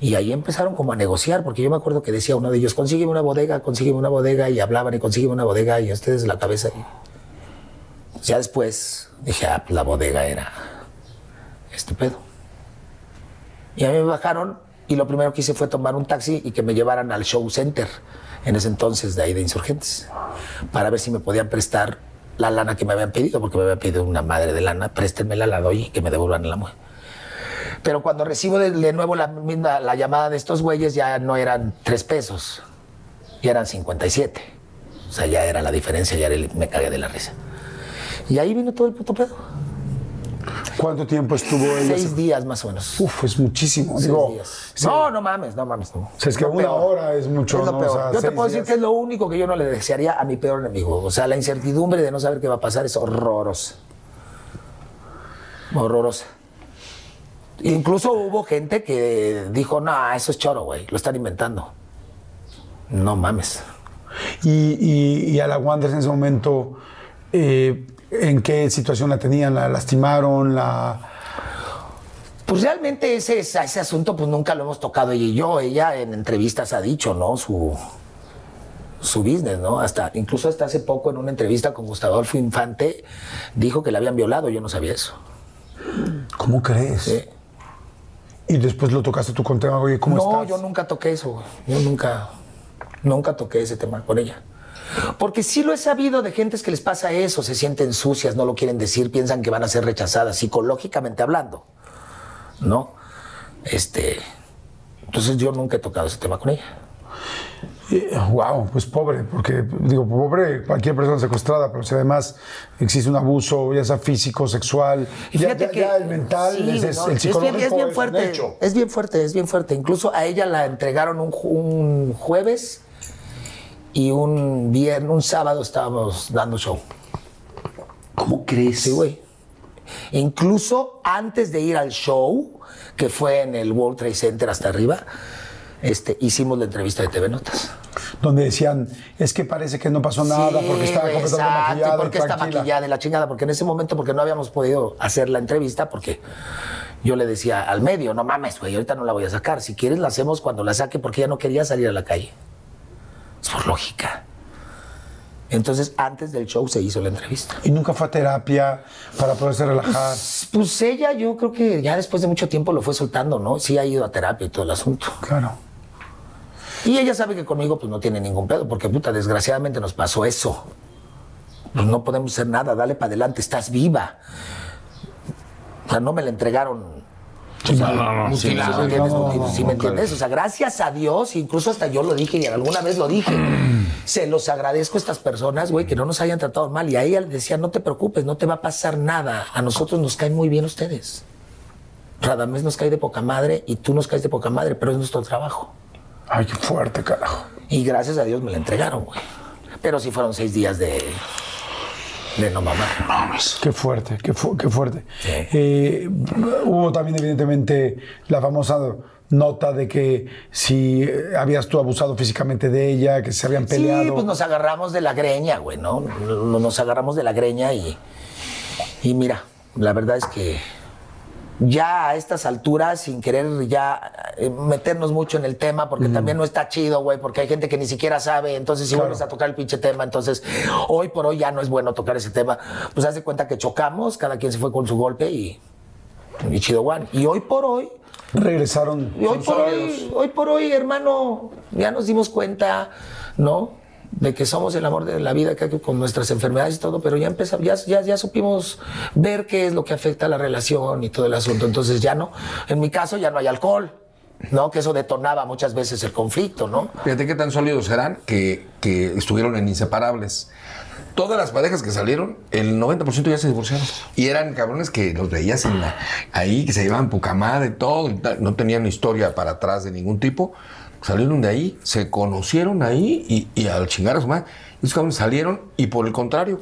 Y ahí empezaron como a negociar, porque yo me acuerdo que decía uno de ellos, consígueme una bodega, consígueme una bodega, y hablaban y consígueme una bodega, y ustedes la cabeza. Y ya después dije, ah, pues la bodega era pedo. Y a mí me bajaron, y lo primero que hice fue tomar un taxi y que me llevaran al show center, en ese entonces de ahí de Insurgentes, para ver si me podían prestar la lana que me habían pedido, porque me habían pedido una madre de lana, préstenmela, la doy y que me devuelvan la mujer. Pero cuando recibo de, nuevo la, llamada de estos güeyes, ya no eran tres pesos, ya eran 57. O sea, ya era la diferencia, ya me cagué de la risa. Y ahí vino todo el puto pedo. ¿Cuánto tiempo estuvo ella? Seis días más o menos. Uf, es muchísimo. Seis Digo, días. sí. No, no mames, no mames. No. sea, es que una hora es mucho, Es lo ¿no? O sea, yo te puedo decir que es lo único que yo no le desearía a mi peor enemigo. O sea, la incertidumbre de no saber qué va a pasar es horrorosa. Horrorosa. Incluso hubo gente que dijo, no, eso es choro, güey, lo están inventando. No mames. Y, y- y a la Wanderers en ese momento, eh, ¿en qué situación la tenían? ¿La lastimaron? ¿La...? Pues realmente ese, ese asunto pues nunca lo hemos tocado ella y yo. Ella en entrevistas ha dicho, ¿no? Su, su business, ¿no? Hasta, incluso hasta hace poco en una entrevista con Gustavo Adolfo Infante dijo que la habían violado. Yo no sabía eso. ¿Cómo crees? Sí. Y después lo tocaste tú con tema, oye, ¿cómo no, estás? yo nunca toqué eso. Yo nunca, nunca toqué ese tema con ella. Porque sí lo he sabido de gentes que les pasa eso, se sienten sucias, no lo quieren decir, piensan que van a ser rechazadas, psicológicamente hablando. ¿No? Este. Entonces yo nunca he tocado ese tema con ella. wow, pues pobre, porque digo, pobre cualquier persona secuestrada, pero si además existe un abuso, ya sea físico, sexual, Y ya, fíjate ya- que ya el mental, sí, es, es- ¿no? el Es bien- psicológico es bien, un fuerte, hecho. es bien fuerte, es bien fuerte. Incluso a ella la entregaron un, un jueves y un viernes, un sábado estábamos dando show. ¿Cómo crees? Sí, güey. Incluso antes de ir al show, que fue en el World Trade Center hasta arriba, este, hicimos la entrevista de TV Notas. Donde decían, es que parece que no pasó nada porque estaba completamente exacto, maquillada. porque y está maquillada de la chingada, porque en ese momento, porque no habíamos podido hacer la entrevista, porque yo le decía al medio, no mames, güey, ahorita no la voy a sacar. Si quieres, la hacemos cuando la saque, porque ella no quería salir a la calle. Por lógica. Entonces, antes del show se hizo la entrevista. Y nunca fue a terapia para poderse relajar. Pues ella, yo creo que ya después de mucho tiempo lo fue soltando, ¿no? Sí ha ido a terapia y todo el asunto. Claro. Y ella sabe que conmigo pues no tiene ningún pedo, porque puta, desgraciadamente nos pasó eso. Pues no podemos hacer nada, dale para adelante, estás viva. O sea, no me la entregaron. ¿Sí me entiendes? O sea, gracias a Dios, incluso hasta yo lo dije y alguna vez lo dije. Se los agradezco a estas personas, güey, que no nos hayan tratado mal. Y a ella le decía, no te preocupes, no te va a pasar nada. A nosotros nos caen muy bien ustedes. Radamés nos cae de poca madre y tú nos caes de poca madre, pero es nuestro trabajo. Ay, qué fuerte, carajo. Y gracias a Dios me la entregaron, güey. Pero sí fueron seis días de. De no mamar. Qué fuerte, qué, fu- qué fuerte. Eh, hubo también, evidentemente, la famosa nota de que si habías tú abusado físicamente de ella, que se habían peleado. Sí, pues nos agarramos de la greña, güey, ¿no? Nos agarramos de la greña y. Y mira, la verdad es que ya a estas alturas, sin querer ya eh, meternos mucho en el tema, porque también no está chido, güey, porque hay gente que ni siquiera sabe, entonces si vuelves a tocar el pinche tema, entonces hoy por hoy ya no es bueno tocar ese tema. Pues haz de cuenta que chocamos, cada quien se fue con su golpe y. Y chido, Juan. Y hoy por hoy, Regresaron. y hoy por hoy, hoy por hoy, hermano, ya nos dimos cuenta, ¿no? De que somos el amor de la vida, que con nuestras enfermedades y todo, pero ya empezamos, ya, ya, ya supimos ver qué es lo que afecta a la relación y todo el asunto. Entonces ya no, en mi caso ya no hay alcohol, ¿no? Que eso detonaba muchas veces el conflicto, ¿no? Fíjate qué tan sólidos serán que, que estuvieron en inseparables. Todas las parejas que salieron, el 90% ya se divorciaron. Y eran cabrones que los veías en la- ahí, que se llevaban poca madre, todo, no tenían historia para atrás de ningún tipo. Salieron de ahí, se conocieron ahí y, y al chingar a su madre. Esos cabrones salieron y por el contrario,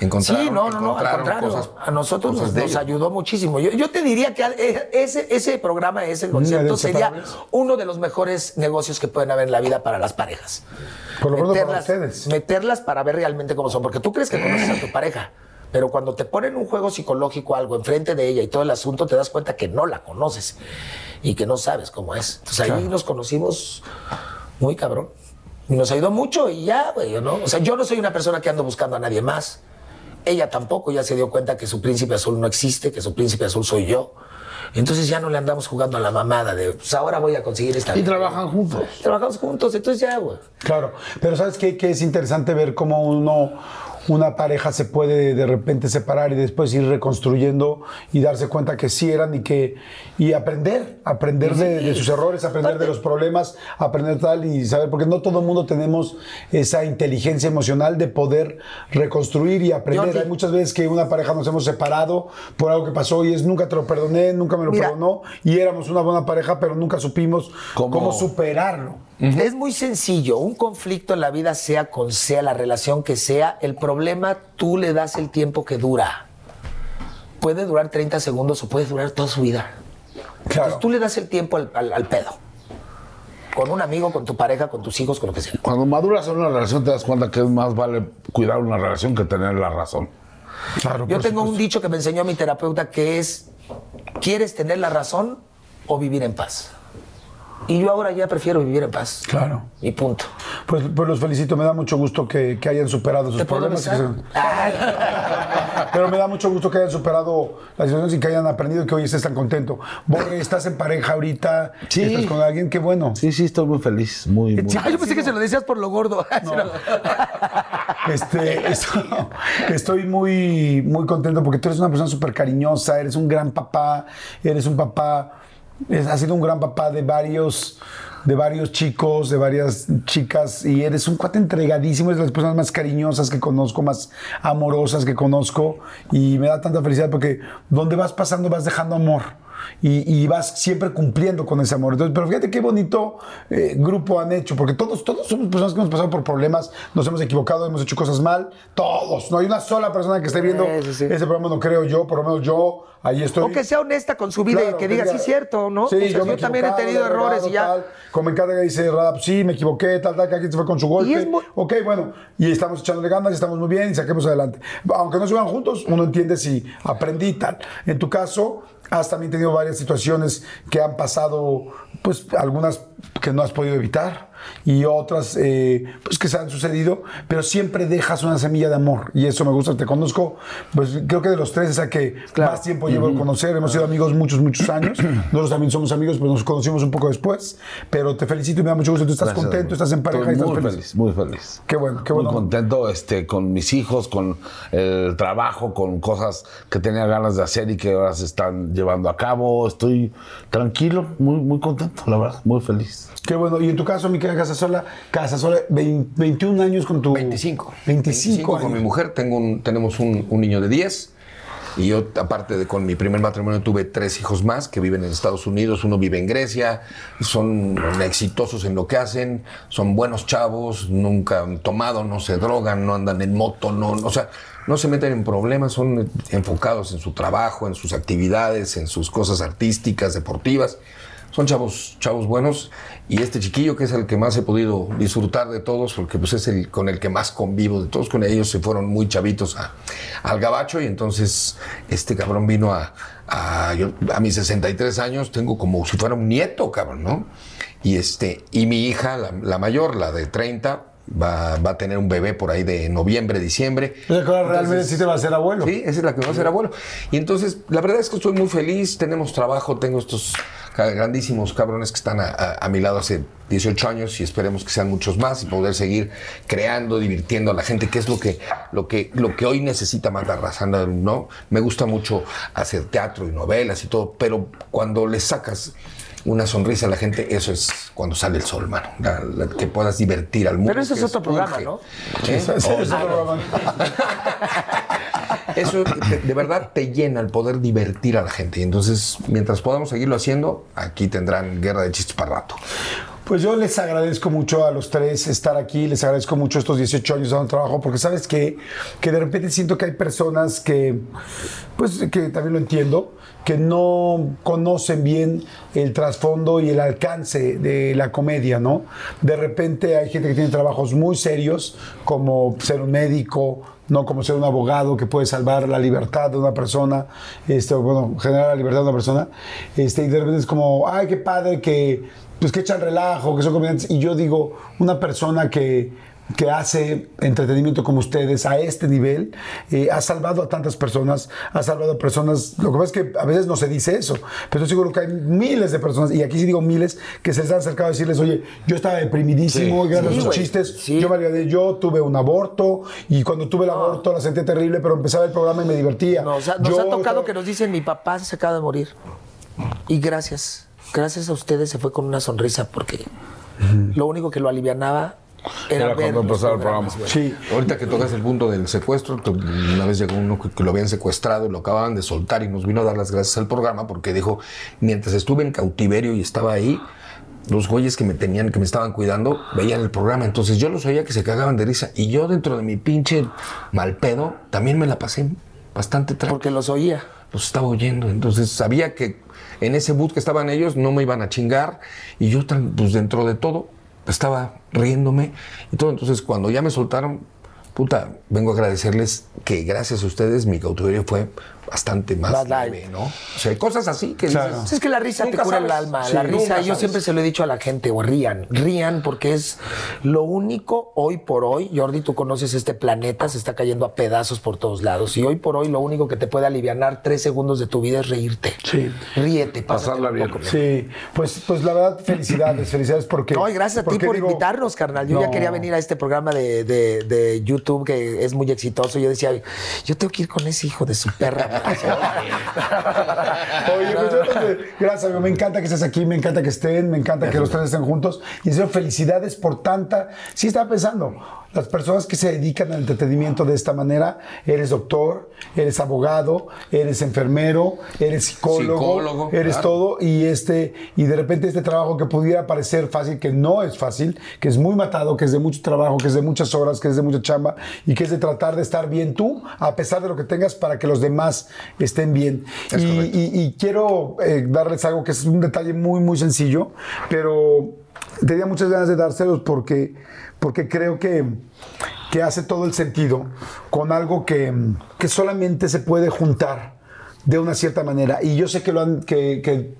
Encontraron, sí, no, no, no, al contrario. cosas- a nosotros cosas nos, ayudó muchísimo. Yo, yo te diría que eh, ese, ese programa, ese concierto sería uno de los mejores negocios que pueden haber en la vida para las parejas. Por lo menos para ustedes. meterlas para ver realmente cómo son. Porque tú crees que conoces a tu pareja. Pero cuando te ponen un juego psicológico, algo enfrente de ella y todo el asunto, te das cuenta que no la conoces y que no sabes cómo es. Entonces ahí nos conocimos muy cabrón. Y nos ayudó mucho y ya, güey, ¿no? O sea, yo no soy una persona que ando buscando a nadie más. Ella tampoco, ya se dio cuenta que su príncipe azul no existe, que su príncipe azul soy yo. Entonces ya no le andamos jugando a la mamada de, pues ahora voy a conseguir esta. Y trabajan juntos. Trabajamos juntos, entonces ya, güey. Claro, pero ¿sabes qué? Que es interesante ver cómo uno, una pareja se puede de repente separar y después ir reconstruyendo y darse cuenta que sí eran y que y aprender, aprender de, de sus errores, aprender de los problemas, aprender tal y saber, porque no todo el mundo tenemos esa inteligencia emocional de poder reconstruir y aprender. Hay muchas veces que una pareja nos hemos separado por algo que pasó y es nunca te lo perdoné, nunca me lo Mira. perdonó y éramos una buena pareja, pero nunca supimos ¿Cómo? cómo superarlo. Es muy sencillo. Un conflicto en la vida, sea con sea la relación que sea, el problema tú le das el tiempo que dura. Puede durar 30 segundos o puede durar toda su vida. Claro. Entonces tú le das el tiempo al, al- al pedo. Con un amigo, con tu pareja, con tus hijos, con lo que sea. Cuando maduras en una relación te das cuenta que es más vale cuidar una relación que tener la razón. Claro, Yo tengo un dicho que me enseñó mi terapeuta que es, ¿quieres tener la razón o vivir en paz? Y yo ahora ya prefiero vivir en paz. Claro. Y punto. Pues, pues los felicito, me da mucho gusto que, que hayan superado sus ¿Te puedo problemas. se- Pero me da mucho gusto que hayan superado las situaciones y que hayan aprendido y que hoy estés tan contento. Borre, estás en pareja ahorita, Sí. estás con alguien, qué bueno. Sí, sí, estoy muy feliz. Muy, muy. Ah, yo pensé que se lo decías por lo gordo. Este, esto- estoy muy, muy contento porque tú eres una persona súper cariñosa, eres un gran papá, eres un papá, es- has sido un gran papá de varios, de varios chicos, de varias chicas y eres un cuate entregadísimo, eres de las personas más cariñosas que conozco, más amorosas que conozco y me da tanta felicidad porque donde vas pasando vas dejando amor. Y, y vas siempre cumpliendo con ese amor. Entonces, pero fíjate qué bonito eh, grupo han hecho, porque todos, todos somos personas que hemos pasado por problemas, nos hemos equivocado, hemos hecho cosas mal, todos. No hay una sola persona que esté viendo Sí, sí, ese programa, no creo yo, por lo menos yo, ahí estoy. O que sea honesta con su vida Claro, y que diga, sí, es cierto, ¿no? Sí, O sea, yo, yo también he tenido errores y ya. Tal. Como me encanta que dice sí, me equivoqué, tal, tal, que alguien se fue con su golpe. Y es muy- Ok, bueno, y estamos echándole ganas y estamos muy bien y saquemos adelante. Aunque no se vean juntos, uno entiende si aprendí tal. En tu caso, has también tenido varias situaciones que han pasado, pues algunas que no has podido evitar y otras eh, pues que se han sucedido, pero siempre dejas una semilla de amor y eso me gusta, te conozco, pues creo que de los tres es a que más tiempo llevo de conocer, hemos sido amigos muchos, muchos años, nosotros también somos amigos, pero nos conocimos un poco después, pero te felicito y me da mucho gusto, tú estás Gracias, contento, estás en pareja y Estoy estás muy feliz. feliz, muy feliz. Qué bueno, qué Muy bueno. contento este, con mis hijos, con el trabajo, con cosas que tenía ganas de hacer y que ahora se están llevando a cabo. Estoy tranquilo, muy, muy contento, la verdad, muy feliz. Qué bueno. Y en tu caso, mi querida Casasola, Casasola, 20 21 años con tu... 25. 25 con mi mujer. Tengo un- tenemos un, un niño de 10. Y yo, aparte de con mi primer matrimonio, tuve tres hijos más que viven en Estados Unidos. Uno vive en Grecia. Son exitosos en lo que hacen. Son buenos chavos. Nunca han tomado, no se drogan, no andan en moto. No, o sea, no se meten en problemas. Son enfocados en su trabajo, en sus actividades, en sus cosas artísticas, deportivas. Son chavos, chavos buenos. Y este chiquillo, que es el que más he podido disfrutar de todos, porque pues es el con el que más convivo de todos, con ellos se fueron muy chavitos a- al gabacho y entonces este cabrón vino a, a, yo- a mis 63 años, tengo como si fuera un nieto, cabrón, ¿no? Y, este, y mi hija, la, la mayor, la de 30, va, va a tener un bebé por ahí de noviembre, diciembre. Realmente Entonces- sí te va a ser abuelo. Sí, esa es la que va a ser abuelo. Y entonces, la verdad es que estoy muy feliz, tenemos trabajo, tengo estos grandísimos cabrones que están a, a- a mi lado hace 18 años y esperemos que sean muchos más y poder seguir creando, divirtiendo a la gente, que es lo que, lo que, lo que hoy necesita Marta Razanda, ¿no? Me gusta mucho hacer teatro y novelas y todo, pero cuando le sacas una sonrisa a la gente, eso es cuando sale el sol, mano. La- la- que puedas divertir al mundo. Pero eso es otro programa. ¿no? ¿Eh? Ese es otro programa. Eso de, verdad te llena el poder divertir a la gente. Y entonces, mientras podamos seguirlo haciendo, aquí tendrán guerra de chistes para rato. Pues yo les agradezco mucho a los tres estar aquí, les agradezco mucho estos 18 años dando trabajo, porque sabes qué? que de repente siento que hay personas que, pues que también lo entiendo, que no conocen bien el trasfondo y el alcance de la comedia, ¿no? De repente hay gente que tiene trabajos muy serios, como ser un médico, no como ser un abogado que puede salvar la libertad de una persona, este, bueno, generar la libertad de una persona, este, y de repente es como, ay, qué padre que, pues que echan relajo, que son comediantes, y yo digo, una persona que que hace entretenimiento como ustedes a este nivel, eh, ha salvado a tantas personas, ha salvado a personas, lo que pasa es que a veces no se dice eso, pero estoy seguro que hay miles de personas, y aquí sí digo miles, que se les han acercado a decirles, oye, yo estaba deprimidísimo, y gracias Sí, a sus chistes, Sí. yo me yo tuve un aborto, y cuando tuve el aborto la sentí terrible, pero empezaba el programa y me divertía. No, o sea, nos Yo ha tocado estaba- que nos dicen, mi papá se acaba de morir. Y gracias, gracias a ustedes se fue con una sonrisa porque lo único que lo alivianaba era, Era cuando empezaba el programa. güey. Sí, Ahorita que tocas el punto del secuestro, una vez llegó uno que, que lo habían secuestrado y lo acababan de soltar y nos vino a dar las gracias al programa porque dijo, mientras estuve en cautiverio y estaba ahí, los güeyes que me tenían, que me estaban cuidando, veían el programa. Entonces yo los oía que se cagaban de risa y yo dentro de mi pinche mal pedo también me la pasé bastante tranquilo. Porque los oía. los estaba oyendo. Entonces sabía que en ese boot que estaban ellos no me iban a chingar y yo tan- pues dentro de todo estaba riéndome y todo. Entonces cuando ya me soltaron, puta, vengo a agradecerles que gracias a ustedes mi cautiverio fue bastante más Más leve, ¿no? O sea, hay cosas así que Claro. dices, es que la risa te cura el alma. Sí, la risa, yo sabes. siempre se lo he dicho a la gente, o rían, rían porque es lo único hoy por hoy. Jordi, tú conoces este planeta, se está cayendo a pedazos por todos lados. Y hoy por hoy lo único que te puede aliviar tres segundos de tu vida es reírte. Sí. Ríete, Pasarla bien. poco. sí, pues, pues la verdad, felicidades, felicidades porque... No, y gracias a ti por digo, invitarnos, carnal. Yo ya quería venir a este programa de, de- de YouTube que es muy exitoso. Yo decía, yo tengo que ir con ese hijo de su perra. Oye, pues gracias, amigo. Me encanta que estés aquí, me encanta que estén, me encanta que los tres estén juntos. Y serio, felicidades por tanta. Sí, estaba pensando, las personas que se dedican al entretenimiento de esta manera, eres doctor, eres abogado, eres enfermero, eres psicólogo, Psicólogo, eres claro. todo. Y este, y de repente este trabajo que pudiera parecer fácil, que no es fácil, que es muy matado, que es de mucho trabajo, que es de muchas horas, que es de mucha chamba, y que es de tratar de estar bien tú, a pesar de lo que tengas, para que los demás estén bien. Y- y quiero eh, darles algo que es un detalle muy, muy sencillo, pero tenía muchas ganas de dárselos porque, porque creo que, que hace todo el sentido con algo que, que solamente se puede juntar de una cierta manera. Y yo sé que, lo han, que, que,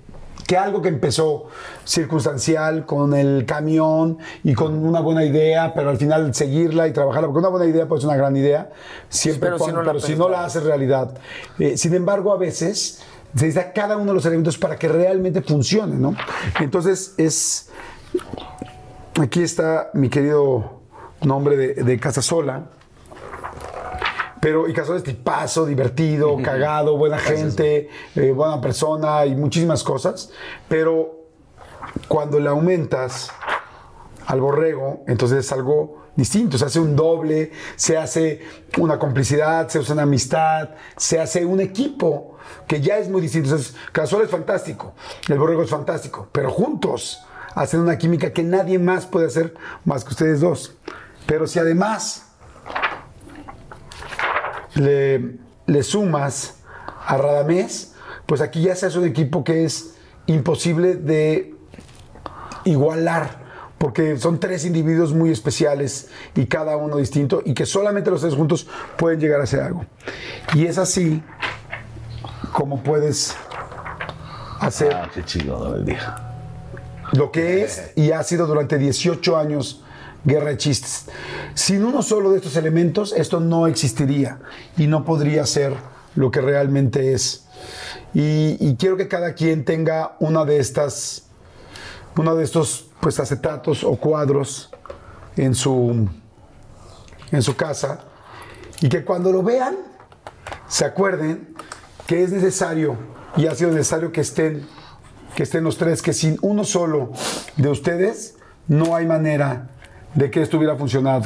que algo que empezó circunstancial con el camión y con una buena idea, pero al final seguirla y trabajarla, porque una buena idea puede ser una gran idea, siempre Pero si cuando- no la pero si no la haces realidad. Eh, sin embargo, a veces se necesita cada uno de los elementos para que realmente funcione, ¿no? Entonces es... Aquí está mi querido nombre de, de Casasola. Pero y Casasola es tipazo, divertido, cagado, buena gente, eh, buena persona y muchísimas cosas. Pero cuando le aumentas al borrego, entonces es algo distinto, se hace un doble, se hace una complicidad, se hace una amistad, se hace un equipo que ya es muy distinto. Entonces, Casual es fantástico, el borrego es fantástico, pero juntos hacen una química que nadie más puede hacer más que ustedes dos. Pero si además le, le sumas a Radamés, pues aquí ya se hace un equipo que es imposible de igualar, porque son tres individuos muy especiales y cada uno distinto, y que solamente los tres juntos pueden llegar a hacer algo. Y es así como puedes hacer Ah, qué chido, día. Lo que es y ha sido durante 18 años Guerra de Chistes. Sin uno solo de estos elementos, esto no existiría y no podría ser lo que realmente es. Y, y quiero que cada quien tenga una de estas, uno de estos pues acetatos o cuadros en su, en su casa y que cuando lo vean se acuerden que es necesario y ha sido necesario que estén que estén los tres, que sin uno solo de ustedes no hay manera de que esto hubiera funcionado.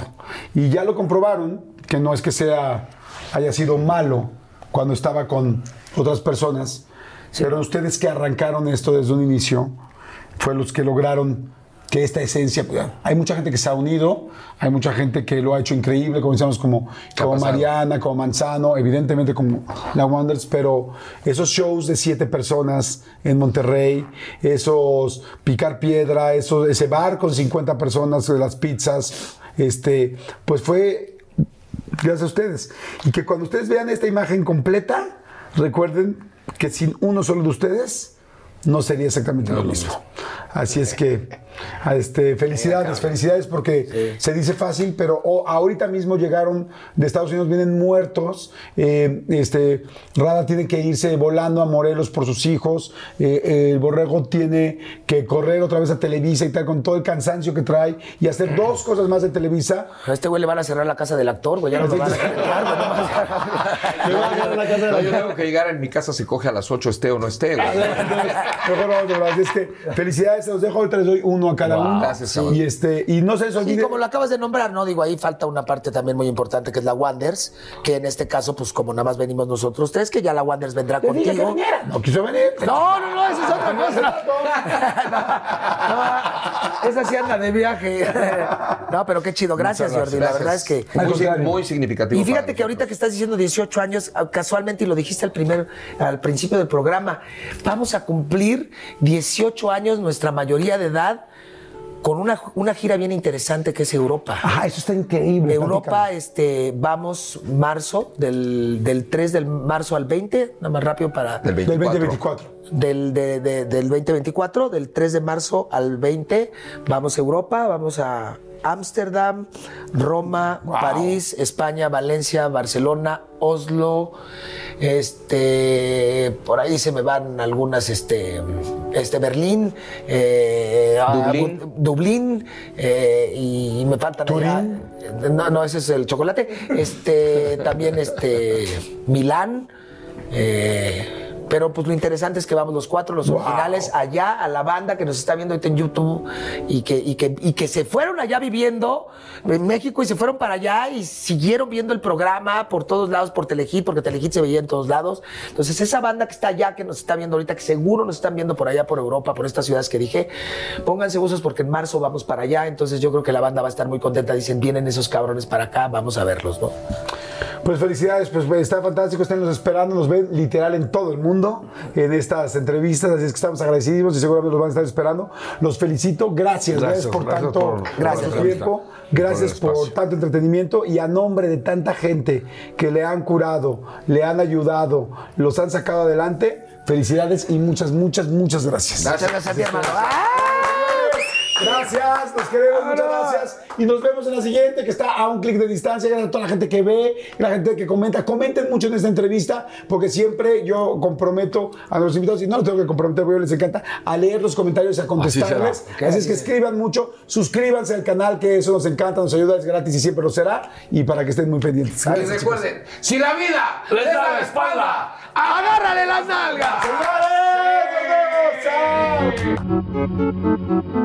Y ya lo comprobaron, que no es que sea haya sido malo cuando estaba con otras personas, pero ustedes que arrancaron esto desde un inicio, fue los que lograron que esta esencia, pues, hay mucha gente que se ha unido, hay mucha gente que lo ha hecho increíble, como decíamos, como, como? Mariana, como Manzano, evidentemente como la Wonders, pero esos shows de siete personas en Monterrey, esos picar piedra, eso, ese bar con 50 personas, las pizzas, este, pues fue gracias a ustedes. Y que cuando ustedes vean esta imagen completa, recuerden que sin uno solo de ustedes no sería exactamente lo mismo. Así es que, este, felicidades, felicidades porque se dice fácil, pero oh, ahorita mismo llegaron de Estados Unidos, vienen muertos. eh, este, Rada tiene que irse volando a Morelos por sus hijos. eh, el Borrego tiene que correr otra vez a Televisa y tal, con todo el cansancio que trae y hacer dos cosas más de Televisa. A este güey le van a cerrar la casa del actor, güey. Ya no lo van a no No, la yo tengo que llegar en mi casa se coge a las 8, esté o no esté, güey. Mejor vamos, de verdad. Es que felicidades, se los dejo. Ahorita les doy uno a cada uno. Gracias, y, este, y no se les Sí, olvide. como lo acabas de nombrar, ¿no? Digo, ahí falta una parte también muy importante que es la Wonders, que en este caso, pues como nada más venimos nosotros tres, que ya la Wonders vendrá Te dije que contigo. viniera. No quiso venir. No, no, no, esa es otra cosa. No, esa sí anda de viaje. No, pero qué chido. Gracias, Jordi. La verdad es que. Muy, muy significativo. Y fíjate que ahorita que estás diciendo 18 años, ah, casualmente, y lo dijiste al primer, al principio del programa, vamos a cumplir 18 años, nuestra mayoría de edad, con una, una gira bien interesante que es Europa. Ah, eso está increíble. Europa, este, vamos marzo, del, del 3 del marzo al 20, nada más rápido para... Del Del 24. 2024. Del, de- de- del 2024, del 3 de marzo al 20, vamos a Europa, vamos a Ámsterdam, Roma, París, España, Valencia, Barcelona, Oslo, este, por ahí se me van algunas, este, este Berlín, eh, Dublín. Abu- Dublín, eh, y me faltan allá- no, no, ese es el chocolate, este, también este, Milán, eh, pero pues lo interesante es que vamos los cuatro, los originales, allá a la banda que nos está viendo ahorita en YouTube y que, y que, y que se fueron allá viviendo en México y se fueron para allá y siguieron viendo el programa por todos lados, por Telehit, porque Telehit se veía en todos lados. Entonces esa banda que está allá, que nos está viendo ahorita, que seguro nos están viendo por allá, por Europa, por estas ciudades que dije, pónganse usos porque en marzo vamos para allá, entonces yo creo que la banda va a estar muy contenta. Dicen, vienen esos cabrones para acá, vamos a verlos, ¿no? Pues felicidades, pues está fantástico, estén los esperando, nos ven literal en todo el mundo en estas entrevistas, así es que estamos agradecidos y seguramente los van a estar esperando. Los felicito, gracias, gracias, Gracias, por gracias tanto por- gracias por tiempo, gracias Por tanto entretenimiento y a nombre de tanta gente que le han curado, le han ayudado, los han sacado adelante, felicidades y muchas, muchas, muchas gracias. Muchas gracias a ti, hermano. Gracias, nos queremos, muchas gracias. Y nos vemos en la siguiente, que está a un clic de distancia. Gracias a toda la gente que ve, la gente que comenta. Comenten mucho en esta entrevista, porque siempre yo comprometo a los invitados, y no los tengo que comprometer, porque les encanta, a leer los comentarios y a contestarles. Así, es que escriban mucho, suscríbanse al canal, que eso nos encanta, nos ayuda, es gratis y siempre lo será. Y para que estén muy pendientes. Y chicos. recuerden, si la vida les da la espalda, agárrale las nalgas. ¡Señores! ¡Nos vemos! ¡Chao!